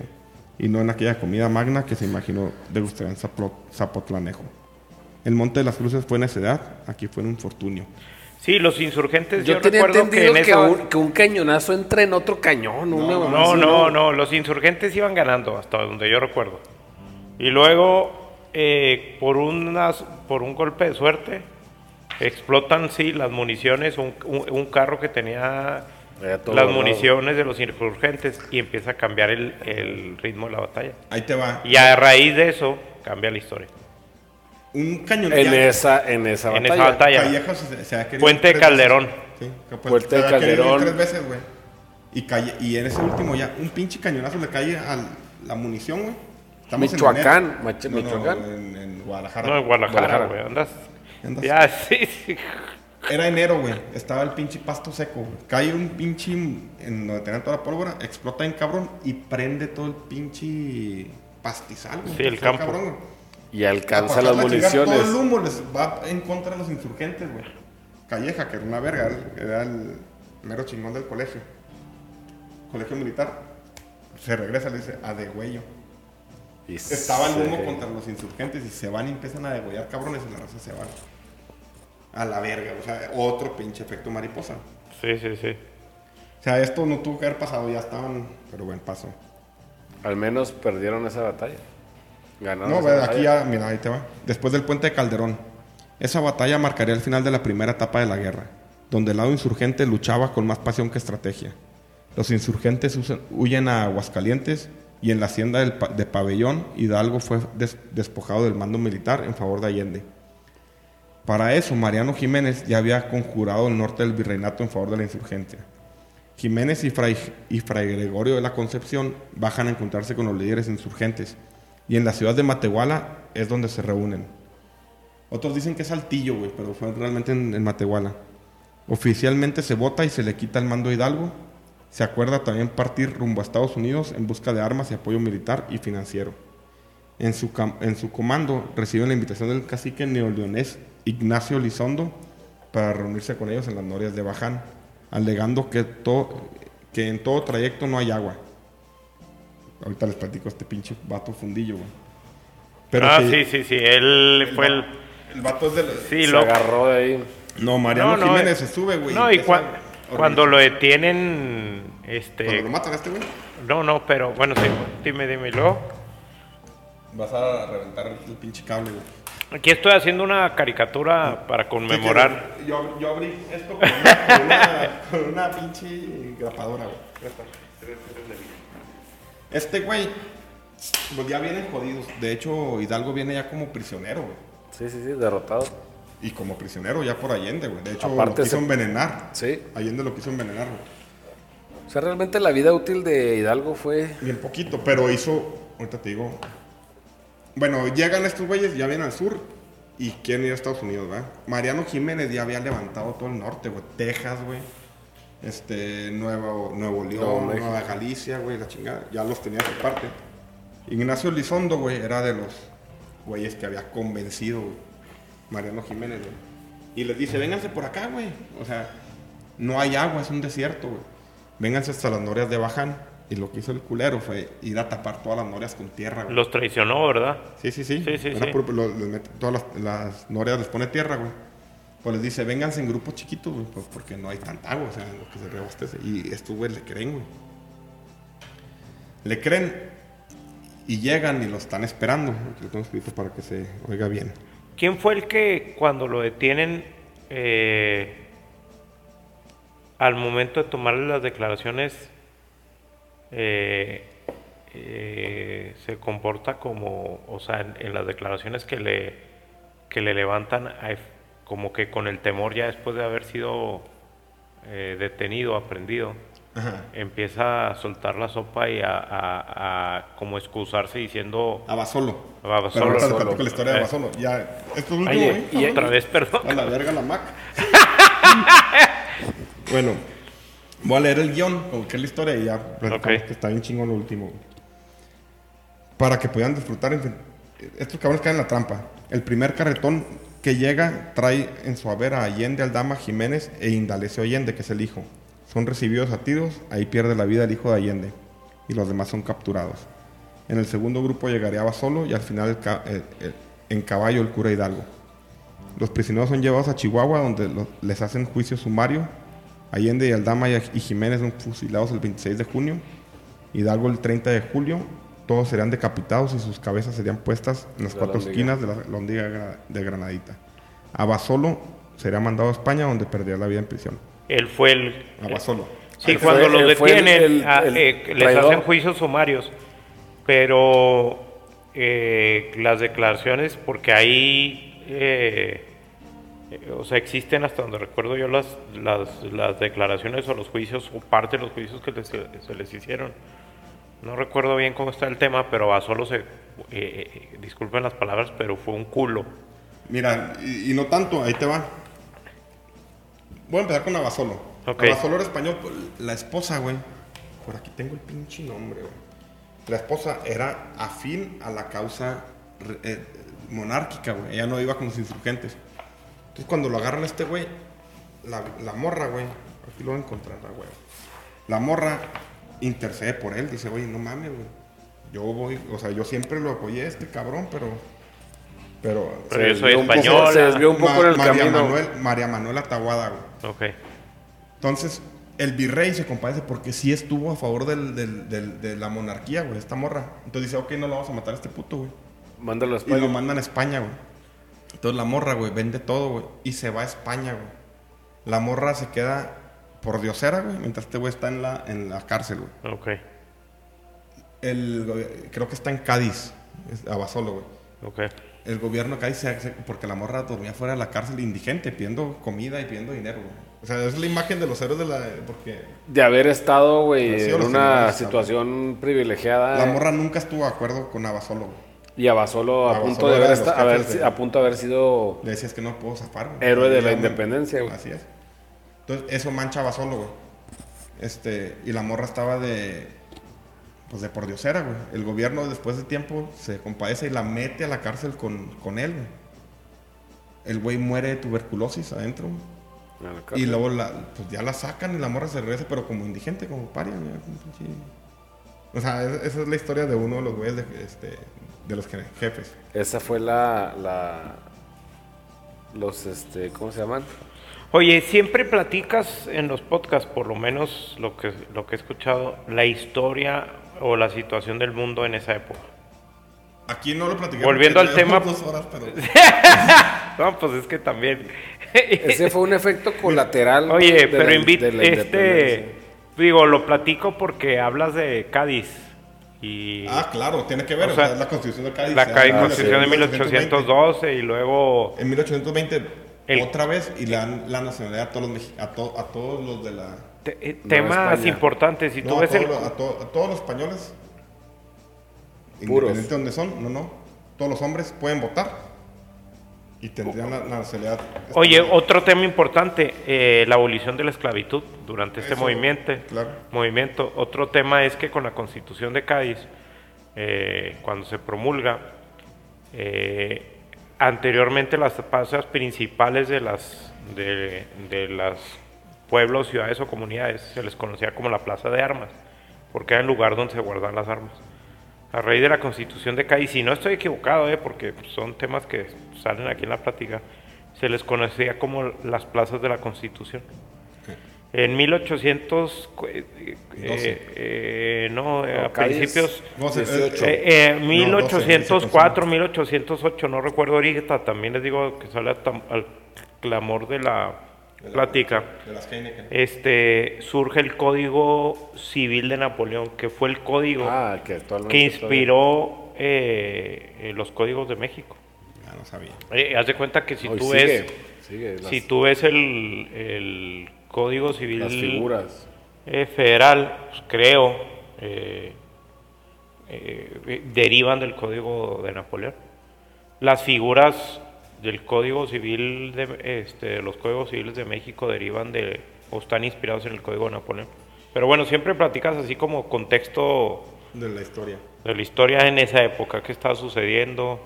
y no en aquella comida magna que se imaginó degustar en Zapotlanejo. El Monte de las Cruces fue necedad, aquí fue un infortunio. Sí, los insurgentes, yo, Yo, tenía recuerdo que entendido en que, esa... un, que un cañonazo entra en otro cañón. una No, no, no, los insurgentes iban ganando hasta donde yo recuerdo. Y luego, eh, por, unas, por un golpe de suerte, explotan, sí, las municiones, un, un- un carro que tenía las municiones de los insurgentes y empieza a cambiar el, el ritmo de la batalla. Ahí te va. Y a raíz de eso, cambia la historia. Un cañón. En esa, en esa En batalla. esa batalla. Calleja se, se ha querido Puente Calderón. veces. Sí, que Puente se Calderón. tres veces, güey. Y, calle- y en ese último ya, un pinche cañonazo le cae a la munición, güey. Estamos en Michoacán. Mache- No, no, Michoacán. en, en Guadalajara. No, en Guadalajara, güey, andas... Andas- Ya, <laughs> sí, sí. Era enero, güey. Estaba el pinche pasto seco. Cae un pinche en donde tenían toda la pólvora, explota en cabrón y prende todo el pinche pastizal, güey. Sí, el campo. cabrón, güey. Y alcanza las chingada, Todo municiones. el humo les va en contra de los insurgentes, güey. Calleja, que era una verga, era- el mero chingón del colegio. Colegio militar. Se regresa, le dice, a degüello. Y Estaba el humo se- contra los insurgentes y se van y empiezan a degüellar cabrones y la raza se van. A la verga, o sea, otro pinche efecto mariposa. Sí, sí, sí. O sea, esto no tuvo que haber pasado, ya estaban, pero bueno, pasó. Al menos perdieron esa batalla. Ganaron No, aquí ya, mira, ahí te va. Después del puente de Calderón. Esa batalla marcaría el final de la primera etapa de la guerra, donde el lado insurgente luchaba con más pasión que estrategia. Los insurgentes huyen a Aguascalientes y en la hacienda del pa- de Pabellón, Hidalgo fue des- despojado del mando militar en favor de Allende. Para eso, Mariano Jiménez ya había conjurado el norte del virreinato en favor de la insurgencia. Jiménez y Fray, y Fray Gregorio de la Concepción bajan a encontrarse con los líderes insurgentes y en la ciudad de Matehuala es donde se reúnen. Otros dicen que es Saltillo, güey, pero fue realmente en, Matehuala. Oficialmente se vota y se le quita el mando a Hidalgo. Se acuerda también partir rumbo a Estados Unidos en busca de armas y apoyo militar y financiero. En su, en su comando reciben la invitación del cacique neoleonés Ignacio Lizondo para reunirse con ellos en las norias de Baján, alegando que, to- que en todo trayecto no hay agua. Ahorita les platico este pinche vato fundillo, güey. Pero ah, que sí, sí, sí. Él fue el... el vato es del... Sí, Se lo... agarró de ahí. No, Mariano No, no, Jiménez eh, se sube, güey. No, y cua- cuando lo detienen, Cuando este... lo matan a este güey, No, no, pero bueno, sí, dime, luego. vas a reventar el pinche cable, güey. Aquí estoy haciendo una caricatura para conmemorar. Yo abrí esto con una, con una, con una pinche grapadora, güey. Este güey, pues ya vienen jodidos. De hecho, Hidalgo viene ya como prisionero, güey. Sí, sí, sí, derrotado. Y como prisionero ya por Allende, güey. De hecho, Aparte lo quiso se- envenenar. Sí. Allende lo quiso envenenar, güey. O sea, realmente la vida útil de Hidalgo fue. Bien poquito, pero hizo, ahorita te digo. Bueno, llegan estos güeyes, ya vienen al sur y quieren ir a Estados Unidos, ¿verdad? Mariano Jiménez ya había levantado todo el norte, güey. Texas, güey. Este, Nuevo, Nuevo León, México. Nueva Galicia, güey, la chingada. Ya los tenía su parte. Ignacio Lizondo, güey, era de los güeyes que había convencido, güey. Mariano Jiménez, güey. Y les dice, vénganse por acá, güey. O sea, no hay agua, es un desierto, güey. Vénganse hasta las norias de Baján. Y lo que hizo el culero fue ir a tapar todas las norias con tierra, güey. Los traicionó, ¿verdad? Sí, sí, sí. Sí, sí, sí. todas las, las norias les pone tierra, güey. Pues les dice, vénganse en grupos chiquitos, güey, pues porque no hay tanta agua, o sea, lo que se reabastece. Y estos güey le creen, güey. Le creen y llegan y lo están esperando. Lo tengo escrito para que se oiga bien. ¿Quién fue el que cuando lo detienen, eh, al momento de tomarle las declaraciones, eh, eh, se comporta como, o sea, en, las declaraciones que le, que le levantan, hay- como que con el temor ya después de haber sido eh, detenido, aprendido, Ajá. empieza a soltar la sopa y a, a- a como excusarse diciendo... Abasolo. Abasolo. Pero ahorita la historia de Eh. Abasolo. Ya, esto es último, Oye, güey. y- Otra vez, perdón. A la verga la Mac. <laughs> bueno, voy a leer el guion, como que es la historia y ya platicamos Ok. que está bien chingón lo último. Para que puedan disfrutar. en fin, Estos cabrones caen en la trampa. El primer carretón que llega trae en su haber a Allende, Aldama, Jiménez e Indalecio Allende, que es el hijo. Son recibidos a tiros, ahí pierde la vida el hijo de Allende y los demás son capturados. En el segundo grupo llegaría Basolo y al final el- el- en caballo el cura Hidalgo. Los prisioneros son llevados a Chihuahua, donde les hacen juicio sumario. Allende y Aldama y, y Jiménez son fusilados el 26 de junio. Hidalgo el 30 de julio. Todos serían decapitados y sus cabezas serían puestas en las La cuatro esquinas de la gra- de Granadita. Abasolo sería mandado a España, donde perdería la vida en prisión. Él fue el... Abasolo. Sí, cuando fue- los el- detienen, ah, el eh, les hacen juicios sumarios, pero eh, las declaraciones, porque ahí, eh, eh, o sea, existen hasta donde recuerdo yo las, las, las declaraciones o los juicios, o parte de los juicios que les- se les hicieron. No recuerdo bien cómo está el tema, pero a solo se, eh, eh, disculpen las palabras, pero fue un culo. Mira, y, y no tanto, ahí te va. Voy a empezar con Abasolo. Ok. Abasolo era español. pues, La esposa, güey. Por aquí tengo el pinche nombre, güey. La esposa era afín a la causa eh, monárquica, güey. Ella no iba con los insurgentes. Entonces, cuando lo agarran a este güey, la, la morra, güey. Aquí lo voy a encontrar, güey. La morra intercede por él. Dice, oye, no mames, güey. Yo voy, o sea, yo siempre lo apoyé a este cabrón, pero. Pero. Pero yo Se soy un poco-. Se desvió un poco Ma- en el María camino. Manuel, María Manuel Atahuada, güey. Ok. Entonces, el virrey se compadece porque sí estuvo a favor del- del- del- de la monarquía, güey, esta morra. Entonces dice, ok, no lo vamos a matar a este puto, güey. Mándalo a Y España. lo mandan a España, güey. Entonces la morra, güey, vende todo, güey. Y se va a España, güey. La morra se queda por diosera, güey, mientras este güey está en la, en la cárcel, güey. Ok. El, creo que está en Cádiz, Abasolo, güey. Ok. El gobierno de Cádiz, se- se- porque la morra dormía fuera de la cárcel indigente, pidiendo comida y pidiendo dinero, güey. O sea, es la imagen de los héroes de la... Porque De haber estado, güey, en una situación privilegiada. la morra nunca estuvo de acuerdo con Abasolo, güey. Y Abasolo a Abasolo punto de haber, esta- de- a punto de haber sido Le decías que no puedo zafar, güey. Héroe de la güey. independencia, güey. Así es. Entonces, eso mancha a Basolo, güey. Este, y la morra estaba de. Pues de por diosera, güey. El gobierno, después de tiempo, se compadece y la mete a la cárcel con, con él, güey. El güey muere de tuberculosis adentro, güey. Y luego la, pues ya la sacan y la morra se regresa, pero como indigente, como paria, güey. O sea, es- esa es la historia de uno de los güeyes de, este, de los je- jefes. Esa fue la, la los este, ¿cómo se llaman? Oye, siempre platicas en los podcasts, por lo menos lo que, lo que he escuchado, la historia o la situación del mundo en esa época. Aquí no lo platiqué. Volviendo al tema- llevamos dos horas, pero... <laughs> No, pues es que también. Ese fue un efecto colateral. Oye, de pero la- la este, digo, lo platico porque hablas de Cádiz y Ah, claro, tiene que ver. O sea, la constitución de Cádiz. la Cádiz en Constitución de 1820. 1812 y luego En 1820, El- otra vez, y le dan la nacionalidad a todos los, a, to- a todos los de la... te- eh, temas importantes. Si no, tú a, ves todos el, los- a to- a todos los españoles, Puros. independiente de donde son, no, no. Todos los hombres pueden votar y tendrían la, la nacionalidad. Oye, española. otro tema importante, eh, la abolición de la esclavitud durante este Eso, movimiento. claro. movimiento. Otro tema es que con la Constitución de Cádiz, eh, cuando se promulga, eh, anteriormente las plazas principales de las de, las pueblos, ciudades o comunidades se les conocía como la Plaza de Armas, porque era el lugar donde se guardan las armas. A raíz de la Constitución de Cádiz, si no estoy equivocado, eh, porque son temas que salen aquí en la plática, se les conocía como las plazas de la Constitución. En 1800, cu- eh, eh, eh, no, eh, a principios, No sé, 18. eh, eh, No, 1804, 1808, no recuerdo ahorita, también les digo que sale al, clamor de la plática. De las Heineken. Este, surge el Código Civil de Napoleón, que fue el código Ah, que que inspiró eh, eh, los códigos de México. Ya no sabía. Eh, haz de cuenta que si Hoy tú sigue, ves, sigue, las, si tú ves el, el Código Civil las figuras. eh, federal, pues, creo, eh, eh, derivan del Código de Napoleón. Las figuras del Código Civil de, este, los Códigos Civiles de México derivan de o están inspirados en el Código de Napoleón. Pero bueno, siempre platicas así como contexto De la historia. de la historia en esa época, qué estaba sucediendo.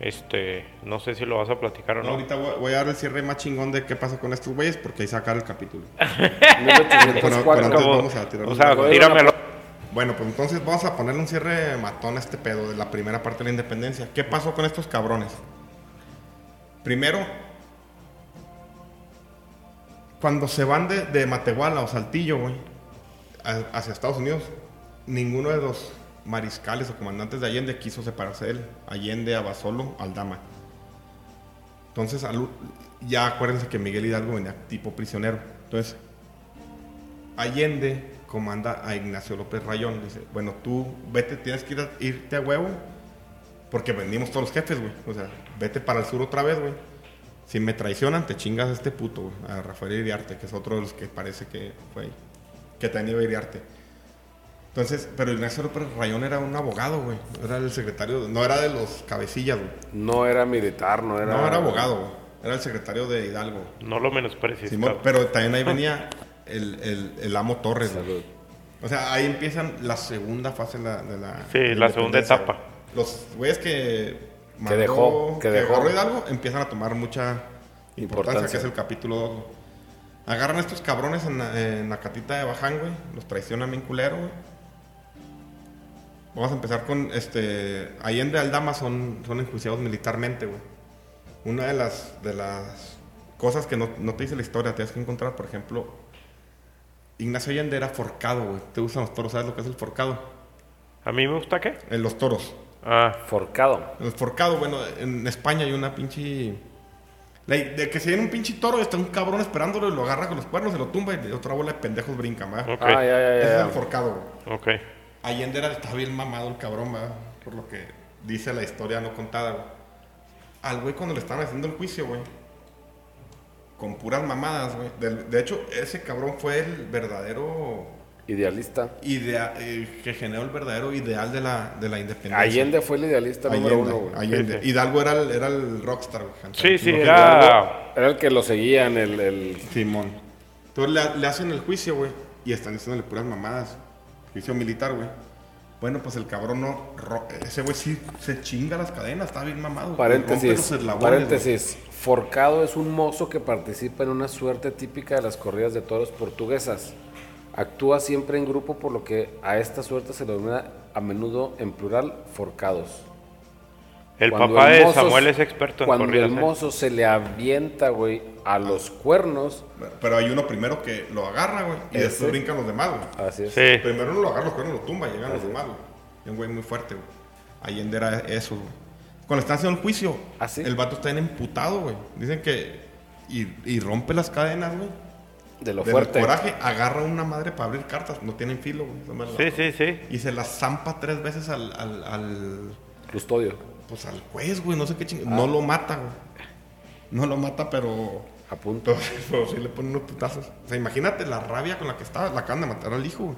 Este, no sé si lo vas a platicar o No, no. ahorita voy, voy a dar el cierre más chingón de qué pasó con estos güeyes porque ahí sacar el capítulo. <laughs> 1804. Pero antes Como- vamos a tirar o sea, tíramelo. Bueno, pues entonces vamos a ponerle un cierre matón a este pedo de la primera parte de la independencia. ¿Qué pasó con estos cabrones? Primero, cuando se van de, de Matehuala o Saltillo, güey, hacia Estados Unidos, ninguno de los mariscales o comandantes de Allende quiso separarse de él. Allende, Abasolo, Aldama. Entonces, ya acuérdense que Miguel Hidalgo venía tipo prisionero. Entonces, Allende comanda a Ignacio López Rayón. Dice, bueno, tú vete, tienes que ir a- irte a huevo. Porque vendimos todos los jefes, güey. O sea, vete para el sur otra vez, güey. Si me traicionan, te chingas a este puto, güey. A Rafael Iriarte, que es otro de los que parece que fue ahí. Que tenía Iriarte. Entonces, pero Ignacio López Rayón era un abogado, güey. Era el secretario, no era de los cabecillas, güey. No era militar, no era. No era abogado, güey. Era el secretario de Hidalgo. No lo menosprecies. Simón, pero también ahí venía el, el, el amo Torres, güey. Salud. O sea, ahí empiezan la segunda fase de la, de la, Sí, de la segunda etapa. güey. Los güeyes que mandó- dejó, que dejó. Hidalgo empiezan a tomar mucha importancia, Importancia. que es el capítulo 2. Agarran a estos cabrones en la, en la catita de Baján, güey. Los traicionan bien culero, güey. Vamos a empezar con este. Allende y Aldama son, son enjuiciados militarmente, güey. Una de las, de las cosas que no, no te dice la historia, tienes que encontrar, por ejemplo, Ignacio Allende era forcado, güey. ¿Te gustan los toros? ¿Sabes lo que es el forcado? ¿A mí me gusta qué? En los toros. Ah, Forcado. El forcado, bueno, en España hay una pinche. la- De que se viene un pinche toro, está un cabrón esperándolo y lo agarra con los cuernos, se lo tumba y otra bola de pendejos brincan, ¿va? ok. Ah, ya, ya, Ese ya. es el forcado, güey. ok. Allende era, estaba bien mamado el cabrón, ¿va? Por lo que dice la historia no contada, güey. Al güey cuando le estaban haciendo el juicio, güey. Con puras mamadas, güey. Del- De, hecho, ese cabrón fue el verdadero Idealista. idea eh, que generó el verdadero ideal de la, de la independencia. Allende fue el idealista número Allende, uno, güey. Allende. Hidalgo era el, era el rockstar, güey. Sí, sí, No, era... Era el que lo seguían, el, el Simón. Entonces le, le hacen el juicio, güey. Y están diciéndole puras mamadas. Juicio militar, güey. Bueno, pues el cabrón no. Ese güey sí se chinga las cadenas, está bien mamado. Paréntesis. Forcado es un mozo que participa en una suerte típica de las corridas de toros portuguesas. Actúa siempre en grupo, por lo que a esta suerte se le denomina a menudo en plural forcados. El Cuando papá el de Samuel es experto en Cuando corridas. el ¿eh? se le avienta, güey, a los cuernos. Pero hay uno primero que lo agarra, güey. Y Ese. después brincan los demás, güey. así es. Sí. Primero uno lo agarra, los cuernos lo tumba, llegan los demás, güey. Un güey muy fuerte, güey. Allende era eso, güey. Cuando están haciendo el juicio, ¿Ah, sí? el vato está bien emputado, güey. Dicen que. Y, y rompe las cadenas, güey. De lo Del fuerte. coraje, agarra una madre para abrir cartas. No tienen filo, güey. Sí, sí, sí. Y se las zampa tres veces al, al, al Custodio. Pues al juez, güey, no sé qué ching... No lo mata, güey. No lo mata, pero, A punto. <laughs> pero, sí le pone unos putazos. O sea, imagínate la rabia con la que estaba, la acaban de matar al hijo, güey.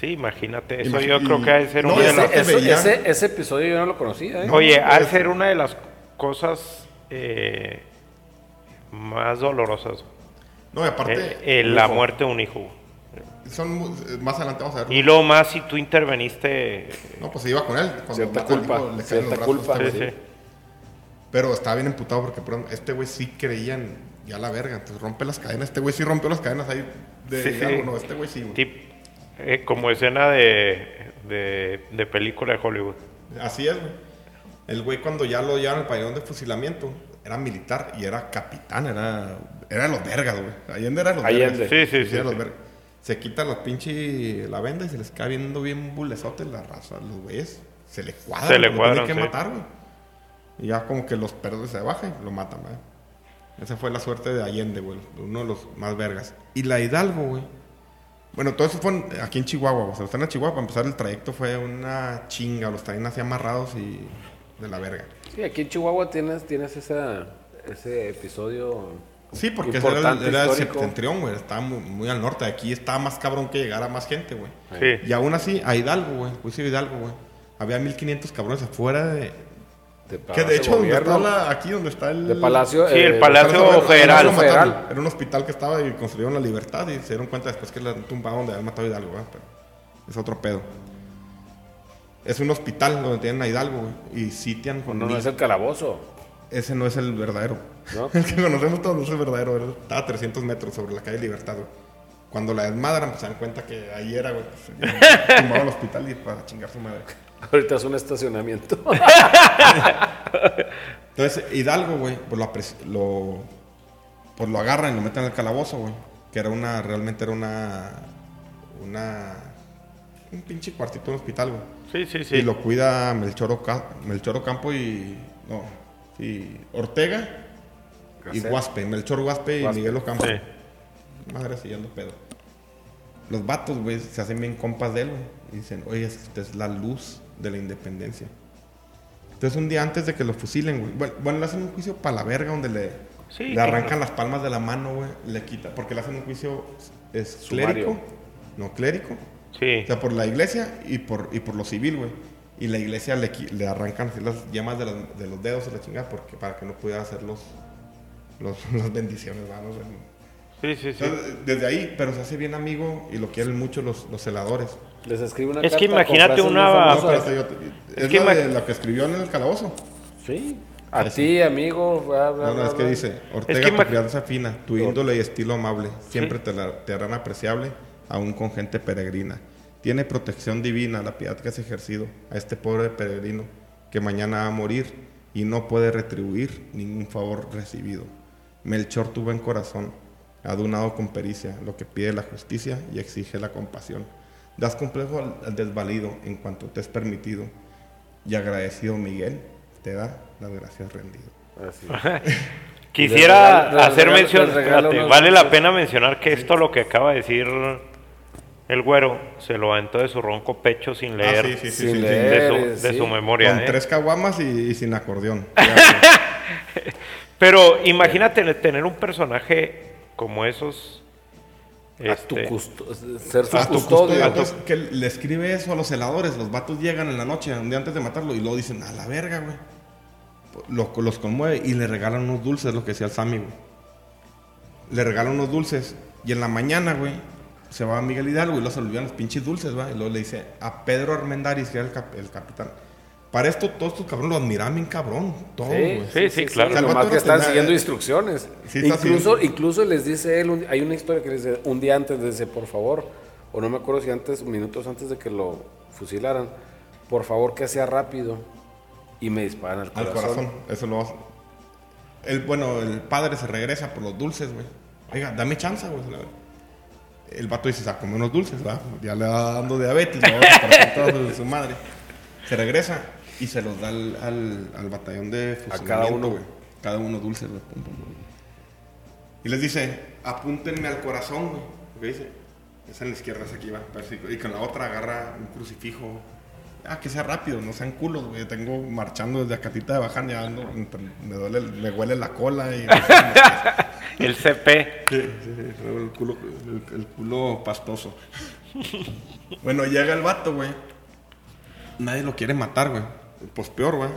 Sí, imagínate. Eso yo creo que ha de ser No, una de las... Ese, ese- ese episodio yo no lo conocía, ¿eh? Oye, ha de ser una de las cosas eh, más dolorosas. No, y aparte, Eh, eh, la hijo, muerte de un hijo. Son, más adelante vamos a ver. Y lo más si tú interveniste... No, pues se iba con él. Cuando Cierta culpa, hijo, le caen cierta los brazos a culpa. este Sí, güey. sí. Pero estaba bien emputado porque este güey sí creía en ya la verga. Entonces rompe las cadenas. Este güey sí rompió las cadenas ahí de Sí, sí. No, este güey sí, güey. Tip- eh, como escena de, de, de película de Hollywood. Así es, güey. El güey cuando ya lo llevan al pabellón de fusilamiento, era militar y era capitán, era, era de los vergas, güey. Allende era los Allende. vergas. Sí, sí, sí, era los vergas. Se quita la pinche la venda y se les cae viendo bien bulesote la raza. Los güeyes se le cuadran. Se le cuadran, tienen que sí. matar, güey. Y ya como que los perros se bajan y lo matan, güey. Esa fue la suerte de Allende, güey. Uno de los más vergas. Y la Hidalgo, güey. Bueno, todo eso fue aquí en Chihuahua. O sea, están en Chihuahua. Para empezar, el trayecto fue una chinga. Los traían así amarrados y de la verga. Sí, aquí en Chihuahua tienes, tienes esa, ese episodio. Sí, porque ese era, era el septentrión, güey. Estaba muy, muy al norte. Aquí estaba más cabrón que llegara más gente, güey. Sí. Y aún así, a Hidalgo, güey. Juicio de Hidalgo, güey. Había 1500 cabrones afuera de. de Que de hecho, donde está la- aquí donde está el. de Palacio. Sí, el eh, Palacio Palacio Federal. Era un hospital que estaba y construyeron la libertad y se dieron cuenta después que la tumbaron donde habían matado a Hidalgo, güey. Pero es otro pedo. Es un hospital donde tienen a Hidalgo, güey. Y sitian con. No, no es el calabozo. Ese no es el verdadero. ¿No? <laughs> El que conocemos todos no es el verdadero. era- Estaba a 300 metros sobre la calle Libertad, güey. Cuando la desmadran, pues se dan cuenta que ahí era, güey. Pues, <laughs> tumbaron el hospital y para chingar su madre. Ahorita es un estacionamiento. <laughs> Entonces, Hidalgo, güey, pues lo, lo, pues lo agarran y lo meten al calabozo, güey. Que era una, realmente era una, una, un pinche cuartito de un hospital, güey. Sí, sí, sí. Y lo cuida Melchor, Oca- Melchor Ocampo y, no, sí, Ortega y. Guaspe. Melchor Guaspe y. Miguel Ocampo. Sí. Madre, siguiendo pedo. Los vatos, güey, se hacen bien compas de él, güey. Y dicen, oye, es que usted es la luz de la independencia. Entonces, un día antes de que lo fusilen, güey. Bueno, bueno, le hacen un juicio para la verga donde le, Sí, le arrancan las palmas de la mano, güey. Le quita, porque le hacen un juicio es Sumario. clérico. No, clérico. Sí. O sea, por la iglesia y por, y por lo civil, güey. Y la iglesia le, le arrancan así las llamas de, las- de los dedos y la chingada porque, para que no pudiera hacer los, los, <laughs> las bendiciones, ¿va? No sé. Sí, sí, sí. Entonces, desde ahí, pero se hace bien amigo y lo quieren mucho los, los celadores. Les escribe una Es que carta imagínate una- No, yo- Es es que la, de, la que escribió en el calabozo. Sí. A ti, amigo. bla, bla, No, no, bla, es que dice, Ortega, que tu crianza fina, tu índole y estilo amable, siempre te, la- te harán apreciable, aún con gente peregrina. Tiene protección divina la piedad que has ejercido a este pobre peregrino, que mañana va a morir y no puede retribuir ningún favor recibido. Melchor tu buen corazón, ha donado con pericia lo que pide la justicia y exige la compasión. Das complejo al, al desvalido en cuanto te es permitido, y agradecido Miguel te da las gracias rendido. Así. <laughs> Quisiera regalo- hacer mención, vale la pena mencionar que esto lo que acaba de decir el güero se lo aventó de su ronco pecho sin leer Ah, sí, sí, sí, Sin sí, sí. leer. de, su, Eres, de sí. su memoria. Con ¿eh? tres caguamas y, y sin acordeón. <laughs> Pero imagínate tener un personaje como esos. A tu este, custo- ser su a tu custodio. que le escribe eso a los celadores. Los vatos llegan en la noche, un día antes de matarlo, y luego dicen, a la verga, güey. Los, los conmueve y le regalan unos dulces, lo que decía el Sammy, güey. Le regalan unos dulces. Y en la mañana, güey, se va a Miguel Hidalgo y luego se le olvidan los pinches dulces, va. Y luego le dice a Pedro Armendáriz, que era el, cap- el capitán. Para esto, todos estos cabrones lo admiraban bien cabrón. Todos, Sí, güey. Sí, sí, claro. O sea, el Nomás que no están tenía- siguiendo instrucciones. Sí, incluso, incluso les dice él, un- hay una historia que les dice, un día antes, les dice, por favor, o no me acuerdo si antes, minutos antes de que lo fusilaran, por favor que sea rápido. Y me disparan al Al corazón. corazón. Eso lo hace. El, bueno, el padre se regresa por los dulces, güey. Oiga, dame chance, güey. El vato dice, a comer unos dulces, ¿va? Ya le va dando diabetes, ¿no? Para de su madre. Se regresa y se los da al, al, al batallón de fusilamiento, cada uno. güey. Cada uno dulces, güey. Y les dice, apúntenme al corazón, güey. ¿Qué dice? Esa en la izquierda, esa aquí va. Y con la otra agarra un crucifijo. Ah, que sea rápido, no sean culos, güey. Tengo marchando desde Acatita de Bajan, ya ando, me duele, me huele la cola y... <laughs> El CP. Sí, sí, el culo, el, el culo pastoso. bueno, llega el vato, güey. Nadie lo quiere matar, güey. Pues peor, güey.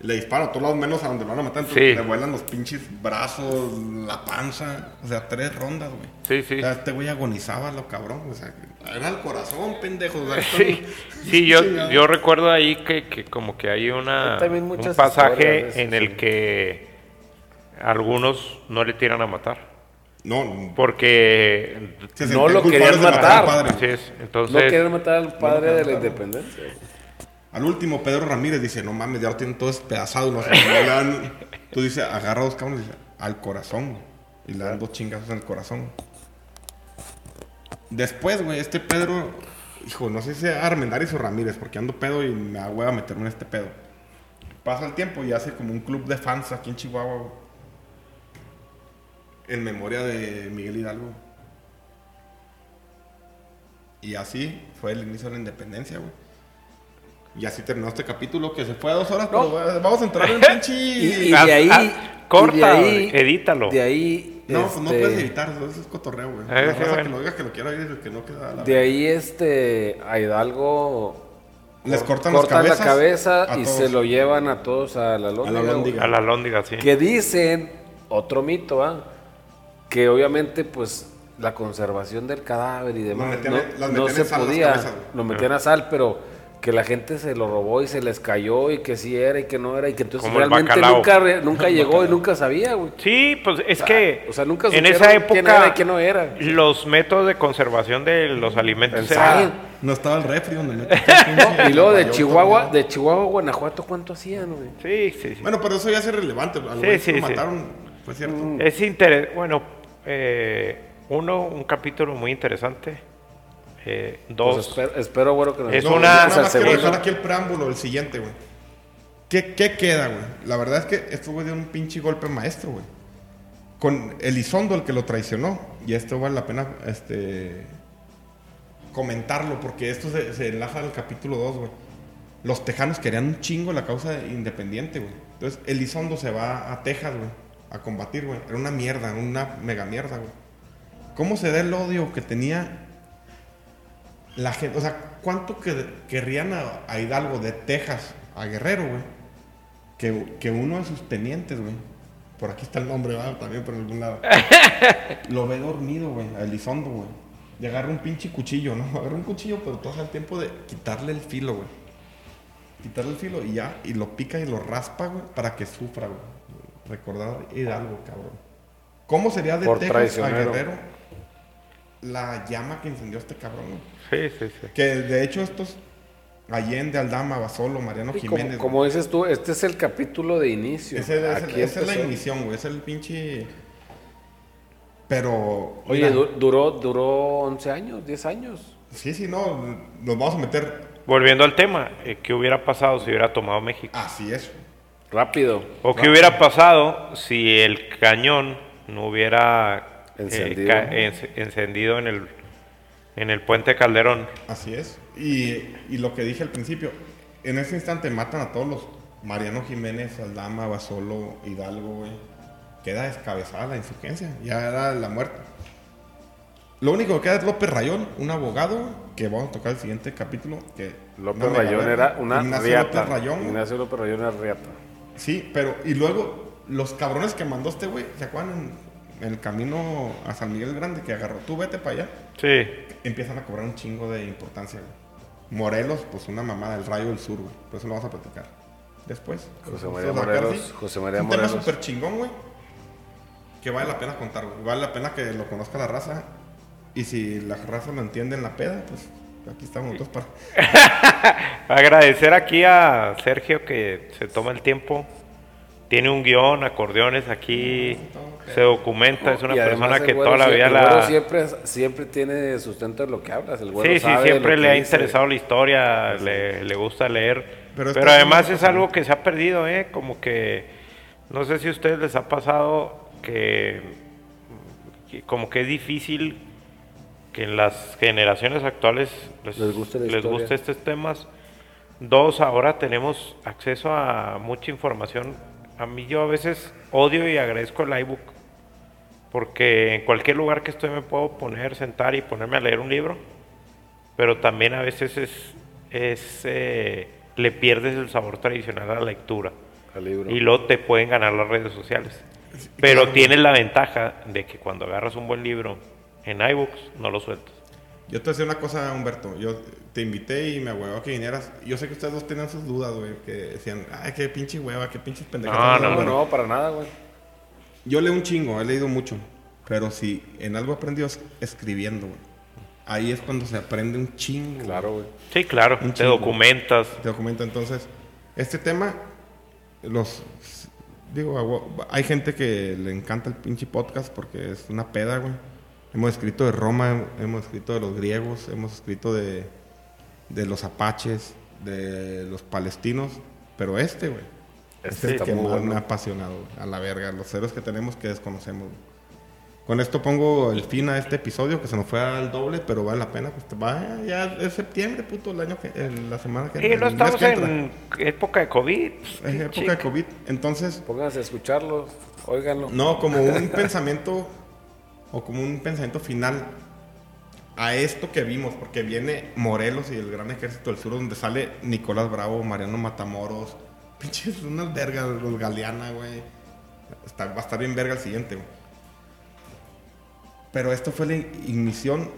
Le dispara a todos lados menos a donde lo van a matar. Entonces Sí. le vuelan los pinches brazos, la panza. O sea, tres rondas, güey. Sí, sí. O sea, este güey agonizaba lo cabrón. O sea, era el corazón, pendejo. O sea, <laughs> Sí, sí yo, yo recuerdo ahí que, que como que hay una, Hay un pasaje en el que algunos no le tiran a matar. No, Porque... no lo querían matar. al padre. Así es. No Entonces, quieren matar al padre de la independencia. Al último, Pedro Ramírez dice, no mames, ya lo tienen todo despedazado. No dan- <laughs> tú dices, agarra dos cabrones y dice, al corazón. güey. Y le dan dos chingazos al corazón. Después, güey, este Pedro, hijo, no sé si sea Armendáriz o Ramírez, porque ando pedo y me da hueva meterme en este pedo. Pasa el tiempo y hace como un club de fans aquí en Chihuahua, güey. En memoria de Miguel Hidalgo. Y así fue el inicio de la independencia, güey. Y así terminó este capítulo que se fue a dos horas, No. pero vamos a entrar en <laughs> pinche... Y, y Ah, de ahí. ah, corta, de ahí- edítalo. De ahí. No, pues no este, puedes evitar, eso es cotorreo, güey. Eh, que lo diga que lo quiera oír, que no queda la De ahí este a Hidalgo Les cor- cortan las cabezas la cabeza y todos. se lo llevan a todos a la A la lóndiga. lóndiga. A la lóndiga, sí. Que dicen, otro mito, ¿ah? que obviamente pues la conservación del cadáver y demás metían- no, las no se podía, cabezas, lo metían a sal, pero que la gente se lo robó y se les cayó y que sí era y que no era y que entonces Como realmente nunca, nunca llegó y nunca sabía, güey. Sí, pues es que o sea, nunca en esa quién era época y quién no era. los métodos de conservación de los alimentos eran-. No estaba el refri donde <laughs> pinche Y luego de Chihuahua, también. de Chihuahua a Guanajuato, ¿cuánto hacían, güey? Sí, sí, sí. Bueno, pero eso ya es irrelevante. Al Sí, sí, lo sí. mataron, fue cierto. Es interesante, bueno, eh, uno, un capítulo muy interesante. Eh, Pues dos, espero, espero, güero, que nos Es No, una- al nada quiero dejar aquí el preámbulo, el siguiente, güey. ¿Qué, ¿Qué queda, güey? La verdad es que esto güey dio un pinche golpe maestro, güey. Con Elizondo, el que lo traicionó. Y esto vale la pena este, comentarlo, porque esto se, se enlaza al capítulo 2, güey. Los tejanos querían un chingo la causa independiente, güey. Entonces Elizondo se va a Texas, güey, a combatir, güey. Era una mierda, una mega mierda, güey. ¿Cómo se da el odio que tenía la gente? O sea, ¿cuánto que, querrían a, a Hidalgo de Texas a Guerrero, güey? Que, que uno de sus tenientes, güey. Por aquí está el nombre, ¿verdad? También por algún lado. <laughs> Lo ve dormido, güey, a Elizondo, güey. Y agarra un pinche cuchillo, ¿no? <laughs> Agarra un cuchillo, pero todo el tiempo de quitarle el filo, güey. Quitarle el filo y ya, y lo pica y lo raspa, güey, para que sufra, güey. Recordar Hidalgo, cabrón. ¿Cómo sería de Por Texas a. Guerrero la llama que incendió este cabrón, sí, sí, sí. Que de hecho estos Allende, Aldama, Basolo, Mariano Y como, Jiménez. como dices tú, este es el capítulo de inicio. güey. Ese- ese- Aquí esa es la empezó. ignición, güey. Es el pinche. Pero. Oye, mira, duró, duró 11 años, 10 años. Sí, sí, no. Nos vamos a meter. Volviendo al tema, eh, ¿qué hubiera pasado si hubiera tomado México? Así es. Rápido. ¿O qué hubiera pasado si el cañón no hubiera Encendido. ca- enc- encendido en el, en el puente Calderón? Así es. Y, y lo que dije al principio. En ese instante matan a todos los. Mariano Jiménez, Aldama, Basolo, Hidalgo, güey. Queda descabezada la insurgencia. Ya era la muerte. Lo único que queda es López Rayón, un abogado que vamos a tocar el siguiente capítulo. Que López Rayón era una Ignacio riata. López Rayón. Ignacio López Rayón era riata. Sí, pero y luego los cabrones que mandó este güey, ¿se acuerdan? El camino a San Miguel Grande que agarró, tú vete para allá, Sí, empiezan a cobrar un chingo de importancia, güey. Morelos, pues una mamada del Rayo del Sur, güey. Por eso lo vamos a platicar. Después. José Vamos María Morelos. José María un tema Morelos. súper chingón, güey. Que vale la pena contar, güey. Vale la pena que lo conozca la raza. Y si la raza lo entiende en la peda, pues aquí estamos nosotros para... <laughs> agradecer aquí a Sergio que se toma el tiempo. Tiene un guion, acordeones aquí, se documenta, es una Y persona que güero toda la vida la... siempre, siempre tiene sustento de lo que hablas. El güero Sí, sí, siempre le ha dice. interesado la historia, le, le gusta leer. Pero además es algo que se ha perdido, ¿eh? Como que, no sé si a ustedes les ha pasado que, que como que es difícil que en las generaciones actuales les, Les guste les guste estos temas. Dos, ahora tenemos acceso a mucha información. A mí yo a veces odio y agradezco el iBook. Porque en cualquier lugar que estoy me puedo poner, sentar y ponerme a leer un libro. Pero también a veces es, es eh, le pierdes el sabor tradicional a la lectura. Al libro. Y luego te pueden ganar las redes sociales. Pero claro. tienes la ventaja de que cuando agarras un buen libro en iBooks, no lo sueltas. Yo te decía una cosa, Humberto. Yo te invité y me huevó que vinieras. Yo sé que ustedes dos tenían sus dudas, güey. Que decían, ay, qué pinche hueva, qué pinches pendejadas. No, No, no, para nada, güey. Yo leo un chingo, he leído mucho. Pero si en algo he aprendido es escribiendo, güey. ahí es cuando se aprende un chingo. Claro, güey. Sí, claro, Un te chingo. documentas. Te documento. Entonces, este tema, los. Digo, hay gente que le encanta el pinche podcast porque es una peda, güey. Hemos escrito de Roma, hemos escrito de los griegos, hemos escrito de, de los apaches, de los palestinos, pero este, güey. Este Este es el que muy más bueno. me ha apasionado, güey, a la verga. Los héroes que tenemos que desconocemos. güey. Con esto pongo el fin a este episodio que se nos fue al doble, pero vale la pena. Pues va, ya es septiembre, puto, el año que, el- la semana que Y no estamos que entra. en época de COVID. Es época chica. de COVID. Entonces, Pónganse a escucharlo, óiganlo. no, como un <laughs> pensamiento o como un pensamiento final a esto que vimos, porque viene Morelos y el Gran Ejército del Sur, donde sale Nicolás Bravo, Mariano Matamoros, <laughs> pinches unas vergas, los Galeana, güey. Está- va a estar bien verga el siguiente, güey. Pero esto fue la ignición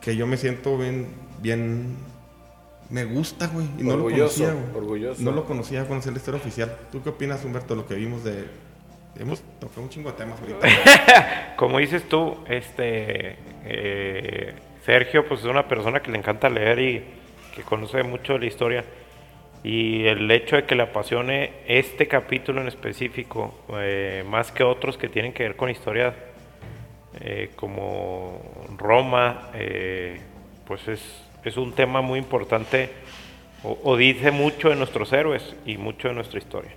que yo me siento bien, bien, me gusta, güey. Y no Orgulloso, lo conocía, güey. orgulloso. No lo conocía, conocer la historia oficial. ¿Tú qué opinas, Humberto, de lo que vimos de... Hemos un chingo de temas ahorita. <laughs> Como dices tú, este eh, Sergio, pues es una persona que le encanta leer y que conoce mucho de la historia. Y el hecho de que le apasione este capítulo en específico, eh, más que otros que tienen que ver con historia eh, como Roma, pues es, es un tema muy importante o dice mucho de nuestros héroes y mucho de nuestra historia.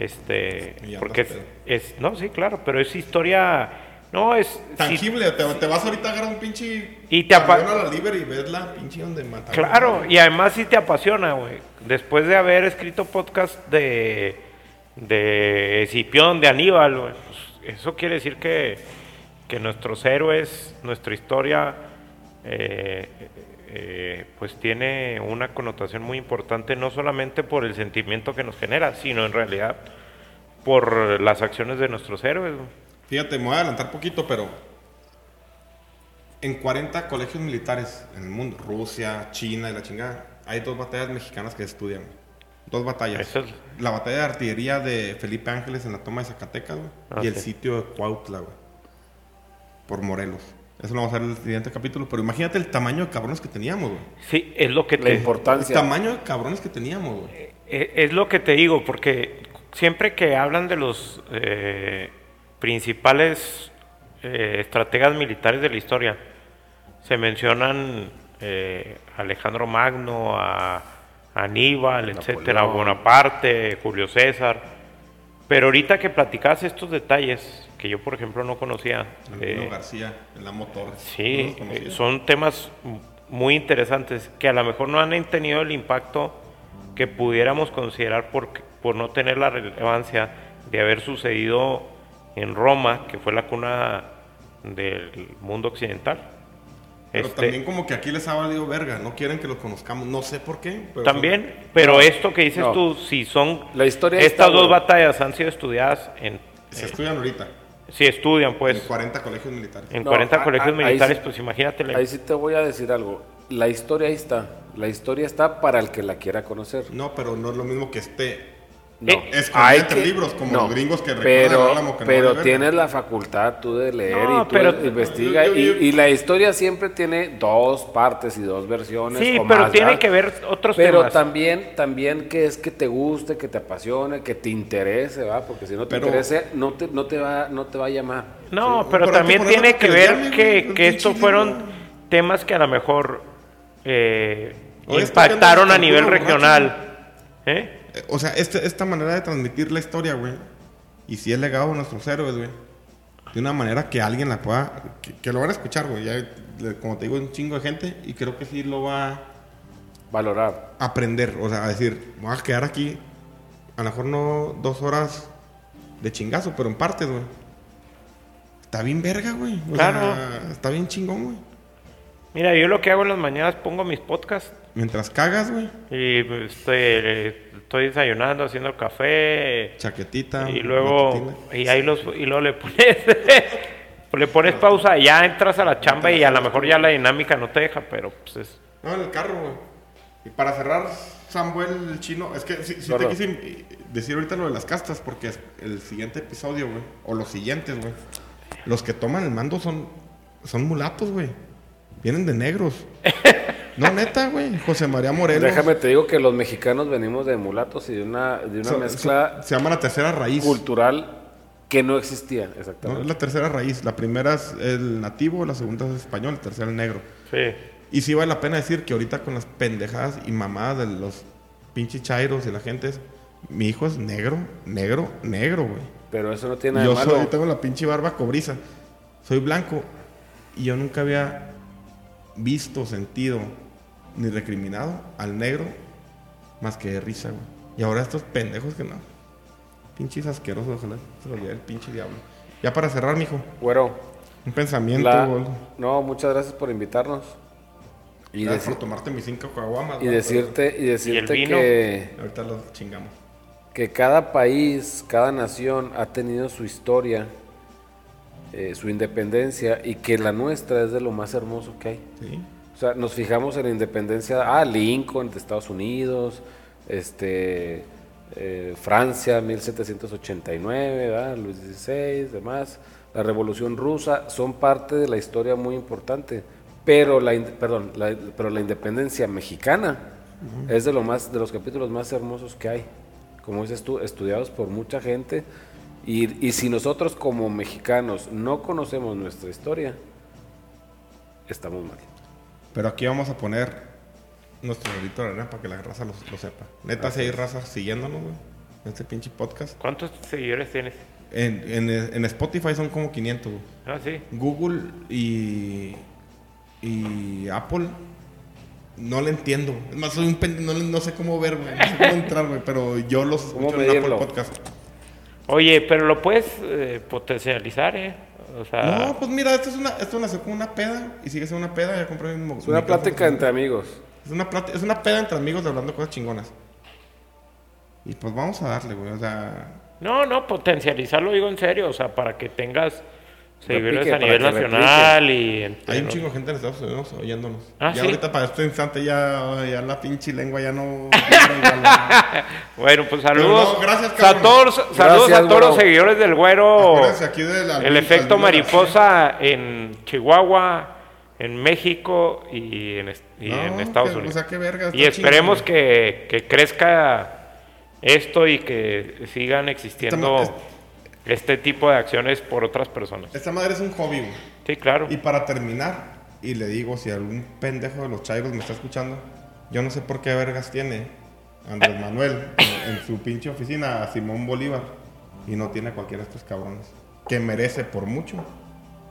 Este, porque es, no, sí, claro, pero es historia, no, es Tangible, te, te vas ahorita a agarrar un pinche... Y te apa- camión a la libre y ves la pinche donde mataron. Claro, y además sí te apasiona, güey. Después de haber escrito podcast de, de Escipión, de Aníbal, güey, pues, eso quiere decir que, que nuestros héroes, nuestra historia, eh, eh, pues tiene una connotación muy importante, no solamente por el sentimiento que nos genera, sino en realidad por las acciones de nuestros héroes. Fíjate, me voy a adelantar poquito, pero... En 40 colegios militares en el mundo, Rusia, China y la chingada, hay dos batallas mexicanas que estudian. Dos batallas. Es- La batalla de artillería de Felipe Ángeles en la toma de Zacatecas, güey. Ah, y el sitio de Cuautla, güey. Por Morelos. Eso lo vamos a ver en el siguiente capítulo. Pero imagínate el tamaño de cabrones que teníamos, güey. Sí, es lo que La te... El importancia. tamaño de cabrones que teníamos, güey. Eh, Es lo que te digo, porque siempre que hablan de los eh, principales eh, estrategas militares de la historia, se mencionan eh, Alejandro Magno, a Aníbal, etcétera. Bonaparte, Julio César. Pero ahorita que platicas estos detalles, que yo por ejemplo no conocía, eh, García, en la motor. Sí, ¿No eh, son temas muy interesantes que a lo mejor no han tenido el impacto que pudiéramos considerar por, por no tener la relevancia de haber sucedido en Roma, que fue la cuna del mundo occidental. Pero Este, también como que aquí les ha valido verga. No quieren que los conozcamos. No sé por qué. pero también, son- pero No, esto que dices no. tú, si son La historia estas está, dos güey. batallas han sido estudiadas en, Se estudian ahorita. Si estudian en pues 40 colegios militares. en No, 40 a- colegios a- militares, sí- pues imagínate la- Ahí sí te voy a decir algo. La historia ahí está. La historia está para el que la quiera conocer. No, pero no es lo mismo que esté. No. Eh, Hay entre libros, como los gringos que pero, Álamo que pero tienes la facultad tú de leer No, y tú pero- investiga yo- yo- y, y la historia siempre tiene dos partes y dos versiones. Sí, o pero más, tiene ¿verdad? que ver otros Pero temas. también, también que es que te guste, que te apasione, que te interese, ¿va? Porque si no te Pero- interese, no te, no te va, no te va a llamar. No, Sí, pero pero que también tiene que que ver que, que estos fueron temas que a lo mejor eh, que impactaron a nivel regional. ¿Eh? O sea, este- esta manera de transmitir la historia, güey. Y si es legado a nuestros héroes, güey. De una manera que alguien la pueda. Que, que lo van a escuchar, güey. Ya, como te digo, un chingo de gente. Y creo que sí lo va Valorar. a aprender. O sea, a decir, me voy a quedar aquí. A lo mejor no dos horas de chingazo, pero en partes, güey. Está bien verga, güey. O Claro. sea, está bien chingón, güey. Mira, yo lo que hago en las mañanas pongo mis podcasts Mientras cagas, güey. y pues, estoy, desayunando, haciendo café Chaquetita. y luego y ahí los y luego le pones <laughs> le pones pausa y ya entras a la chamba y a lo mejor ya la dinámica no te deja, pero pues es No, en el carro, güey. Y para cerrar, Samuel el chino, es que sí te quise decir ahorita lo de las castas, porque es- el siguiente episodio, güey, o los siguientes, güey, los que toman el mando son, son mulatos, güey. Vienen de negros. <laughs> No, neta, güey. José María Morelos. Déjame te digo que los mexicanos venimos de mulatos y de una, de una So- mezcla so- se llama la tercera raíz. cultural que no existía, ¿no? exactamente. Es la tercera raíz. La primera es el nativo, la segunda es español, la tercera el negro. Sí. Y sí vale la pena decir que ahorita con las pendejadas y mamadas de los pinches chairos y la gente es... Mi hijo es negro, negro, negro, güey. Pero eso no tiene nada Yo de malo. soy, tengo la pinche barba cobriza. Soy blanco. Y yo nunca había visto, sentido, ni recriminado al negro más que de risa, güey. Y ahora estos pendejos que no. Pinches asquerosos, ojalá se lo lleve el pinche diablo. Ya para cerrar, mijo. Güero, Un pensamiento, la- güey. no, muchas gracias por invitarnos. Y, Gracias deci- por tomarte mis cinco caguamas. y güey, decirte, y decirte que, Ahorita los chingamos. que cada país, cada nación ha tenido su historia, eh, su independencia y que la nuestra es de lo más hermoso que hay. Sí. O sea, nos fijamos en la independencia, ah, Lincoln de Estados Unidos, este, eh, Francia, 1789, ¿verdad? Luis XVI, demás, la Revolución Rusa, son parte de la historia muy importante. Pero la, perdón, la- pero la independencia mexicana es de, lo más, de los capítulos más hermosos que hay. Como dices tú, estudiados por mucha gente. Y, y si nosotros como mexicanos no conocemos nuestra historia, estamos mal. Pero aquí vamos a poner nuestro granito de arena para que la raza lo, lo sepa. Neta, si hay raza siguiéndonos, güey. En este pinche podcast. ¿Cuántos seguidores tienes? En, en, en Spotify son como 500, güey. Ah, sí. Google y, y Apple no le entiendo. Es más, soy un pende- no, le- no sé cómo ver, güey. No sé cómo entrar, güey. Pero yo los ¿Cómo escucho en Apple? Podcast. Oye, pero lo puedes eh, potencializar, ¿eh? O sea, No, pues mira, esto es una, esto nació como una peda y sigue siendo una peda. Ya compré un Es una plática entre amigos. Es una, plati- es una peda entre amigos de hablando cosas chingonas. Y pues vamos a darle, güey. O sea, no, no, potencializarlo digo en serio, o sea, para que tengas seguidores Replique, a nivel nacional y... en- hay un chingo de gente en Estados Unidos oyéndonos. Ah, ya ¿sí? ahorita para este instante ya, ya la pinche lengua ya no... <laughs> Bueno, pues saludos. no, gracias, a todos, saludos Gracias, a todos los seguidores del güero. aquí El efecto mariposa en Chihuahua, en México y en, Estados Unidos. O sea, qué verga. y esperemos chido, que, que crezca esto y que sigan existiendo este tipo de acciones por otras personas. Esta madre es un hobby, güey. Sí, claro. Y para terminar, y le digo, si algún pendejo de los chairos me está escuchando, yo no sé por qué vergas tiene Andrés <laughs> Manuel en, en su pinche oficina a Simón Bolívar y no tiene a cualquiera de estos cabrones. Que merece por mucho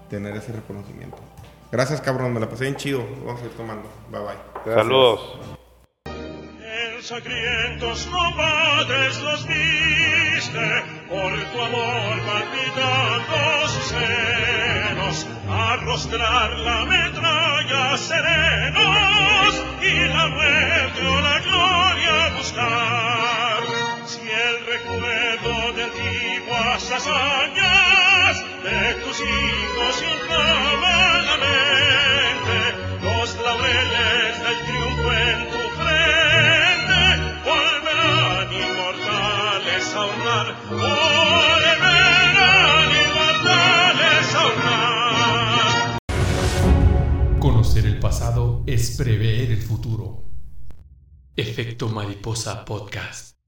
tener ese reconocimiento. Gracias, cabrón, me la pasé bien chido. Vamos a ir tomando. Bye bye. Gracias. Saludos. En sangrientos combates los viste, por tu amor palpitando sus senos, arrostrar la metralla serenos y la muerte o la gloria buscar. Si el recuerdo de antiguas hazañas de tus hijos Conocer el pasado es prever el futuro. Efecto Mariposa Podcast.